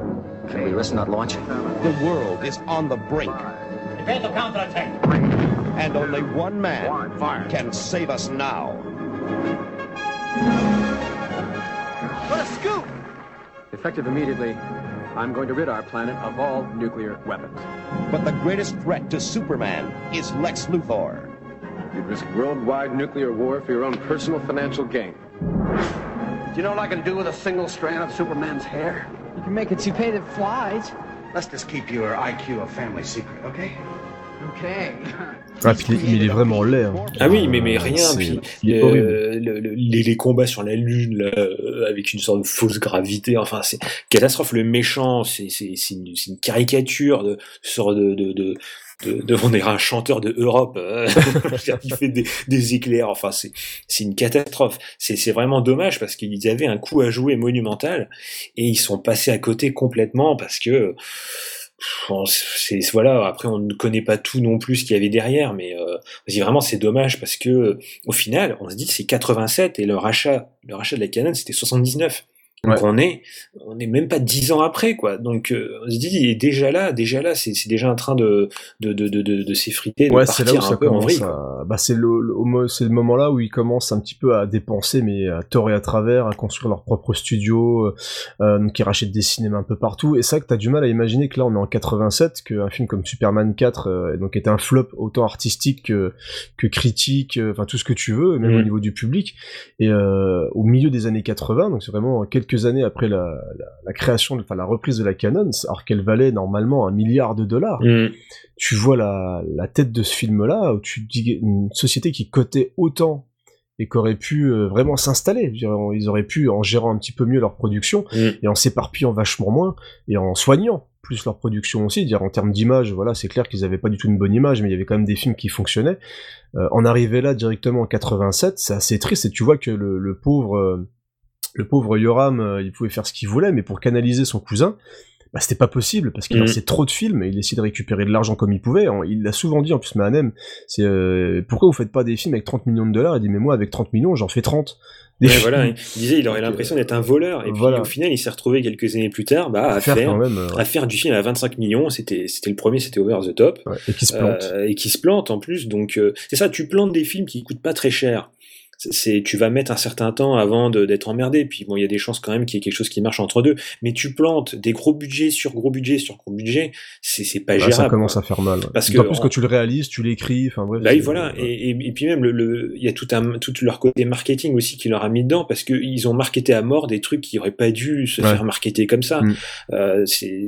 Can we risk not launching? The world is on the brink. Prepare to counterattack. And only one man can save us now. What a scoop! Effective immediately, I'm going to rid our planet of all nuclear weapons. But the greatest threat to Superman is Lex Luthor. You'd risk worldwide nuclear war for your own personal financial gain. Do you know what I can do with a single strand of Superman's hair? You can make a toupee that flies. Let's just keep your IQ a family secret, okay? Okay. Ah, puis il est- il est vraiment laid. hein. Ah oui, mais, mais rien. Puis, il est euh, horrible. le- le- les, les combats sur la Lune, là, euh, avec une sorte de fausse gravité, enfin, c'est catastrophe. Le méchant, c'est c'est- c'est une, c'est une caricature de sorte de. de, de de, de- on dirait un chanteur de Europe euh, qui fait des, des éclairs enfin c'est c'est une catastrophe c'est c'est vraiment dommage parce qu'ils avaient un coup à jouer monumental et ils sont passés à côté complètement parce que c'est voilà après on ne connaît pas tout non plus ce qu'il y avait derrière mais euh, vraiment c'est dommage parce que au final on se dit c'est 87 et le rachat le rachat de la Canon c'était 79 donc Ouais. on est on est même pas 10 ans après quoi donc euh, on se dit il est déjà là déjà là c'est c'est déjà en train de de de de, de, de s'effriter de Ouais, partir là où un ça peu en commence vrille quoi. à... Bah, c'est le, c'est le moment là où ils commencent un petit peu à dépenser, mais à tort et à travers, à construire leur propre studio, euh, euh, donc ils rachètent des cinémas un peu partout. Et c'est ça que t'as du mal à imaginer que là on est en 87, qu'un film comme Superman 4 euh, donc est un flop autant artistique que, que critique, euh, enfin tout ce que tu veux, même Mm. au niveau du public. Et euh, au milieu des années 80, donc c'est vraiment quelques années après la, la, la création, de- enfin la reprise de la Canon, alors qu'elle valait normalement un milliard de dollars Mm. tu vois la, la tête de ce film-là, où tu dis une société qui cotait autant et qui aurait pu euh, vraiment s'installer. Ils auraient pu, en gérant un petit peu mieux leur production, Mm. et en s'éparpillant vachement moins, et en soignant plus leur production aussi. Dire en termes d'image, voilà, c'est clair qu'ils avaient pas du tout une bonne image, mais il y avait quand même des films qui fonctionnaient. Euh, en arriver là directement en 87, c'est assez triste et tu vois que le, le pauvre, euh, le pauvre Yoram, euh, il pouvait faire ce qu'il voulait, mais pour canaliser son cousin, bah, c'était pas possible parce qu'il lançait trop de films et il essayait de récupérer de l'argent comme il pouvait. Il l'a souvent dit en plus, Mahanem, c'est euh, pourquoi vous faites pas des films avec 30 millions de dollars? Il dit mais moi avec 30 millions j'en fais 30. Des Ouais, films voilà, il disait il aurait l'impression d'être un voleur et puis voilà. au final il s'est retrouvé quelques années plus tard bah, à, à faire faire, quand même, euh, à faire du film à 25 millions c'était c'était le premier c'était Over the Top ouais, et qui se plante. Euh, et qui se plante en plus donc euh, c'est ça tu plantes des films qui coûtent pas très cher c'est- tu vas mettre un certain temps avant d'être emmerdé puis bon il y a des chances quand même qu'il y ait quelque chose qui marche entre deux mais tu plantes des gros budgets sur gros budget sur gros budget c'est c'est pas Bah, gérable ça commence à faire mal. ouais. Parce que plus en- quand tu le réalises, tu l'écris, enfin bref. Bah oui, c'est- voilà. ouais. Et, et, et puis même, le, le, il y a tout, un, tout leur côté marketing aussi qui leur a mis dedans parce qu'ils ont marketé à mort des trucs qui auraient pas dû se Ouais. faire marketer comme ça. Mm. Euh, c'est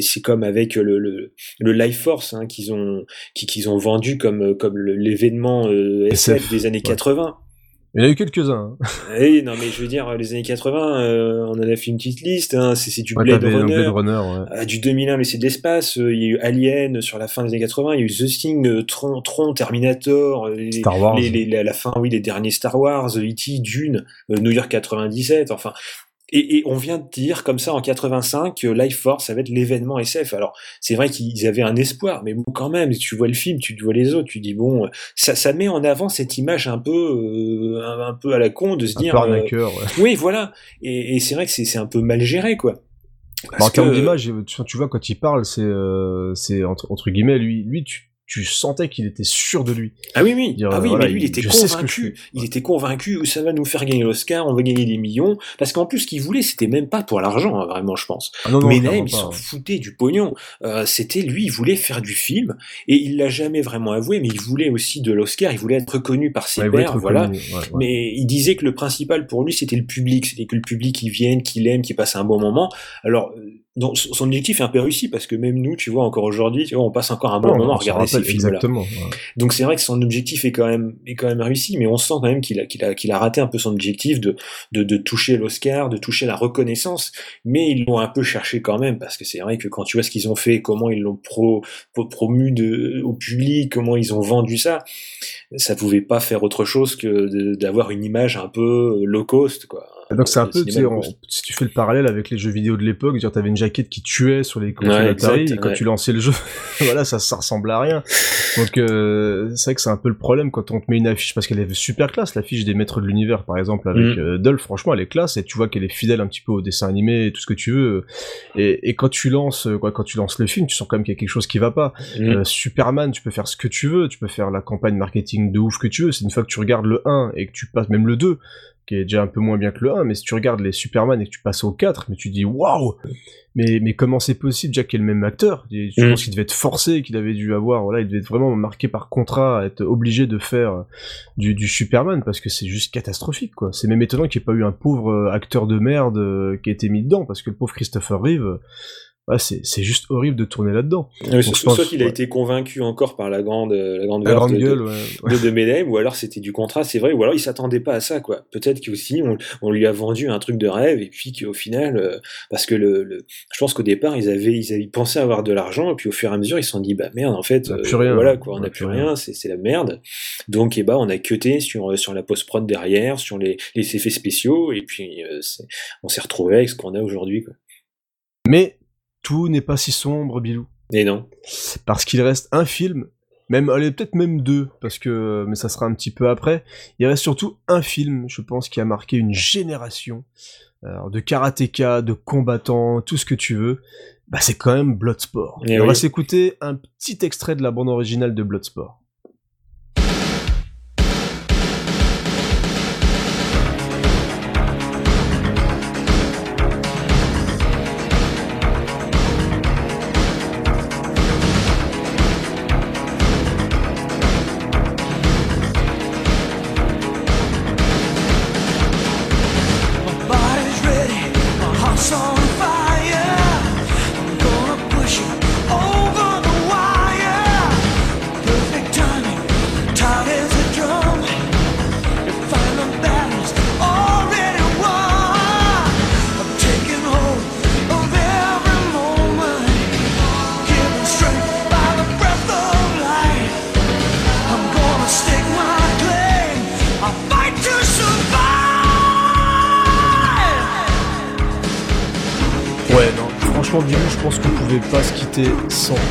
c'est comme avec le, le, le Life Force hein, qu'ils ont, qui- qu'ils ont vendu comme, comme l'événement euh, SF, SF, des années ouais. 80. Il y en a eu quelques-uns. hein. Et non, mais je veux dire, les années 80, euh, on en a fait une petite liste. Hein, c'est c'est du Ouais, Blade Runner. Blade Runner, ouais. Euh, du 2001 mais c'est de l'espace, euh, il y a eu Alien sur la fin des années 80, il y a eu The Thing, euh, Tron, Tron, Terminator, euh, les, Star Wars. les, les- les- à la fin, oui, les derniers Star Wars, E.T., Dune, New York 97, enfin. Et, et on vient de dire comme ça en 85 que Life Force ça va être l'événement SF. Alors c'est vrai qu'ils avaient un espoir, mais bon quand même, tu vois le film, tu vois les autres, tu dis bon, ça, ça met en avant cette image un peu, euh, un, un peu à la con de se Un dire. peu euh, ouais. oui, voilà. Et, et c'est vrai que c'est un peu mal géré quoi. Bah, en termes d'image, tu, vois, quand il parle, c'est, euh, c'est entre, entre guillemets, lui, lui, tu, tu sentais qu'il était sûr de lui. Ah oui, oui, Dire, ah oui voilà, mais lui, il était convaincu. Il était convaincu, ça va nous faire gagner l'Oscar, on va gagner des millions. Parce qu'en plus, ce qu'il voulait, c'était même pas pour l'argent, hein, vraiment, je pense. Ah non, non, mais même, il s'en foutait du pognon. Euh, c'était lui, il voulait faire du film, et il l'a jamais vraiment avoué, mais il voulait aussi de l'Oscar, il voulait être reconnu par ses Ouais, pairs, voilà. reconnu, ouais, ouais. Mais il disait que le principal pour lui, c'était le public, c'était que le public, il vienne, qu'il aime, qu'il passe un bon moment. Alors, donc, son objectif est un peu réussi, parce que même nous, tu vois, encore aujourd'hui, tu vois, on passe encore un bon Non, moment à regarder ces films-là. Exactement. ouais. Donc c'est vrai que son objectif est quand même est quand même réussi, mais on sent quand même qu'il a qu'il a qu'il a raté un peu son objectif de de, de toucher l'Oscar, de toucher la reconnaissance, mais ils l'ont un peu cherché quand même parce que c'est vrai que quand tu vois ce qu'ils ont fait, comment ils l'ont pro, pro- promu de, au public, comment ils ont vendu ça, ça pouvait pas faire autre chose que d'avoir une image un peu low cost quoi. Donc c'est un Euh, peu, on- si tu fais le parallèle avec les jeux vidéo de l'époque, tu avais une jaquette qui tuait sur les consoles Ouais, Atari, exact, et quand ouais. tu lançais le jeu, voilà, ça, ça ressemble à rien. Donc euh, c'est vrai que c'est un peu le problème quand on te met une affiche, parce qu'elle est super classe, l'affiche des Maîtres de l'Univers, par exemple, avec Mm. euh, Dolph, franchement, elle est classe, et tu vois qu'elle est fidèle un petit peu au dessin animé et tout ce que tu veux. Et, et quand tu lances, euh, quoi, quand tu lances le film, tu sens quand même qu'il y a quelque chose qui va pas. Mm. Euh, Superman, tu peux faire ce que tu veux, tu peux faire la campagne marketing de ouf que tu veux. C'est une fois que tu regardes le 1 et que tu passes même le 2, qui est déjà un peu moins bien que le 1, mais si tu regardes les Superman et que tu passes au 4, mais tu dis waouh mais, mais comment c'est possible, Jack est le même acteur Et Je Mm. pense qu'il devait être forcé, qu'il avait dû avoir, voilà, il devait être vraiment marqué par contrat, être obligé de faire du, du Superman, parce que c'est juste catastrophique, quoi. C'est même étonnant qu'il n'y ait pas eu un pauvre euh, acteur de merde euh, qui a été mis dedans, parce que le pauvre Christopher Reeve, c'est juste horrible de tourner là-dedans. Ouais, soit, qu'il a ouais. été convaincu encore par la grande, euh, la grande, La verve grande de, gueule, de, ouais, ouais. de, de Medem, ou alors c'était du contrat, c'est vrai, ou alors il s'attendait pas à ça, quoi. Peut-être qu'aussi on, on lui a vendu un truc de rêve, et puis qu'au final, euh, parce que le, le- je pense qu'au départ ils avaient, ils avaient pensé avoir de l'argent, et puis au fur et à mesure ils se sont dit, bah merde, en fait, On a euh, rien, voilà, quoi, on n'a plus rien, c'est c'est la merde. Donc, eh bah, on a cuté sur, sur la post-prod derrière, sur les, les effets spéciaux, et puis euh, on s'est retrouvé avec ce qu'on a aujourd'hui, quoi. Mais tout n'est pas si sombre, Bilou. Et non. Parce qu'il reste un film, même, allez, peut-être même deux, parce que, mais ça sera un petit peu après. Il reste surtout un film, je pense, qui a marqué une génération alors, de karatéka, de combattants, tout ce que tu veux. Bah, c'est quand même Bloodsport. Eh Et on va s'écouter un petit extrait de la bande originale de Bloodsport.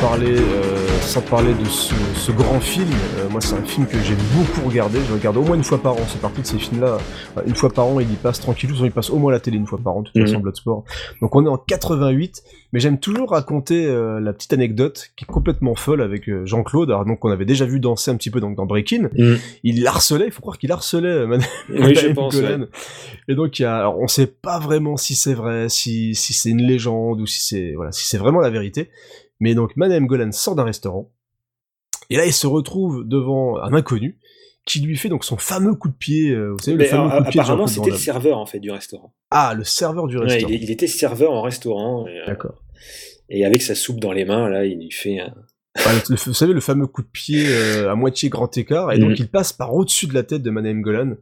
Parler, euh, sans parler de ce, ce grand film. Euh, moi, c'est un film que j'ai beaucoup regardé. Je regarde au moins une fois par an. C'est parti de ces films-là. Une fois par an, il y passe tranquillou. Il passe au moins à la télé une fois par an, de toute Mhm. façon, Bloodsport. Donc, on est en 88. Mais j'aime toujours raconter euh, la petite anecdote qui est complètement folle avec Jean-Claude. Alors, donc, on avait déjà vu danser un petit peu donc, dans Breakin. Mhm. Il harcelait. Il faut croire qu'il harcelait Madame Oui, je pense, ouais. Et donc, il y a, alors, on sait pas vraiment si c'est vrai, si, si c'est une légende ou si c'est, voilà, si c'est vraiment la vérité. Mais donc, Madame Golan sort d'un restaurant. Et là, il se retrouve devant un inconnu qui lui fait donc son fameux coup de pied, euh, vous savez, le fameux euh, coup de pied apparemment, c'était le serveur en fait du restaurant. Ah, le serveur du restaurant. il, il était serveur en restaurant. euh, D'accord. Et avec sa soupe dans les mains, là, il lui fait un. Le- vous savez, le fameux coup de pied euh, à moitié grand écart, et donc Mhm. il passe par au-dessus de la tête de Madame Golan.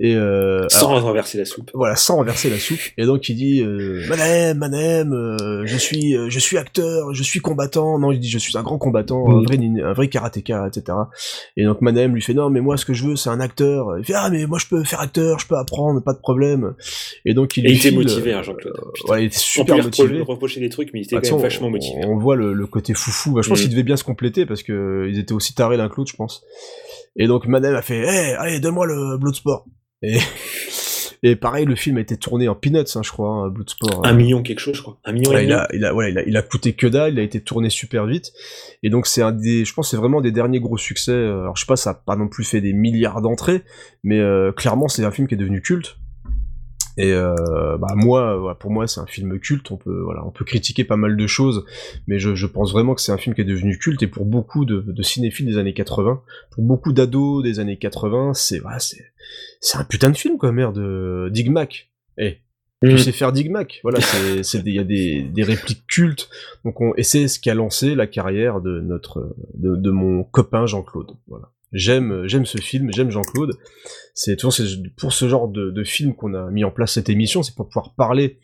Et euh, Sans alors- renverser la soupe. Voilà, sans renverser la soupe. Et donc il dit euh, Madame, Madame, euh, je suis, je suis acteur, je suis combattant. Non, il dit je suis un grand combattant, un Mm. vrai, un vrai karatéka, etc. Et donc Madame lui fait non, mais moi ce que je veux c'est un acteur. Il fait ah mais moi je peux faire acteur, je peux apprendre, pas de problème. Et donc il Et il était motivé, hein, Jean-Claude. Ouais, il était On super peut lui repro- motivé. reprocher des trucs, mais il était Bah, quand même on- vachement motivé. On, voit le, le côté foufou. Bah, je pense Mm. qu'ils devaient bien se compléter parce que euh, ils étaient aussi tarés l'un que l'autre, je pense. Et donc Madame a fait, hey, allez, donne-moi le Bloodsport. Et, et pareil, le film a été tourné en peanuts, hein, je crois, hein, Bloodsport. Un million quelque chose, je crois. Un million Ouais, et il a, il a, voilà, il a, il a coûté que dalle, il a été tourné super vite. Et donc c'est un des, je pense, c'est vraiment des derniers gros succès. euh, Alors je sais pas, ça a pas non plus fait des milliards d'entrées, mais euh, clairement c'est un film qui est devenu culte. Et euh, bah moi, pour moi, c'est un film culte. On peut, voilà, on peut critiquer pas mal de choses, mais je, je pense vraiment que c'est un film qui est devenu culte. Et pour beaucoup de, de cinéphiles des années 80, pour beaucoup d'ados des années 80, c'est, voilà, c'est, c'est un putain de film, quoi, merde. euh, Dig Mac. Eh, tu Mm. sais faire Dig Mac. Voilà, c'est, il y a des, des répliques cultes. Donc on, et c'est ce qui a lancé la carrière de notre, de, de mon copain Jean-Claude. Voilà. J'aime, j'aime ce film, j'aime Jean-Claude. C'est toujours pour ce genre de, de film qu'on a mis en place cette émission, c'est pour pouvoir parler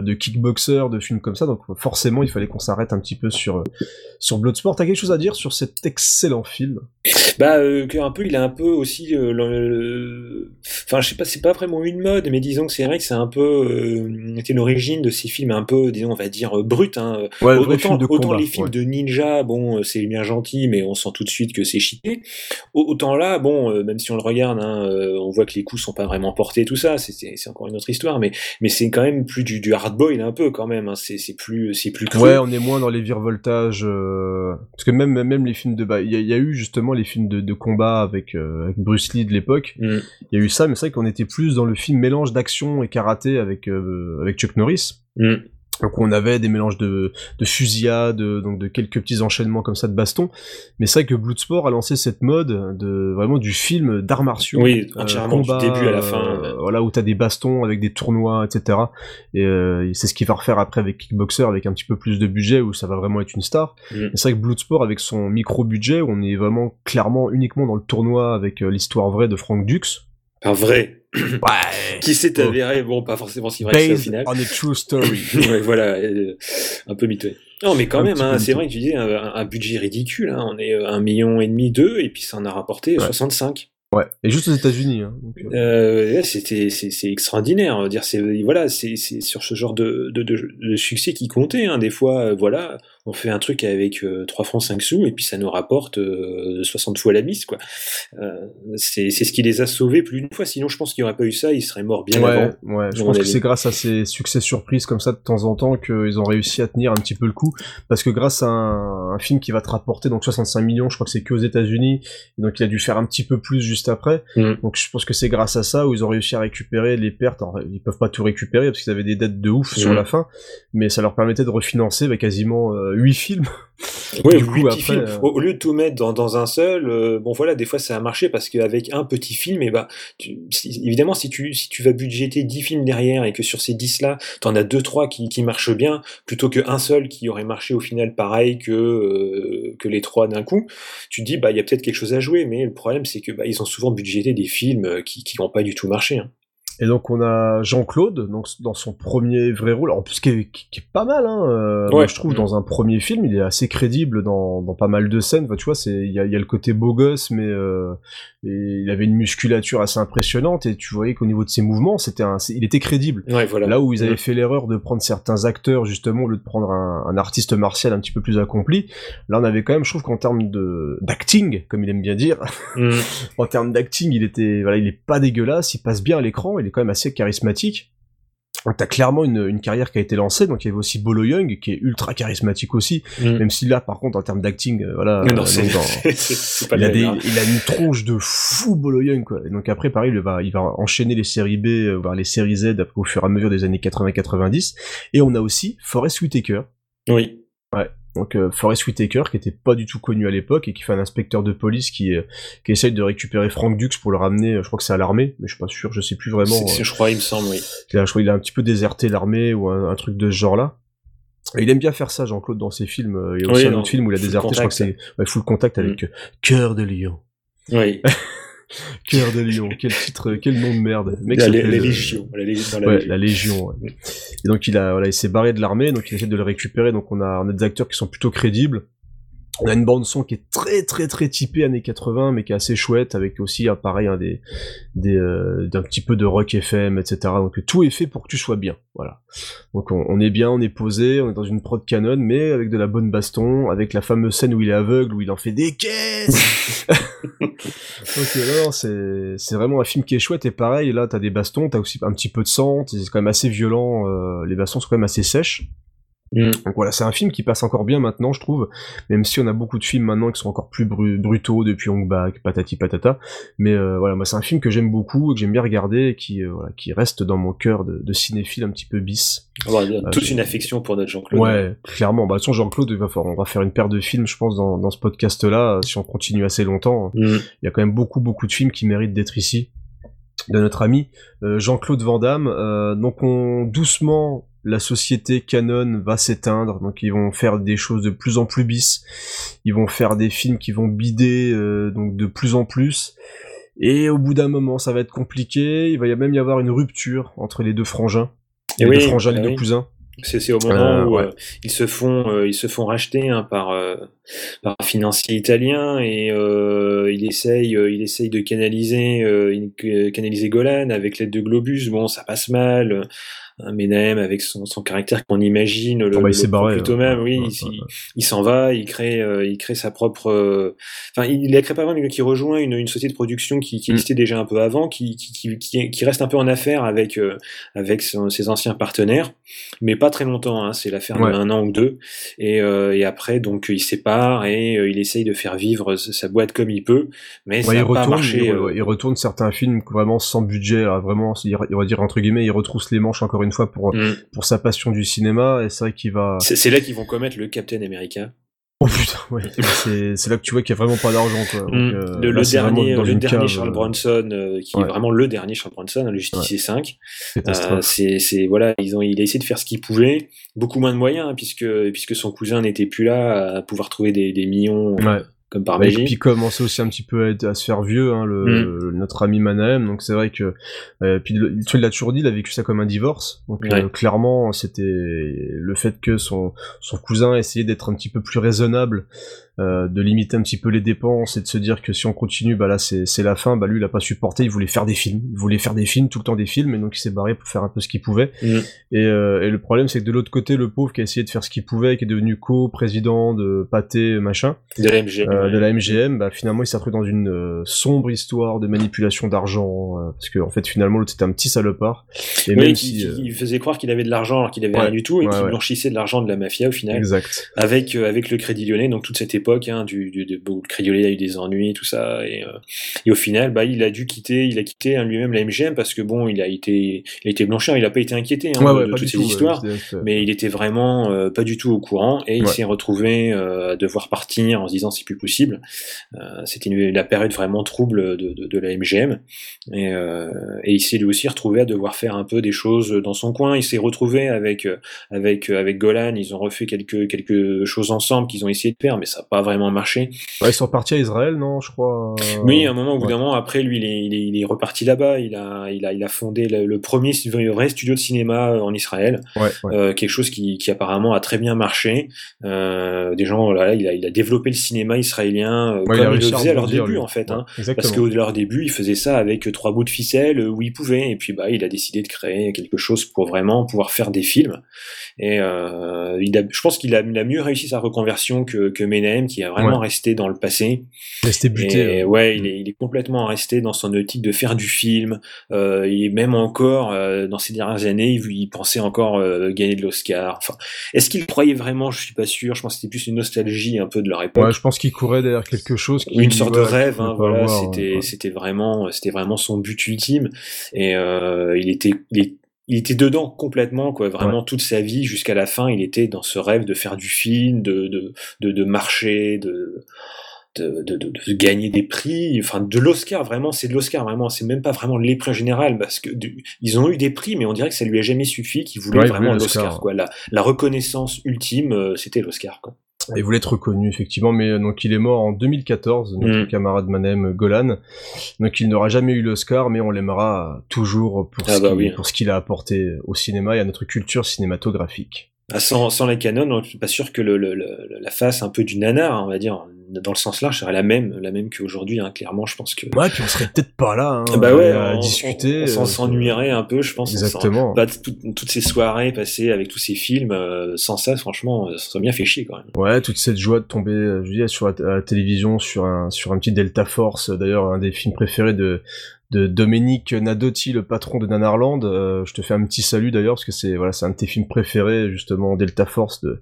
de kickboxer, de films comme ça. Donc forcément, il fallait qu'on s'arrête un petit peu sur euh, sur Bloodsport. T'as quelque chose à dire sur cet excellent film? Bah, euh, un peu, il a un peu aussi, euh, le- le- enfin, je sais pas, c'est pas vraiment une mode, mais disons que c'est vrai que c'est un peu, euh, c'était l'origine de ces films un peu, disons, on va dire euh, bruts. Hein. Ouais, autant film de autant combat, les films ouais. de ninja, bon, euh, c'est bien gentil, mais on sent tout de suite que c'est cheaté. Au- Autant là, bon, euh, même si on le regarde, hein, euh, on voit que les coups sont pas vraiment portés, tout ça. C'est encore une autre histoire, mais mais c'est quand même plus du, du hard boil un peu quand même. Hein. C'est c'est plus c'est plus cru. Ouais, on est moins dans les virevoltages. euh, Parce que même même les films de bah, il y, a- il y a eu justement les films de, de combat avec, euh, avec Bruce Lee de l'époque. Mm. Il y a eu ça, mais c'est vrai qu'on était plus dans le film mélange d'action et karaté avec euh, avec Chuck Norris. Mm. Donc on avait des mélanges de, de fusillades, donc de quelques petits enchaînements comme ça de baston. Mais c'est vrai que Bloodsport a lancé cette mode de vraiment du film d'arts martiaux. Oui, euh, entièrement, du début à la fin, euh, voilà où t'as des bastons avec des tournois, etc. Et euh, c'est ce qu'il va refaire après avec Kickboxer avec un petit peu plus de budget où ça va vraiment être une star. Mm. C'est vrai que Bloodsport avec son micro budget, on est vraiment clairement uniquement dans le tournoi avec euh, l'histoire vraie de Frank Dux. Un vrai. Ouais. Qui s'est Oh. avéré, bon, pas forcément si vrai que ça au Based final. on a true story. ouais, voilà, euh, un peu miteux. Non, mais quand Un même, hein, c'est vrai que tu dis un, un budget ridicule. Hein, on est euh, un million et demi, deux, et puis ça en a rapporté 65. Ouais. Et juste aux États-Unis. Hein. Euh, ouais, c'était c'est extraordinaire. on va Dire c'est voilà, c'est c'est sur ce genre de de, de, de succès qui comptait. Hein. Des fois, euh, voilà, on fait un truc avec euh, 3 francs 5 sous et puis ça nous rapporte euh, 60 fois la mise quoi. Euh, c'est c'est ce qui les a sauvés plus d'une fois. Sinon, je pense qu'il n'y aurait pas eu ça, ils seraient morts bien ouais, avant. ouais, je pense que c'est grâce à ces succès surprises comme ça de temps en temps qu'ils ont réussi à tenir un petit peu le coup. Parce que grâce à un, un film qui va te rapporter donc 65 millions, je crois que c'est que aux États-Unis, donc il a dû faire un petit peu plus juste après. Mm. Donc je pense que c'est grâce à ça où ils ont réussi à récupérer les pertes. Alors, ils peuvent pas tout récupérer parce qu'ils avaient des dettes de ouf sur Mm. la fin, mais ça leur permettait de refinancer bah, quasiment euh, 8 films. Ouais, du huit coup, petits après, films. euh, Au, au lieu de tout mettre dans, dans un seul, euh, bon voilà, des fois ça a marché parce qu'avec un petit film, et bah, tu- si- évidemment, si tu, si tu vas budgéter 10 films derrière et que sur ces 10 là, t'en as deux trois qui, qui marchent bien, plutôt qu'un seul qui aurait marché au final pareil que, euh, que les trois d'un coup, tu te dis, bah, il y a peut-être quelque chose à jouer, mais le problème c'est que, bah, ils ont souvent budgété des films euh, qui, qui n'ont pas du tout marché. hein. Et donc on a Jean-Claude, donc dans son premier vrai rôle, en plus qui est, qui est pas mal, hein, euh, moi, je trouve Mm. dans un premier film, il est assez crédible dans, dans pas mal de scènes. Enfin, tu vois, il y a, il y a le côté beau gosse, mais euh, et il avait une musculature assez impressionnante et tu voyais qu'au niveau de ses mouvements, c'était il était crédible. Ouais, voilà. Là où ils avaient Mm. fait l'erreur de prendre certains acteurs justement au lieu de prendre un, un artiste martial un petit peu plus accompli, là on avait quand même, je trouve qu'en termes de d'acting, comme il aime bien dire, Mm. en termes d'acting, il était, voilà, il est pas dégueulasse, il passe bien à l'écran, il est quand même assez charismatique. T'as clairement une, une carrière qui a été lancée, donc il y avait aussi Bolo Young qui est ultra charismatique aussi, Mm. même si là par contre en termes d'acting, euh, voilà, non, euh, dans- il, a des, hein. il a une tronche de fou Bolo Young quoi. Et donc après pareil, il va, il va enchaîner les séries B, euh, voire les séries Z au fur et à mesure des années 80-90. Et on a aussi Forrest Whitaker. Oui. Ouais. Donc euh, Forrest Whitaker qui était pas du tout connu à l'époque et qui fait un inspecteur de police qui, euh, qui essaye de récupérer Frank Dux pour le ramener, euh, je crois que c'est à l'armée, mais je suis pas sûr, je sais plus vraiment. C'est- euh, je crois, il me semble, oui. je crois qu'il a un petit peu déserté l'armée ou un, un truc de ce genre-là. Et il aime bien faire ça, Jean-Claude, dans ses films. Euh, Il y a aussi Oui, un non, autre film où il a déserté, je crois que Contact. c'est ouais, Full Contact avec euh, Cœur de Lion. Oui. Cœur de Lion, quel titre, quel nom de merde. Mec La- Légion, la Lég- dans la ouais, Légion. la Légion. ouais. Et donc il a, voilà, il s'est barré de l'armée, donc il essaie de le récupérer. Donc on a, on a des acteurs qui sont plutôt crédibles. On a une bande son qui est très très très typée années 80, mais qui est assez chouette, avec aussi ah, pareil un des, des euh, d'un petit peu de rock FM, etc. Donc tout est fait pour que tu sois bien. Voilà. Donc on, on est bien, on est posé, on est dans une prod canon, mais avec de la bonne baston, avec la fameuse scène où il est aveugle, où il en fait des caisses. Ok, c'est c'est vraiment un film qui est chouette et pareil, là t'as des bastons, t'as aussi un petit peu de sang, c'est quand même assez violent, euh, les bastons sont quand même assez sèches. Mm. Donc voilà, c'est un film qui passe encore bien maintenant, je trouve, même si on a beaucoup de films maintenant qui sont encore plus bru- brutaux depuis Hong Bak, patati patata. Mais euh, voilà, moi c'est un film que j'aime beaucoup, que j'aime bien regarder, et qui euh, voilà, qui reste dans mon cœur de, de cinéphile un petit peu bis. Va dire Euh, toute une affection pour notre Jean-Claude. Ouais, clairement. Bah, de toute façon, Jean-Claude, il on va faire une paire de films, je pense, dans, dans ce podcast-là, si on continue assez longtemps. Mm. Il y a quand même beaucoup, beaucoup de films qui méritent d'être ici. De notre ami euh, Jean-Claude Van Damme. Euh, donc, on, doucement, la société canon va s'éteindre. Donc, ils vont faire des choses de plus en plus bis. Ils vont faire des films qui vont bider euh, donc de plus en plus. Et au bout d'un moment, ça va être compliqué. Il va y même y avoir une rupture entre les deux frangins. Et les oui, deux frangins, les deux cousins. C'est au moment Euh, où ouais. euh, ils se font euh, ils se font racheter hein, par euh, par un financier italien et euh, il essaye euh, il essaye de canaliser euh, canaliser Golan avec l'aide de Globus. Bon, ça passe mal. Menem avec son, son caractère qu'on imagine le, Oh bah, il le s'est barré, plutôt hein. même oui Ouais, il, ouais, il- il s'en va il crée euh, il crée sa propre euh, enfin il, il a créé pas vraiment mais qui rejoint une, une société de production qui, Mm. qui existait déjà un peu avant qui qui, qui, qui, qui reste un peu en affaire avec euh, avec son- ses anciens partenaires mais pas très longtemps hein, c'est l'affaire Ouais. de un an ou deux et, euh, et après donc il sépare et euh, il essaye de faire vivre sa boîte comme il peut mais ça il pas retourne, marché il, euh, il retourne certains films vraiment sans budget, là, vraiment, il, il va dire entre guillemets, il retrousse les manches encore une fois pour, Mm. pour sa passion du cinéma, et c'est vrai qu'il va... c'est là qu'ils vont commettre le Captain America Oh putain, ouais, c'est c'est là que tu vois qu'il y a vraiment pas d'argent, quoi. Donc, Mm. euh, le, là, dernier, dans le une dernier cave, Charles euh, Bronson, euh, qui ouais. est vraiment le dernier Charles Bronson, le Justicier 5. Catastrophe. Euh, c'est, voilà, ils ont, il a essayé de faire ce qu'il pouvait, beaucoup moins de moyens hein, puisque puisque son cousin n'était plus là à pouvoir trouver des, des millions euh, Ouais. Comme par Ouais, et puis il commençait aussi un petit peu à, être- à se faire vieux, hein, le, Mm. le- notre ami Manahem. Donc c'est vrai que, euh, puis le, il l'a toujours dit, il a vécu ça comme un divorce. Donc euh, clairement, c'était le fait que son son cousin essayait d'être un petit peu plus raisonnable, euh, de limiter un petit peu les dépenses et de se dire que si on continue, bah là c'est la fin. Bah lui, il a pas supporté. Il voulait faire des films. Il voulait faire des films tout le temps des films, et donc il s'est barré pour faire un peu ce qu'il pouvait. Mm. Et, euh, et le problème, c'est que de l'autre côté, le pauvre qui a essayé de faire ce qu'il pouvait, qui est devenu co-président de Pathé, machin, De la MGM, euh, de la MGM, bah, finalement, il s'est retrouvé dans une sombre histoire de manipulation d'argent, parce que en fait, finalement, l'autre c'était un petit salopard. Et Oui, même qui, si, qui faisait croire qu'il avait de l'argent alors qu'il avait Ouais, rien du tout et ouais, qui ouais. blanchissait de l'argent de la mafia au final. Exact. Avec avec le Crédit Lyonnais, donc toute cette époque hein, du, du, de, où Lyonnais a eu des ennuis, tout ça, et, euh, et au final, bah il a dû quitter, il a quitté hein, lui-même la MGM parce que bon, il a été il a été blanchard, il a pas été inquiété hein, Ouais, de, ouais, de pas toutes ces tout, histoires, c'était- mais il était vraiment euh, pas du tout au courant et il Ouais. s'est retrouvé euh, à devoir partir en se disant c'est plus possible. C'était la période vraiment trouble de, de, de la MGM. Et, et il s'est lui aussi retrouvé à devoir faire un peu des choses dans son coin. Il s'est retrouvé avec avec avec Golan. Ils ont refait quelques quelques choses ensemble qu'ils ont essayé de faire, mais ça n'a pas vraiment marché. Ouais, ils sont partis à Israël, non Je crois. Oui, à un moment, au bout d'un moment, après, lui, il est, il est, il est reparti là-bas. Il a, il a, il a fondé le, le premier vrai studio de cinéma en Israël. Ouais, Euh, quelque chose qui, qui apparemment a très bien marché. Euh, des gens, là, il a, il a développé le cinéma israélien euh, comme il le faisait à leur début, lui. en fait. Hein. Parce qu'au leur début, il faisait ça avec trois bouts de ficelle où il pouvait. Et puis, bah, il a décidé de créer quelque chose pour vraiment pouvoir faire des films. Et euh, il a, je pense qu'il a, il a mieux réussi sa reconversion que, que Qui a vraiment Ouais. resté dans le passé. Resté buté. Et euh. ouais, il est, il est complètement resté dans son optique de faire du film. Euh, il est même encore euh, dans ces dernières années, il, il pensait encore euh, gagner de l'Oscar. Enfin, est-ce qu'il croyait vraiment? Je suis pas sûr. Je pense que c'était plus une nostalgie un peu de leur époque. Ouais, je pense qu'il courait derrière quelque chose. Qui, une sorte de rêve, hein, voilà, c'était ouais. c'était vraiment c'était vraiment son but ultime et il était il, est- il était dedans complètement quoi, vraiment toute sa vie jusqu'à la fin, il était dans ce rêve de faire du film, de de de, de marcher, de de, de, gagner des prix, enfin de l'Oscar vraiment, c'est de l'Oscar vraiment, c'est même pas vraiment les prix en général parce que du- ils ont eu des prix, mais on dirait que ça lui a jamais suffi, qu'il voulait Ouais, vraiment l'Oscar l'Oscar. quoi, la, la reconnaissance ultime, euh, c'était l'Oscar quoi. Il voulait être reconnu, effectivement, mais euh, donc il est mort en 2014, notre Mm. camarade Manem Golan. Donc il n'aura jamais eu l'Oscar, mais on l'aimera toujours pour Ah ce bah qu'il oui. pour ce qu'il a apporté au cinéma et à notre culture cinématographique. Ah, sans, sans la canon, je suis pas sûr que le, le- le- la face un peu du nanar, hein, on va dire, dans le sens large, serait la même, la même qu'aujourd'hui. Hein, clairement, je pense que. Ouais, puis on serait peut-être pas là hein, bah ouais, à on, discuter. on, euh, s'ennuierait un peu, je pense. Exactement. Pas tout- toutes ces soirées passées avec tous ces films, euh, sans ça, franchement, euh, ça serait bien fait chier quand même. Ouais, toute cette joie de tomber, euh, je veux dire, sur la, à la télévision, sur un, sur un petit Delta Force, euh, d'ailleurs, un des films préférés de, de Dominique Nadotti, le patron de Nanarland. Euh, je te fais un petit salut d'ailleurs, parce que c'est, voilà, c'est un de tes films préférés, justement, Delta Force de,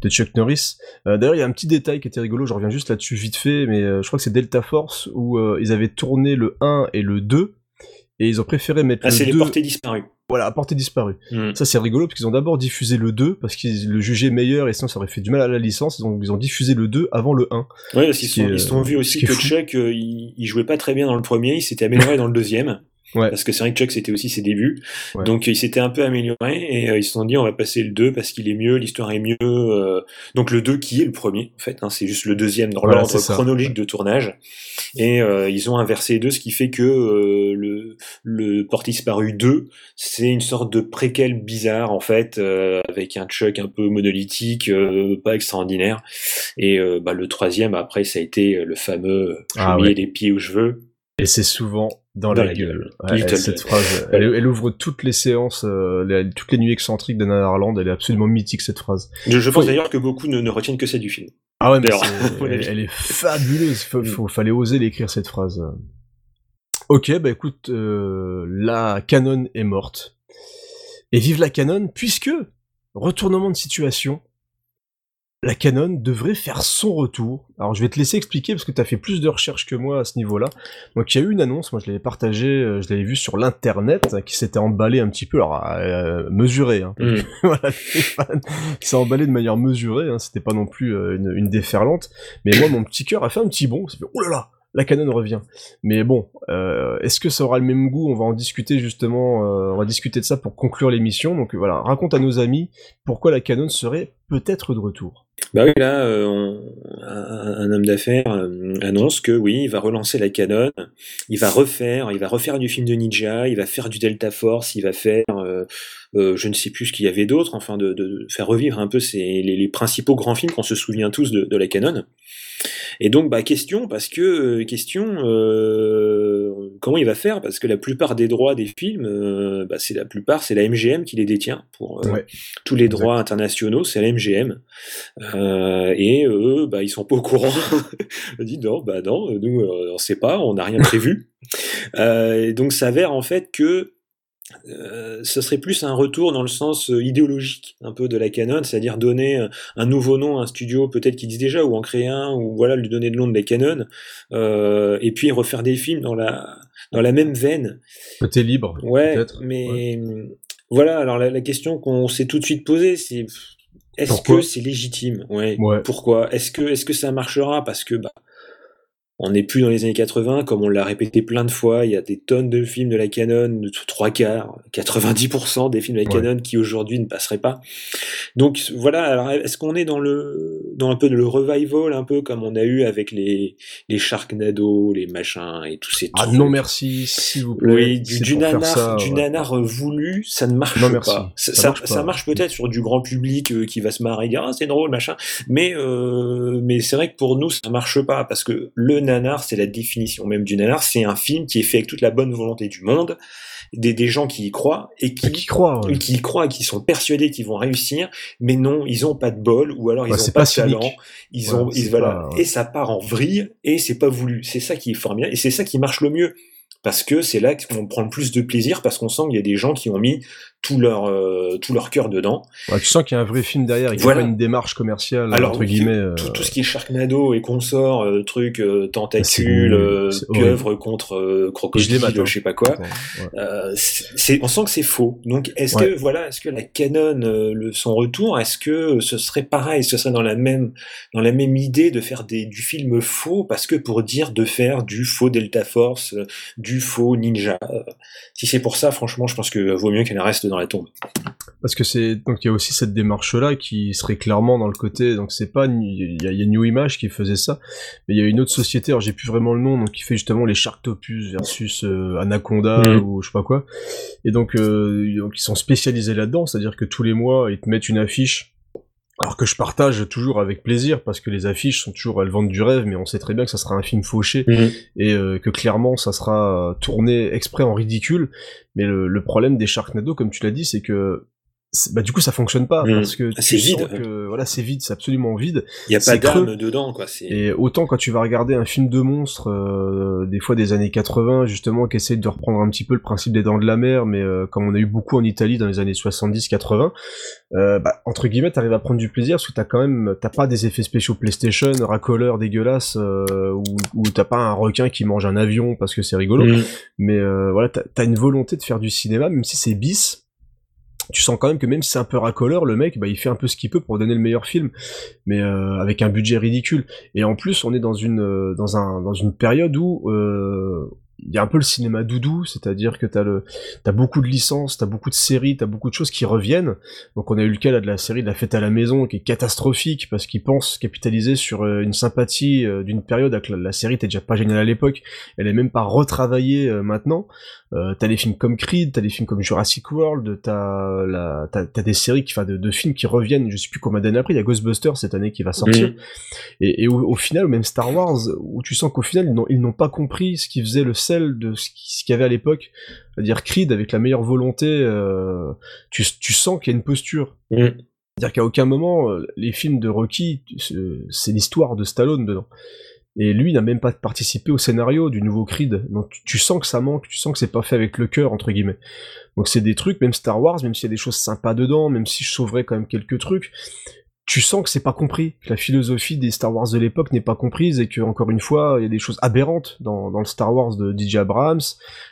de Chuck Norris. Euh, d'ailleurs, il y a un petit détail qui était rigolo, je reviens juste là-dessus vite fait, mais euh, je crois que c'est Delta Force où euh, ils avaient tourné le 1 et le 2, et ils ont préféré mettre Ah, le c'est les 2... portées disparues. Voilà, à portée disparue. Mm. Ça c'est rigolo parce qu'ils ont d'abord diffusé le 2 parce qu'ils le jugeaient meilleur et sinon ça aurait fait du mal à la licence, donc ils ont diffusé le 2 avant le 1. Ouais, parce qu'ils sont, est, ils sont vus ce aussi que. Chuck, euh, il, il jouait pas très bien dans le premier, il s'était amélioré dans le deuxième. Ouais. Parce que c'est vrai que Chuck, c'était aussi ses débuts. Ouais. Donc, il s'était un peu amélioré et euh, ils se sont dit, on va passer le 2 parce qu'il est mieux, l'histoire est mieux. euh, Donc, le 2 qui est le premier, en fait, hein, c'est juste le deuxième dans l'ordre chronologique de tournage. Et euh, ils ont inversé les deux, ce qui fait que euh, le, le Porte disparu 2, c'est une sorte de préquel bizarre, en fait, euh, avec un Chuck un peu monolithique, euh, pas extraordinaire. Et euh, bah, le troisième, après, ça a été le fameux « je Ah mets les pieds où je veux ». Et c'est souvent dans, Dans la, la gueule. gueule. Ouais, Little cette phrase, elle, elle ouvre toutes les séances, euh, les- toutes les nuits excentriques de Nanarland, elle est absolument mythique cette phrase. Je, pense d'ailleurs que beaucoup ne, ne retiennent que ça du film. Ah ouais, mais mon elle, elle est fabuleuse. Faut, faut- fallait oser l'écrire cette phrase. Ok, bah écoute, euh, la canon est morte. Et vive la canon, puisque, retournement de situation, la canon devrait faire son retour. Alors je vais te laisser expliquer parce que tu as fait plus de recherches que moi à ce niveau-là. Donc il y a eu une annonce, moi je l'avais partagée, euh, je l'avais vue sur l'internet, hein, qui s'était emballée un petit peu, alors euh, mesurée. Hein. Mm. voilà, fans s'est emballé de manière mesurée, hein, c'était pas non plus euh, une, une déferlante. Mais moi mon petit cœur a fait un petit bond, ça fait oh là là, la canon revient. Mais bon, euh, est-ce que ça aura le même goût? On va en discuter justement, euh, on va discuter de ça pour conclure l'émission. Donc voilà, raconte à nos amis pourquoi la canon serait peut-être de retour. Bah oui, là, euh, un, homme d'affaires euh, annonce que oui, il va relancer la canon, il va refaire, il va refaire du film de Ninja, il va faire du Delta Force, il va faire, euh, je ne sais plus ce qu'il y avait d'autre, enfin de, faire revivre un peu les, principaux grands films qu'on se souvient tous de la canon. Et donc, bah, question, parce que, euh, question, euh, comment il va faire? Parce que la plupart des droits des films, euh, bah, c'est la plupart, c'est la MGM qui les détient pour euh, Ouais. tous les droits internationaux, c'est la MGM. Euh, et eux, bah, ils sont pas au courant. Ils disent non, bah non, nous, on sait pas, on n'a rien prévu. Euh, et donc, s'avère en fait que euh, ce serait plus un retour dans le sens euh, idéologique un peu de la canon, c'est-à-dire donner euh, un nouveau nom à un studio peut-être qui existe déjà, ou en créer un, ou voilà, lui donner le nom de la canon, euh, et puis refaire des films dans la dans la même veine. Côté libre, Ouais, mais voilà. Alors la, la question qu'on s'est tout de suite posée, c'est est-ce que c'est légitime? Ouais. Ouais. Pourquoi? Est-ce que est-ce que ça marchera? Parce que bah On n'est plus dans les années 80, comme on l'a répété plein de fois. Il y a des tonnes de films de la canon, de trois quarts, 90% des films de la canon qui aujourd'hui ne passeraient pas. Donc voilà. Alors est-ce qu'on est dans le dans un peu de le revival, un peu comme on a eu avec les les Sharknado, les machins et tous ces ah trucs? non merci, s'il vous plaît. Oui, du, du nanar, ça, du ouais. nanar voulu, ça ne marche Non, merci. pas. Ça, Ça ça- marche pas. ça marche peut-être sur du grand public euh, qui va se marrer, et dire ah c'est drôle machin, mais euh, mais c'est vrai que pour nous ça marche pas parce que le nanar c'est la définition même du nanar, c'est un film qui est fait avec toute la bonne volonté du monde, des, des gens qui y croient et qui, Qui croient, ouais. qui y croient et qui sont persuadés qu'ils vont réussir, mais non ils ont pas de bol ou alors ils Ouais, ont c'est pas, pas de talent, ils Ouais, ont ils, voilà pas- ouais. et ça part en vrille et c'est pas voulu, c'est ça qui est formidable et c'est ça qui marche le mieux parce que c'est là qu'on prend le plus de plaisir parce qu'on sent qu'il y a des gens qui ont mis tout leur euh, tout leur cœur dedans. Ouais, tu sens qu'il y a un vrai film derrière, il y a Voilà. pas une démarche commerciale Alors entre guillemets. euh, tout, tout ce qui est Sharknado et consorts, euh, trucs euh, nul, euh, pieuvres contre euh, Je hein. sais pas quoi. Ouais. Euh, c'est, on sent que c'est faux. Donc est-ce Ouais. que voilà, est-ce que la Canon, euh, le, son retour, est-ce que ce serait pareil, ce serait dans la même dans la même idée de faire des, du film faux parce que pour dire de faire du faux Delta Force, du faux Ninja? si c'est pour ça, franchement, je pense que vaut mieux qu'elle reste dans la tombe. Parce que c'est donc il y a aussi cette démarche là qui serait clairement dans le côté donc c'est pas il y, a- il y a New Image qui faisait ça mais il y a une autre société alors j'ai plus vraiment le nom donc qui fait justement les Sharktopus versus euh, Anaconda Mhm. ou je sais pas quoi et donc euh, donc ils sont spécialisés là-dedans c'est-à-dire que tous les mois ils te mettent une affiche alors que je partage toujours avec plaisir parce que les affiches sont toujours elles vendent du rêve mais on sait très bien que ça sera un film fauché et euh, que clairement ça sera tourné exprès en ridicule. Mais le, le problème des Sharknado, comme tu l'as dit, c'est que bah du coup ça fonctionne pas Mhm. parce que C'est tu sens vide. que voilà c'est vide, c'est absolument vide. Il y a pas C'est d'âme dedans, quoi. C'est Et autant quand tu vas regarder un film de monstre, euh, des fois des années 80, justement, qui essaie de reprendre un petit peu le principe des dents de la mer, mais euh, comme on a eu beaucoup en Italie dans les années 70-80, euh, bah, entre guillemets, t'arrives à prendre du plaisir parce que t'as quand même, t'as pas des effets spéciaux PlayStation, racoleurs dégueulasses, euh, ou, ou t'as pas un requin qui mange un avion parce que c'est rigolo, Mhm. mais euh, voilà, t'as t'as une volonté de faire du cinéma, même si c'est bis. Tu sens quand même que même si c'est un peu racoleur, le mec, bah, il fait un peu ce qu'il peut pour donner le meilleur film, mais euh, avec un budget ridicule. Et en plus, on est dans une euh, dans un dans une période où euh, il y a un peu le cinéma doudou, c'est-à-dire que t'as le t'as beaucoup de licences, t'as beaucoup de séries, t'as beaucoup de choses qui reviennent. Donc on a eu le cas là de la série de la fête à la maison qui est catastrophique parce qu'ils pensent capitaliser sur euh, une sympathie euh, d'une période la, la série était déjà pas géniale à l'époque, elle est même pas retravaillée euh, maintenant. Euh, t'as des films comme Creed, t'as des films comme Jurassic World, t'as la t'as t'as des séries qui enfin de, de films qui reviennent. Je sais plus combien d'années après, il y a Ghostbusters cette année qui va sortir. Et, et au, au final, même Star Wars, où tu sens qu'au final, ils n'ont, ils n'ont pas compris ce qui faisait le de ce qui- ce qu'il y avait à l'époque. C'est-à-dire Creed, avec la meilleure volonté, euh, tu, tu sens qu'il y a une posture. Mhm. C'est-à-dire qu'à aucun moment, euh, les films de Rocky, c'est c'est l'histoire de Stallone dedans. Et lui n'a même pas participé au scénario du nouveau Creed. Donc tu, tu sens que ça manque, tu sens que c'est pas fait avec le cœur, entre guillemets. Donc c'est des trucs, même Star Wars, même s'il y a des choses sympas dedans, même si je sauverais quand même quelques trucs, tu sens que c'est pas compris, que la philosophie des Star Wars de l'époque n'est pas comprise et que encore une fois il y a des choses aberrantes dans, dans le Star Wars de DJ Abrams.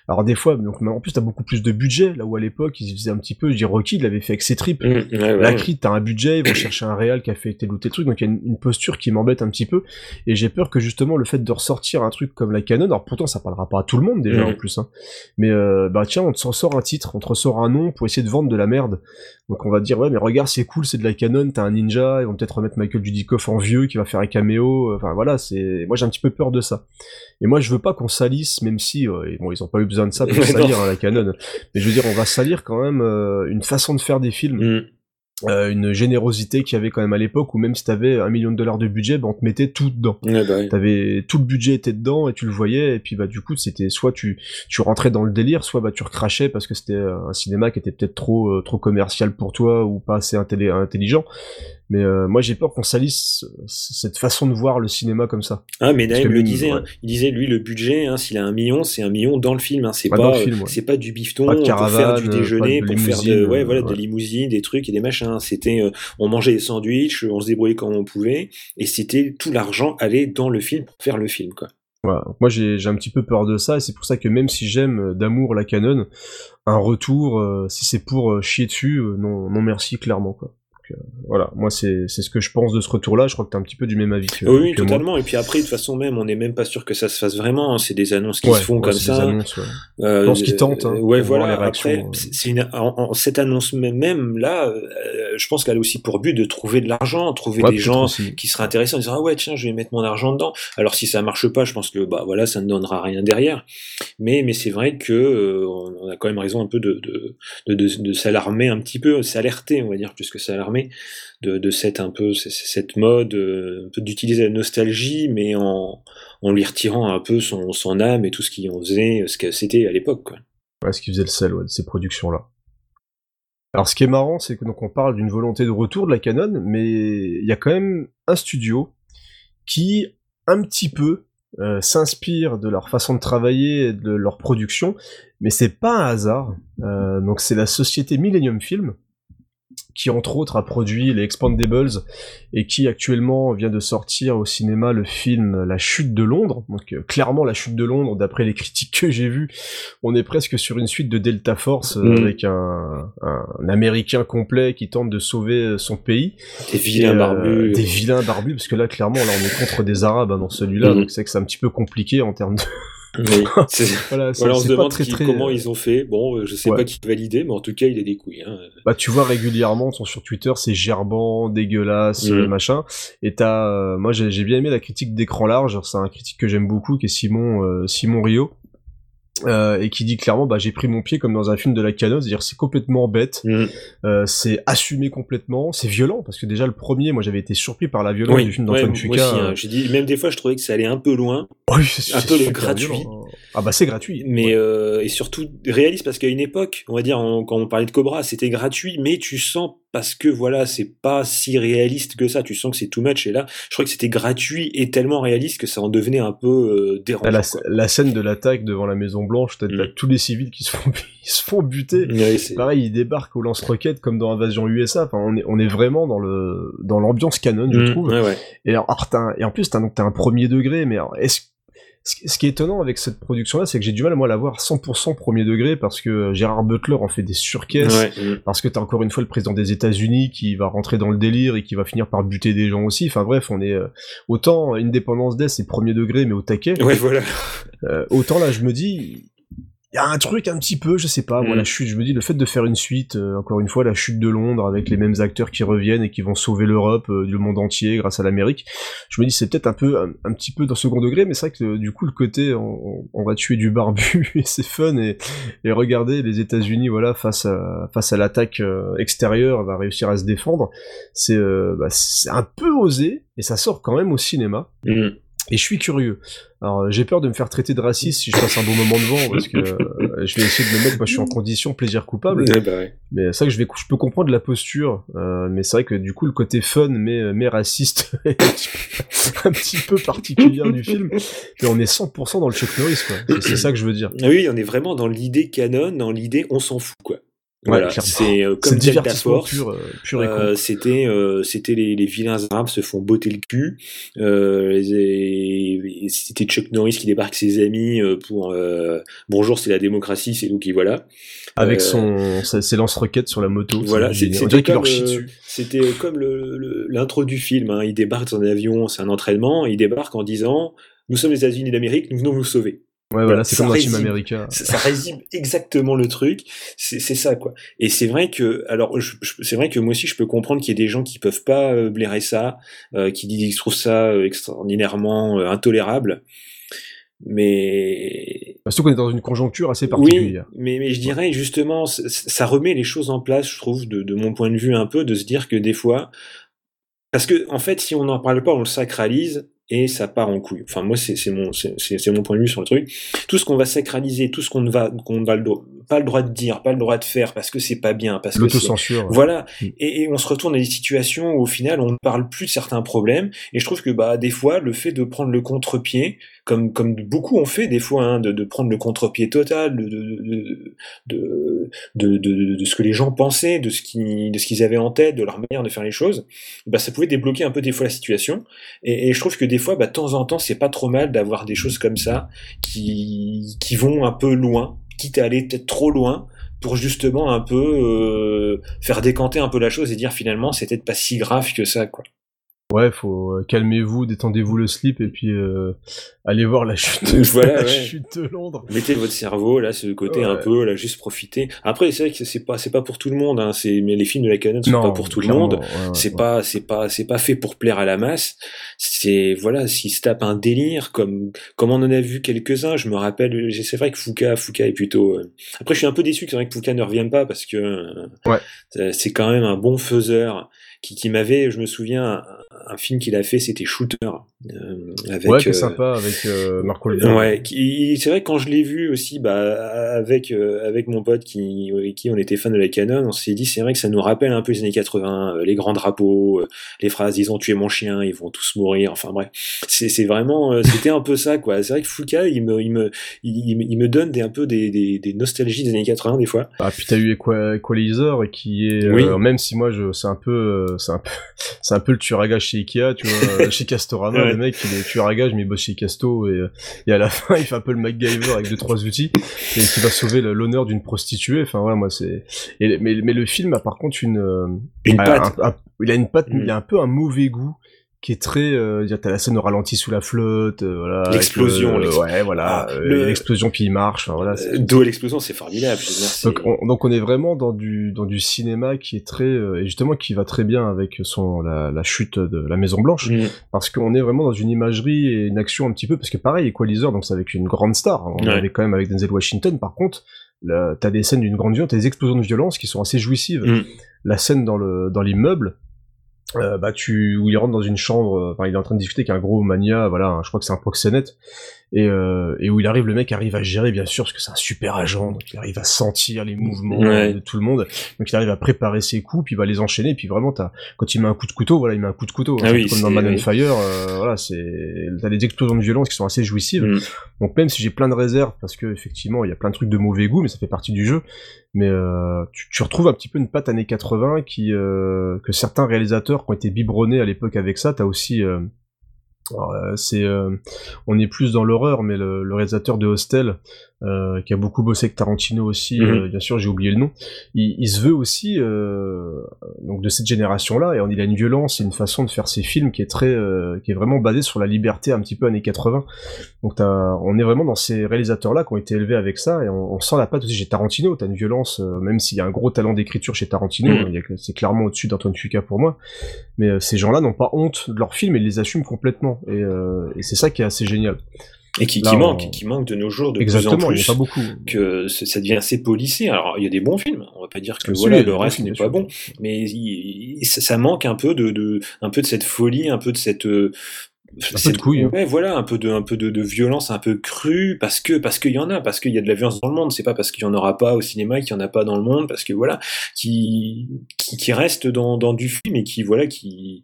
Alors des fois, donc en plus t'as beaucoup plus de budget là où à l'époque ils faisaient un petit peu, je dis Rocky il l'avait fait avec ses tripes. Mhm, ouais, ouais, La. Creed t'as un budget, ils vont chercher un réal qui a fait tel ou tel truc, donc il y a une, une posture qui m'embête un petit peu et j'ai peur que justement le fait de ressortir un truc comme la Canon, alors pourtant ça parlera pas à tout le monde déjà Mhm. en plus, hein, mais euh, bah tiens on te s'en sort un titre, on te ressort un nom pour essayer de vendre de la merde. Donc on va dire ouais mais regarde c'est cool c'est de la canon t'as un ninja ils vont peut-être remettre Michael Dudikoff en vieux qui va faire un caméo enfin voilà c'est moi j'ai un petit peu peur de ça. Et moi je veux pas qu'on salisse même si euh, bon ils ont pas eu besoin de ça pour salir hein, la canon mais je veux dire on va salir quand même euh, une façon de faire des films euh, une générosité qu'il y avait quand même à l'époque où même si t'avais un million de dollars de budget bah on te mettait tout dedans. Ouais, bah. T'avais tout le budget était dedans et tu le voyais et puis bah du coup c'était soit tu tu rentrais dans le délire soit bah tu recrachais parce que c'était un cinéma qui était peut-être trop euh, trop commercial pour toi ou pas assez intelligent mais euh, moi j'ai peur qu'on salisse cette façon de voir le cinéma comme ça Ah, mais Naïm le disait, hein. il disait lui le budget, hein, s'il a un million, c'est un million dans le film, hein. c'est Ouais, pas, euh, film, ouais. c'est pas du bifton Pas de pour faire du déjeuner, pour faire de, ouais, voilà, de ouais. limousines, des trucs et des machins. C'était, euh, on mangeait des sandwichs, on se débrouillait comme on pouvait, et c'était tout l'argent allait dans le film pour faire le film, quoi. Voilà. Moi j'ai j'ai un petit peu peur de ça et c'est pour ça que même si j'aime d'amour la canon, un retour, euh, si c'est pour euh, chier dessus, euh, non, non merci clairement quoi. Euh, voilà, moi c'est ce que je pense de ce retour-là. Je crois que t'es un petit peu du même avis que, Oui, oui, que moi. totalement. Et puis après, de toute façon même, on n'est même pas sûr que ça se fasse vraiment. hein. C'est des annonces qui Ouais, se font ouais, comme c'est des ça. annonces, ouais. Euh, qu'ils tentent, hein, ouais, voilà. Après, euh. c'est c'est une, en- en- cette annonce même, là, je pense qu'elle a aussi pour but de trouver de l'argent, trouver des gens aussi. qui seraient intéressants, en disant ah ouais tiens, je vais mettre mon argent dedans. Alors si ça marche pas, je pense que bah voilà, ça ne donnera rien derrière. Mais mais c'est vrai que euh, on on a quand même raison un peu de de de, de, de s'alarmer un petit peu, s'alerter, on va dire plus que s'alarmer de, cette un peu cette mode euh, d'utiliser la nostalgie, mais en lui retirant un peu son âme et tout ce qui en faisait ce que c'était à l'époque. Ouais, ce qui faisait le sel de ces productions-là. Alors, ce qui est marrant, c'est que donc on parle d'une volonté de retour de la Canon, mais il y a quand même un studio qui, un petit peu, euh, s'inspire de leur façon de travailler et de leur production, mais c'est pas un hasard. Euh, c'est la société Millennium Film qui entre autres a produit les Expandables et qui actuellement vient de sortir au cinéma le film La Chute de Londres. Donc euh, clairement La Chute de Londres, d'après les critiques que j'ai vues, on est presque sur une suite de Delta Force euh, Mhm. avec un, un, Américain complet qui tente de sauver euh, son pays. Des vilains Et, barbus. Des vilains barbus, parce que là clairement là on est contre des Arabes hein, dans celui-là, Mhm. donc c'est que c'est un petit peu compliqué en termes de... Oui, voilà, c'est- voilà, on se pas demande très, qui- très, comment euh, ils ont fait. Bon, euh, je sais Ouais. pas qui validé, mais en tout cas, il a des couilles. Hein. Bah tu vois régulièrement sont sur Twitter c'est gerbant, dégueulasse, euh, machin. Et t'as, euh, moi j'ai j'ai bien aimé la critique d'écran large. C'est un critique que j'aime beaucoup qui est Simon euh, Simon Rio. Euh, et qui dit clairement bah j'ai pris mon pied comme dans un film de la Canon, c'est-à-dire c'est complètement bête, Mhm. euh, c'est assumé complètement, c'est violent parce que déjà le premier moi j'avais été surpris par la violence du film ouais, d'Antoine Fuqua. aussi, hein. euh, J'ai dit, même des fois, je trouvais que ça allait un peu loin. Oui, c'est un peu le gratuit. violent. Ah bah c'est gratuit. Mais euh, et surtout réaliste parce qu'à une époque, on va dire on- quand on parlait de Cobra, c'était gratuit, mais tu sens parce que voilà, c'est pas si réaliste que ça. Tu sens que c'est too much. Et là, je crois que c'était gratuit et tellement réaliste que ça en devenait un peu euh, dérangeant. La, quoi. la scène de l'attaque devant la Maison Blanche, t'as t'as tous les civils qui se font, ils se font buter. Pareil, ils débarquent au lance-roquettes comme dans Invasion USA. Enfin, on est, on est vraiment dans le, dans l'ambiance canon, je Mm, trouve. ouais, ouais. Et, alors, alors, t'as un- et en plus, t'as, un premier degré, mais est-ce, ce qui- est étonnant avec cette production-là, c'est que j'ai du mal, moi, à la voir 100% premier degré parce que Gérard Butler en fait des surcaisses. Ouais. Parce que t'as encore une fois le président des États-Unis qui va rentrer dans le délire et qui va finir par buter des gens aussi. Enfin bref, on est euh, autant Independence Day c'est premier degré mais au taquet. Ouais, voilà. Euh, autant là, je me dis, il y a un truc un petit peu, je sais pas, moi la chute, je me dis le fait de faire une suite, euh, encore une fois la chute de Londres avec les mêmes acteurs qui reviennent et qui vont sauver l'Europe euh, du monde entier grâce à l'Amérique, je me dis c'est peut-être un peu un, un petit peu dans second degré, mais c'est vrai que euh, du coup le côté on, on va tuer du barbu et c'est fun et, et regardez les États-Unis voilà face à face à l'attaque euh, extérieure va réussir à se défendre, c'est euh, bah, un peu osé et ça sort quand même au cinéma. Mm. Et je suis curieux. Alors euh, j'ai peur de me faire traiter de raciste si je passe un bon moment devant parce que euh, je vais essayer de me mettre, moi je suis en condition plaisir coupable. Ouais, bah ouais. Mais c'est vrai que je vais, je peux comprendre la posture, euh, mais c'est vrai que du coup le côté fun mais mais raciste est un petit peu, particulier du film. Mais on est 100% dans le Chuck Norris quoi. C'est- C'est ça que je veux dire. Ah oui, on est vraiment dans l'idée canon, dans l'idée on s'en fout quoi. Voilà, c'est euh, comme divertissement Force. euh, Euh, c'était euh, c'était les, les vilains arabes se font botter le cul. Euh, c'était Chuck Norris qui débarque ses amis pour euh, bonjour c'est la démocratie c'est nous qui voilà. Avec son ses lance-roquettes sur la moto. voilà, c'était comme, c'était comme l'intro du film. Hein. Il débarque dans un avion, c'est un entraînement. Il débarque en disant nous sommes les États-Unis d'Amérique, nous venons vous sauver. Ouais, voilà, c'est comme dans Team America. Ça, ça résume exactement le truc. C'est c'est ça, quoi. Et c'est vrai que, alors, c'est vrai que moi aussi, je peux comprendre qu'il y ait des gens qui peuvent pas euh, blairer ça, euh, qui disent qu'ils trouvent ça euh, extraordinairement euh, intolérable. Mais Surtout qu'on est dans une conjoncture assez oui, particulière. mais, mais je dirais justement, ça remet les choses en place, je trouve, de, de mon point de vue un peu, de se dire que des fois, parce que en fait, si on n'en parle pas, on le sacralise et ça part en couille. Enfin, moi, c'est c'est mon, c'est mon point de vue sur le truc. Tout ce qu'on va sacraliser, tout ce qu'on ne va, qu'on va le pas le droit de dire, pas le droit de faire, parce que c'est pas bien, parce que ouais. Voilà. Mm. Et, et on se retourne à des situations où au final on ne parle plus de certains problèmes. Et je trouve que bah des fois le fait de prendre le contre-pied, comme comme beaucoup ont fait des fois, hein, de, de prendre le contre-pied total de de, de, de, ce que les gens pensaient, de ce qui de ce qu'ils avaient en tête, de leur manière de faire les choses, bah ça pouvait débloquer un peu des fois la situation. Et, et je trouve que des fois, bah de temps en temps, c'est pas trop mal d'avoir des choses comme ça qui qui vont un peu loin, quitte à aller peut-être trop loin pour justement un peu euh, faire décanter un peu la chose et dire finalement c'était pas si grave que ça quoi. Ouais, faut euh, calmez-vous, détendez-vous le slip et puis euh, allez voir la chute, voilà, la ouais. chute de Londres. Mettez votre cerveau là, ce côté un peu là, juste profiter. Après, c'est vrai que c'est pas c'est pas pour tout le monde. Hein. C'est mais les films de la canon sont Non, pas pour tout le monde. ouais, c'est pas c'est pas c'est pas fait pour plaire à la masse. C'est voilà, s'ils se tapent un délire comme comme on en a vu quelques uns. Je me rappelle, c'est vrai que Foucault Foucault est plutôt. euh, Après, je suis un peu déçu que c'est vrai que Foucault ne revienne pas parce que euh, c'est quand même un bon faiseur qui, qui m'avait, je me souviens, un, film qu'il a fait, c'était Shooter euh, avec. ouais, qui est euh, sympa avec euh, Mark Wahlberg. Ouais, c'est vrai que quand je l'ai vu aussi, bah, avec euh, avec mon pote qui avec qui on était fan de la canon, on s'est dit c'est vrai que ça nous rappelle un peu les années 80, euh, les grands drapeaux, les phrases ils ont tué mon chien, ils vont tous mourir. Enfin bref, c'est vraiment c'était un peu ça quoi. C'est vrai que Foucault il me il me il, il me- donne des un peu des, des des nostalgies des années 80 des fois. Ah, puis t'as eu Equa- Equalizer qui est, Oui. même si moi c'est un peu, c'est un peu, c'est un peu le tueur à gage chez Ikea, tu vois, euh, chez Castorama, Ouais. le mec il est tueur à gage mais il bosse chez Casto et, et à la fin il fait un peu le MacGyver avec deux trois outils et qui va sauver l'honneur d'une prostituée. Enfin voilà, moi c'est, et, mais, mais le film a par contre une, euh, Une un- patte. un- un- il a une patte, Mm. il a un peu un mauvais goût qui est très, euh, t'as la scène au ralenti sous la flotte, euh, voilà, L'explosion, le- ouais voilà, Ah, euh, le- l'explosion puis il marche, enfin voilà. D'où l'explosion, c'est formidable. Donc on, donc on est vraiment dans du dans du cinéma qui est très euh, et justement qui va très bien avec son la, la chute de la Maison Blanche Mm. parce qu'on est vraiment dans une imagerie et une action un petit peu parce que pareil Equalizer donc c'est avec une grande star on Ouais. avait quand même avec Denzel Washington par contre là, t'as des scènes d'une grande violence t'as des explosions de violence qui sont assez jouissives Mm. la scène dans le dans l'immeuble euh, bah tu où il rentre dans une chambre euh, enfin il est en train de discuter avec un gros mania voilà je crois que c'est un proxénète et, euh, et où il arrive, le mec arrive à gérer bien sûr parce que c'est un super agent, donc il arrive à sentir les mouvements Ouais. de tout le monde, donc il arrive à préparer ses coups, puis il va les enchaîner, puis vraiment quand il met un coup de couteau, voilà il met un coup de couteau, Ah oui, comme dans Man oui. Fire, euh, voilà c'est t'as des explosions de violence qui sont assez jouissives, Mm. donc même si j'ai plein de réserves parce que effectivement il y a plein de trucs de mauvais goût, mais ça fait partie du jeu, mais euh, tu, tu retrouves un petit peu une patte années 80 qui euh, que certains réalisateurs qui ont été biberonnés à l'époque avec ça, t'as aussi euh, c'est euh, on est plus dans l'horreur mais le, le réalisateur de Hostel euh, qui a beaucoup bossé avec Tarantino aussi Mhm. euh, bien sûr j'ai oublié le nom il, il se veut aussi euh, donc de cette génération là et on- il a une violence et une façon de faire ses films qui est très euh, qui est vraiment basée sur la liberté un petit peu années 80 donc on est vraiment dans ces réalisateurs là qui ont été élevés avec ça et on, on sent la patte aussi chez Tarantino t'as une violence euh, même s'il y a un gros talent d'écriture chez Tarantino Mhm. c'est clairement au-dessus d'Antoine Fuqua pour moi mais euh, ces gens-là n'ont pas honte de leurs films et ils les assument complètement et, euh, et c'est ça qui est assez génial Et qui, Là, qui on- manque, qui manque de nos jours de exactement plus en plus. pas beaucoup que ça devient assez policé. Alors, il y a des bons films. On va pas dire que voilà le reste n'est pas bon, mais il- il- ça, ça manque un peu de, de, un peu de cette folie, un peu de cette euh, peu cette- de couilles, hein. Ouais, voilà, un peu de, un peu de, de violence, un peu crue, parce que, parce qu'il y en a, parce qu'il y a de la violence dans le monde. C'est pas parce qu'il y en aura pas au cinéma qu'il y en a pas dans le monde, parce que voilà, qui, qui, qui reste dans, dans du film et qui, voilà, qui,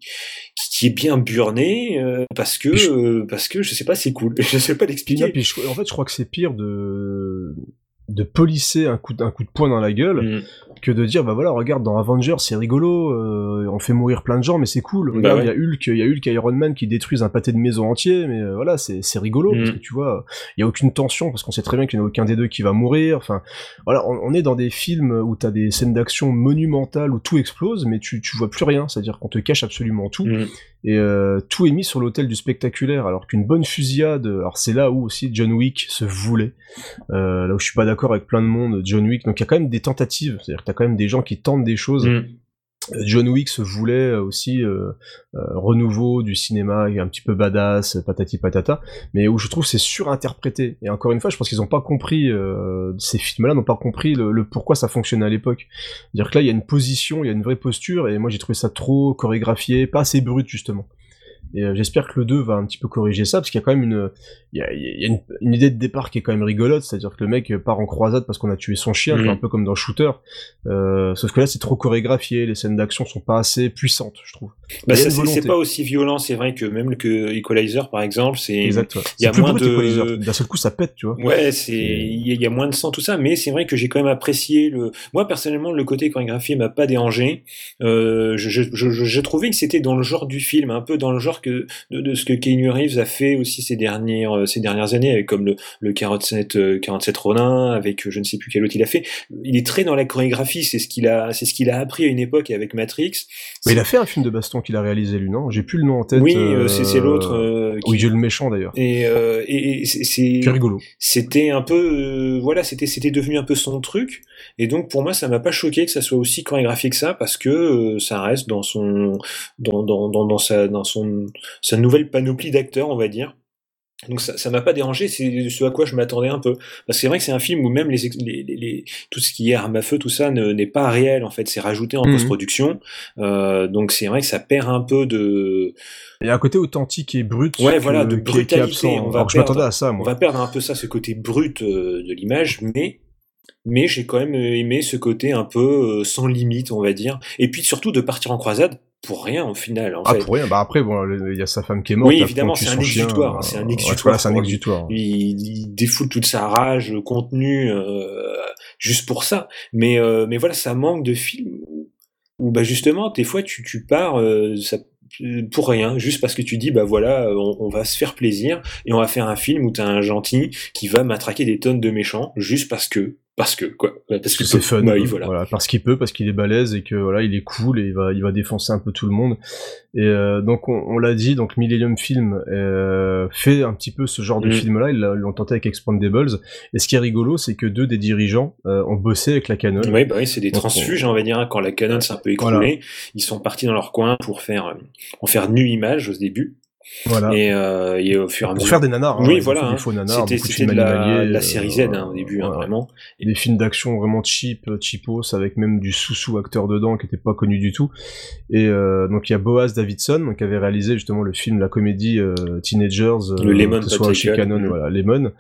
qui, est bien burné, euh, parce que, euh, parce que, je sais pas, c'est cool. Je sais pas l'expliquer. je- en fait, je crois que c'est pire de de polisser un coup, de- un coup de poing dans la gueule Mm. Que de dire bah voilà regarde dans Avengers c'est rigolo euh, on fait mourir plein de gens mais c'est cool Bah regarde il ouais. y a Hulk il y a Hulk et Iron Man qui détruisent un pâté de maison entier mais euh, voilà c'est c'est rigolo Mm. parce que tu vois il y a aucune tension parce qu'on sait très bien qu'il n'y en a aucun des deux qui va mourir enfin voilà on, on est dans des films où t'as des scènes d'action monumentales où tout explose mais tu tu vois plus rien c'est à dire qu'on te cache absolument tout Mm. Et euh, tout est mis sur l'autel du spectaculaire alors qu'une bonne fusillade alors c'est là où aussi John Wick se voulait euh, là où je suis pas d'accord avec plein de monde John Wick donc il y a quand même des tentatives c'est-à-dire que t'as quand même des gens qui tentent des choses Mm. John Wick se voulait euh, aussi euh, euh, renouveau du cinéma un petit peu badass patati patata. Mais où je trouve c'est surinterprété. Et encore une fois je pense qu'ils ont pas compris ces films là n'ont pas compris le, pourquoi ça fonctionnait à l'époque. Dire que là il y a une position il y a une vraie posture et moi j'ai trouvé ça trop chorégraphié pas assez brut justement. Et j'espère que le 2 va un petit peu corriger ça, parce qu'il y a quand même une, il y a, il y a une, une idée de départ qui est quand même rigolote, c'est-à-dire que le mec part en croisade parce qu'on a tué son chien, vois, un peu comme dans Shooter. Euh, sauf que là, c'est trop chorégraphié, les scènes d'action sont pas assez puissantes, je trouve. Bah, c'est pas aussi violent, c'est vrai que même que Equalizer, par exemple, c'est ouais. il y a plus moins de. D'un seul coup, ça pète, tu vois. Ouais, c'est il y, a- il y a moins de sang tout ça, mais c'est vrai que j'ai quand même apprécié le. Moi personnellement, le côté chorégraphié m'a pas dérangé. Euh, je, je, je, je trouvais que c'était dans le genre du film, un peu dans le genre que de, de ce que Keanu Reeves a fait aussi ces dernières euh, ces dernières années, avec comme le, le 47 euh, 47 Ronin, avec euh, je ne sais plus quel autre il a fait. Il est très dans la chorégraphie, c'est ce qu'il a c'est ce qu'il a appris à une époque avec Matrix. Mais il a fait un film de baston qu'il a réalisé lui, non? J'ai plus le nom en tête. Oui, c'est l'autre. qui- Oui, j'ai le méchant d'ailleurs. Et, et, et c'est- rigolo. c'était un peu voilà c'était c'était devenu un peu son truc et donc pour moi ça m'a pas choqué que ça soit aussi chorégraphié que ça parce que ça reste dans son dans dans dans, dans sa dans son sa nouvelle panoplie d'acteurs on va dire donc ça ça m'a pas dérangé c'est ce à quoi je m'attendais un peu parce que c'est vrai que c'est un film où même les, les, les- les- tout ce qui est arme à feu tout ça ne- n'est pas réel en fait c'est rajouté en Mhm. post-production euh, donc c'est vrai que ça perd un peu de Il y a un côté authentique et brut. Ouais, que- voilà, de brutalité. absent. On va Alors je perdre- m'attendais à ça, On moi. va perdre un peu ça, ce côté brut euh, de l'image, mais mais j'ai quand même aimé ce côté un peu euh, sans limite, on va dire. Et puis surtout de partir en croisade pour rien au final. En Ah, fait. pour rien. Bah après, bon, il y a sa femme qui est morte. Oui, évidemment, c'est un exutoire. euh, C'est un exutoire. c'est un exutoire. Il, il défoule toute sa rage contenue euh, juste pour ça. Mais euh, mais voilà, ça manque de films où, où, bah justement, des fois, tu tu pars euh, ça pour rien, juste parce que tu dis bah voilà, on, on va se faire plaisir et on va faire un film où t'as un gentil qui va matraquer des tonnes de méchants juste parce que parce que quoi, parce que c'est fun. Oui, euh, voilà. voilà, parce qu'il peut, parce qu'il est balèze et que voilà, il est cool et il va, il va défoncer un peu tout le monde. Et euh, donc on, on l'a dit, donc Millennium Film euh, fait un petit peu ce genre de Mm. film-là. Ils l'a- ils l'ont tenté avec Expandables. Et ce qui est rigolo, c'est que deux des dirigeants euh, ont bossé avec la Canon. Oui, bah oui, c'est des Donc, transfuges, on va dire, hein, quand la Canon s'est un peu écroulée, Voilà. ils sont partis dans leur coin pour faire, euh, pour faire nu image au début. Voilà. Et, euh, et au fur et à Pour mesure. faire des nanars, hein, oui, voilà. fait des hein. faux nanars, C'était de de films la, la euh, série Z hein, au début, hein, voilà. vraiment. des films d'action vraiment cheap, euh, cheapos, avec même du sous-sous acteur dedans qui était pas connu du tout. Et euh, donc il y a Boaz Davidson qui avait réalisé justement le film, la comédie Teenagers, Le Lemon que ce soit chez. Canon, voilà, Lemon.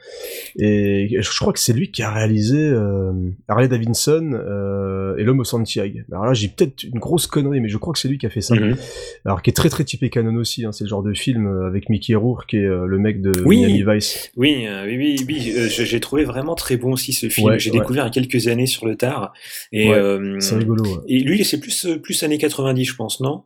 Et je crois que c'est lui qui a réalisé Harley Davidson et l'homme au Santiago. Alors là j'ai peut-être une grosse connerie, mais je crois que c'est lui qui a fait ça. Mhm. Alors qui est très très typé Canon aussi, hein, c'est le genre de film euh, avec Mickey Rourke qui est euh, le mec de Oui. Miami Vice. Oui, euh, oui, oui, euh, j'ai trouvé vraiment très bon aussi ce film. Ouais, j'ai ouais. découvert il y a quelques années sur le tard. Et, Ouais, euh, c'est rigolo. Et lui, c'est plus, plus années 90, je pense, non?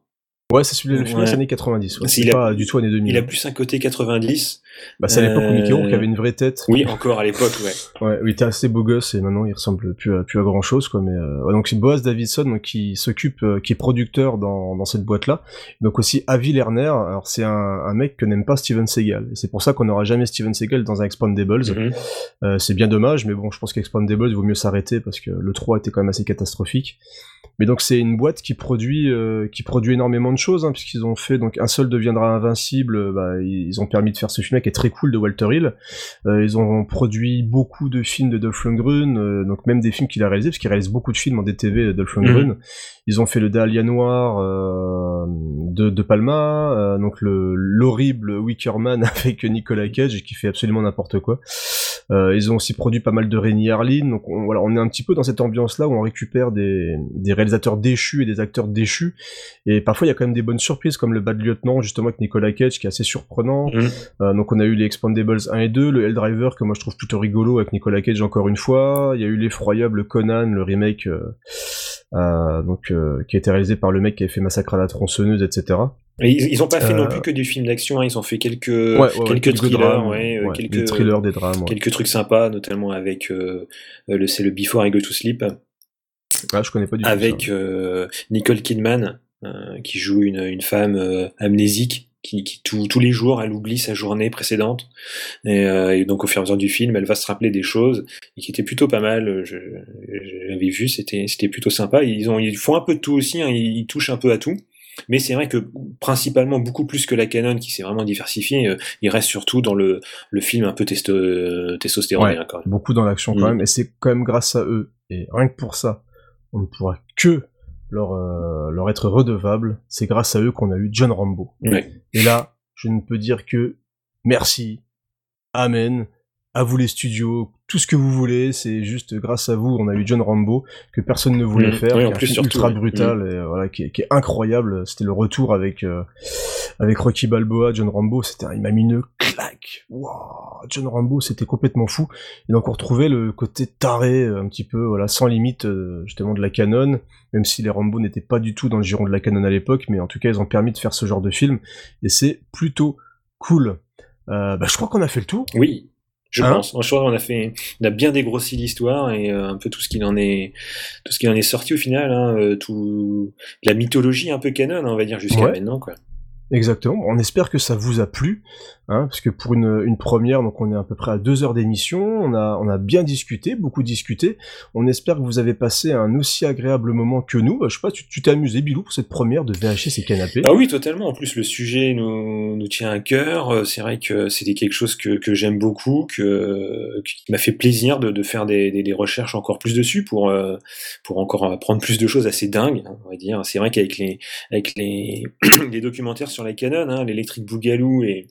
Ouais, c'est celui le film des années 90. Ouais. Parce C'est a- pas du tout années 2000. Il a plus un côté 90. Bah, c'est à l'époque où Mickey Rourke Euh, avait une vraie tête. Oui, encore à l'époque, ouais. Ouais, il était assez beau gosse et maintenant il ressemble plus à, plus à grand chose quoi. Mais euh, ouais, donc c'est Boaz Davidson donc, qui s'occupe, euh, qui est producteur dans, dans cette boîte là. Donc aussi Avi Lerner. Alors c'est un, un mec que n'aime pas Steven Seagal. Et c'est pour ça qu'on n'aura jamais Steven Seagal dans un Expandables. Mhm. Euh, c'est bien dommage, mais bon, je pense qu'Expandables il vaut mieux s'arrêter parce que le 3 était quand même assez catastrophique. Mais donc c'est une boîte qui produit euh, qui produit énormément de choses hein, puisqu'ils ont fait donc un seul deviendra invincible. euh, Bah, ils ont permis de faire ce film qui est très cool de Walter Hill. Euh, ils ont produit beaucoup de films de Dolph Lundgren, euh, donc même des films qu'il a réalisés parce qu'il réalise beaucoup de films en DTV Dolph Lundgren. Ils ont fait le Dahlia Noir de, de Palma, donc le l'horrible Wicker Man avec Nicolas Cage qui fait absolument n'importe quoi. Ils ont aussi produit pas mal de Rémi Harlin, donc on, voilà, on est un petit peu dans cette ambiance-là où on récupère des, des réalisateurs déchus et des acteurs déchus, et parfois il y a quand même des bonnes surprises comme le Bad Lieutenant justement avec Nicolas Cage qui est assez surprenant. Mhm. Euh, donc on a eu les Expandables 1 et 2, le Helldriver que moi je trouve plutôt rigolo avec Nicolas Cage encore une fois, il y a eu l'effroyable Conan, le remake euh, euh, donc qui a été réalisé par le mec qui avait fait Massacre à la tronçonneuse, etc. Et ils, ils ont pas fait non plus que du film d'action, hein, ils ont fait quelques Ouais, ouais, quelques, quelques thrillers, drames, ouais, ouais, quelques des thrillers, des drames, quelques trucs sympas, notamment avec le c'est le Before I Go to Sleep, Ah, je connais pas du tout. avec euh, Nicole Kidman euh, qui joue une, une femme euh, amnésique qui, qui tout- tous les jours elle oublie sa journée précédente. Et, euh, et donc au fur et à mesure du film elle va se rappeler des choses et qui étaient plutôt pas mal. J'avais vu c'était c'était plutôt sympa. Ils ont ils font un peu de tout aussi hein, ils, ils touchent un peu à tout. Mais c'est vrai que principalement beaucoup plus que la Canon qui s'est vraiment diversifiée, euh, il reste surtout dans le, le film un peu testo, testostéroné Ouais, hein, beaucoup dans l'action quand Mm. même, et c'est quand même grâce à eux, et rien que pour ça, on ne pourra que leur, euh, leur être redevable, c'est grâce à eux qu'on a eu John Rambo. Ouais. Et là, je ne peux dire que merci, amen, à vous les studios, tout ce que vous voulez, c'est juste grâce à vous, on a eu John Rambo que personne ne voulait Mm. faire, Oui, en plus, film surtout, ultra brutal, et, euh, voilà, qui est, qui est incroyable. C'était le retour avec euh, avec Rocky Balboa, John Rambo, c'était, un- il m'a mis une claque. Wow, John Rambo, c'était complètement fou. Et donc on retrouvait le côté taré, euh, un petit peu, voilà, sans limite justement de la canon, même si les Rambo n'étaient pas du tout dans le giron de la canon à l'époque, mais en tout cas ils ont permis de faire ce genre de film, et c'est plutôt cool. Euh, bah, je crois qu'on a fait le tour. Oui, je Hein pense. Je crois qu'on a fait, on a bien dégrossi l'histoire et euh, un peu tout ce qu'il en est, tout ce qu'il en est sorti au final, hein, euh, tout la mythologie un peu canon, on va dire jusqu'à Ouais. maintenant, quoi. Exactement. On espère que ça vous a plu, hein, parce que pour une, première, donc on est à peu près à deux heures d'émission. On a, bien discuté, beaucoup discuté. On espère que vous avez passé un aussi agréable moment que nous. Bah, je sais pas, tu t'es amusé, Bilou, pour cette première de VHS et canapé. Ah oui, totalement. En plus, le sujet nous, tient à cœur. Euh, C'est vrai que c'était quelque chose que, j'aime beaucoup, que, qui m'a fait plaisir de, faire des, recherches encore plus dessus pour, euh, pour encore apprendre plus de choses assez dingues, hein, on va dire. C'est vrai qu'avec les, avec les, documentaires sur la Canon, hein, l'électrique Bougalou et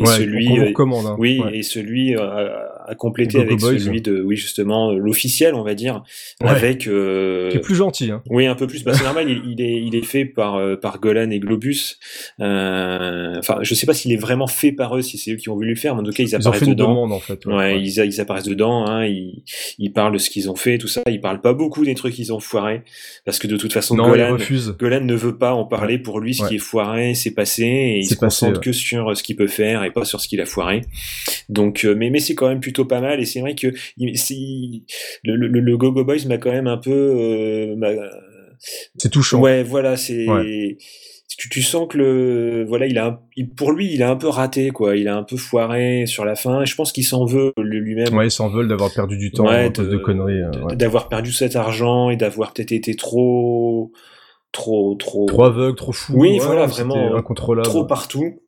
Ouais, celui, euh, hein. oui, Ouais. et celui à, à compléter avec Boys. celui de, oui, justement, euh, l'officiel, on va dire, Ouais. avec, euh, Qui est plus gentil, hein. oui, un peu plus. Bah, c'est normal. Il, il est, il est fait par euh, par Golan et Globus. Euh, Enfin, je sais pas s'il est vraiment fait par eux, si c'est eux qui ont voulu le faire, mais en tout cas, ils apparaissent dedans. demande, en fait. Ouais, ouais, ouais. Ils, ils apparaissent dedans. Hein, ils, ils parlent de ce qu'ils ont fait, tout ça. Ils parlent pas beaucoup des trucs qu'ils ont foirés, parce que de toute façon, Non, Golan. Golan ne veut pas en parler. Pour lui, ce qui est foiré, c'est passé, et il se concentre que sur ce qu'il peut faire et pas sur ce qu'il a foiré. Donc, euh, mais mais c'est quand même plutôt pas mal, et c'est vrai que il- c'est- le, le, le Go-Go Boys m'a quand même un peu euh, C'est touchant. Ouais, voilà, c'est. Ouais. Tu, tu sens que le, voilà, il a, un- il- pour lui, il a un peu raté, quoi. Il a un peu foiré sur la fin. Et je pense qu'il s'en veut lui- lui-même. Ouais, ils s'en veulent d'avoir perdu du temps Ouais, de, de- conneries. euh, ouais. D'avoir perdu cet argent et d'avoir peut-être été trop, trop, trop. Trop aveugle, trop fou. Oui, voilà, vraiment. incontrôlable. Trop partout.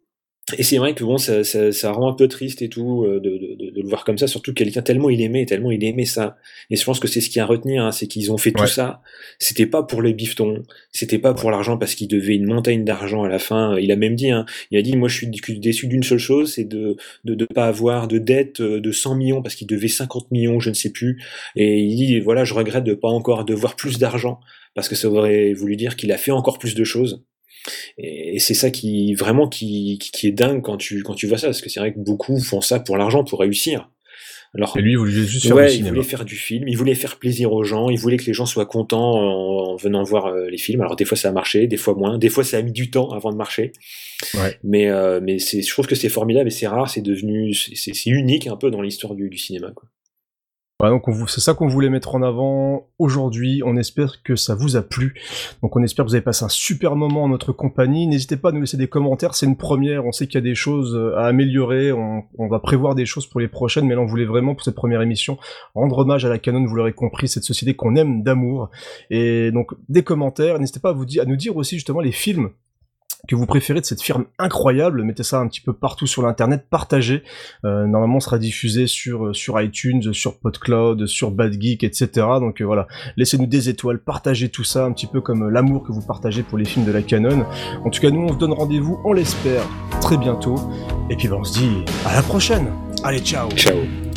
Et c'est vrai que bon, ça, ça, ça rend un peu triste et tout euh, de, de, de, le voir comme ça, surtout quelqu'un tellement il aimait, tellement il aimait ça. Et je pense que c'est ce qui a à retenir, hein, c'est qu'ils ont fait tout ça. C'était pas pour le bifton, c'était pas pour l'argent parce qu'il devait une montagne d'argent à la fin. Il a même dit, hein, il a dit, moi je suis déçu d'une seule chose, c'est de de de pas avoir de dette euh, de 100 millions parce qu'il devait 50 millions, je ne sais plus. Et il dit, voilà, je regrette de pas encore devoir plus d'argent parce que ça aurait voulu dire qu'il a fait encore plus de choses. Et c'est ça qui vraiment qui, qui, qui est dingue quand tu quand tu vois ça, parce que c'est vrai que beaucoup font ça pour l'argent, pour réussir. Alors, Et lui, il voulait juste faire ouais, du il voulait faire du film, il voulait faire plaisir aux gens, il voulait que les gens soient contents en, en venant voir euh, les films. Alors des fois ça a marché, des fois moins, des fois ça a mis du temps avant de marcher. Ouais. Mais euh, mais c'est, je trouve que c'est formidable et c'est rare, c'est devenu, c'est unique un peu dans l'histoire du, du cinéma. Quoi. Voilà, donc c'est ça qu'on voulait mettre en avant aujourd'hui. On espère que ça vous a plu. Donc on espère que vous avez passé un super moment en notre compagnie. N'hésitez pas à nous laisser des commentaires. C'est une première. On sait qu'il y a des choses euh, à améliorer. On, va prévoir des choses pour les prochaines. Mais là, on voulait vraiment pour cette première émission rendre hommage à la Canon. Vous l'aurez compris, cette société qu'on aime d'amour. Et donc des commentaires. N'hésitez pas à vous à nous dire aussi justement les films que vous préférez de cette firme incroyable, mettez ça un petit peu partout sur l'internet, partagez. Euh, normalement, sera diffusé sur euh, sur iTunes, sur PodCloud, sur Bad Geek, etc. Donc euh, voilà, laissez-nous des étoiles, partagez tout ça, un petit peu comme l'amour que vous partagez pour les films de la Canon. En tout cas, nous, on se donne rendez-vous, on l'espère, très bientôt. Et puis, ben, on se dit à la prochaine. Allez, ciao. Ciao.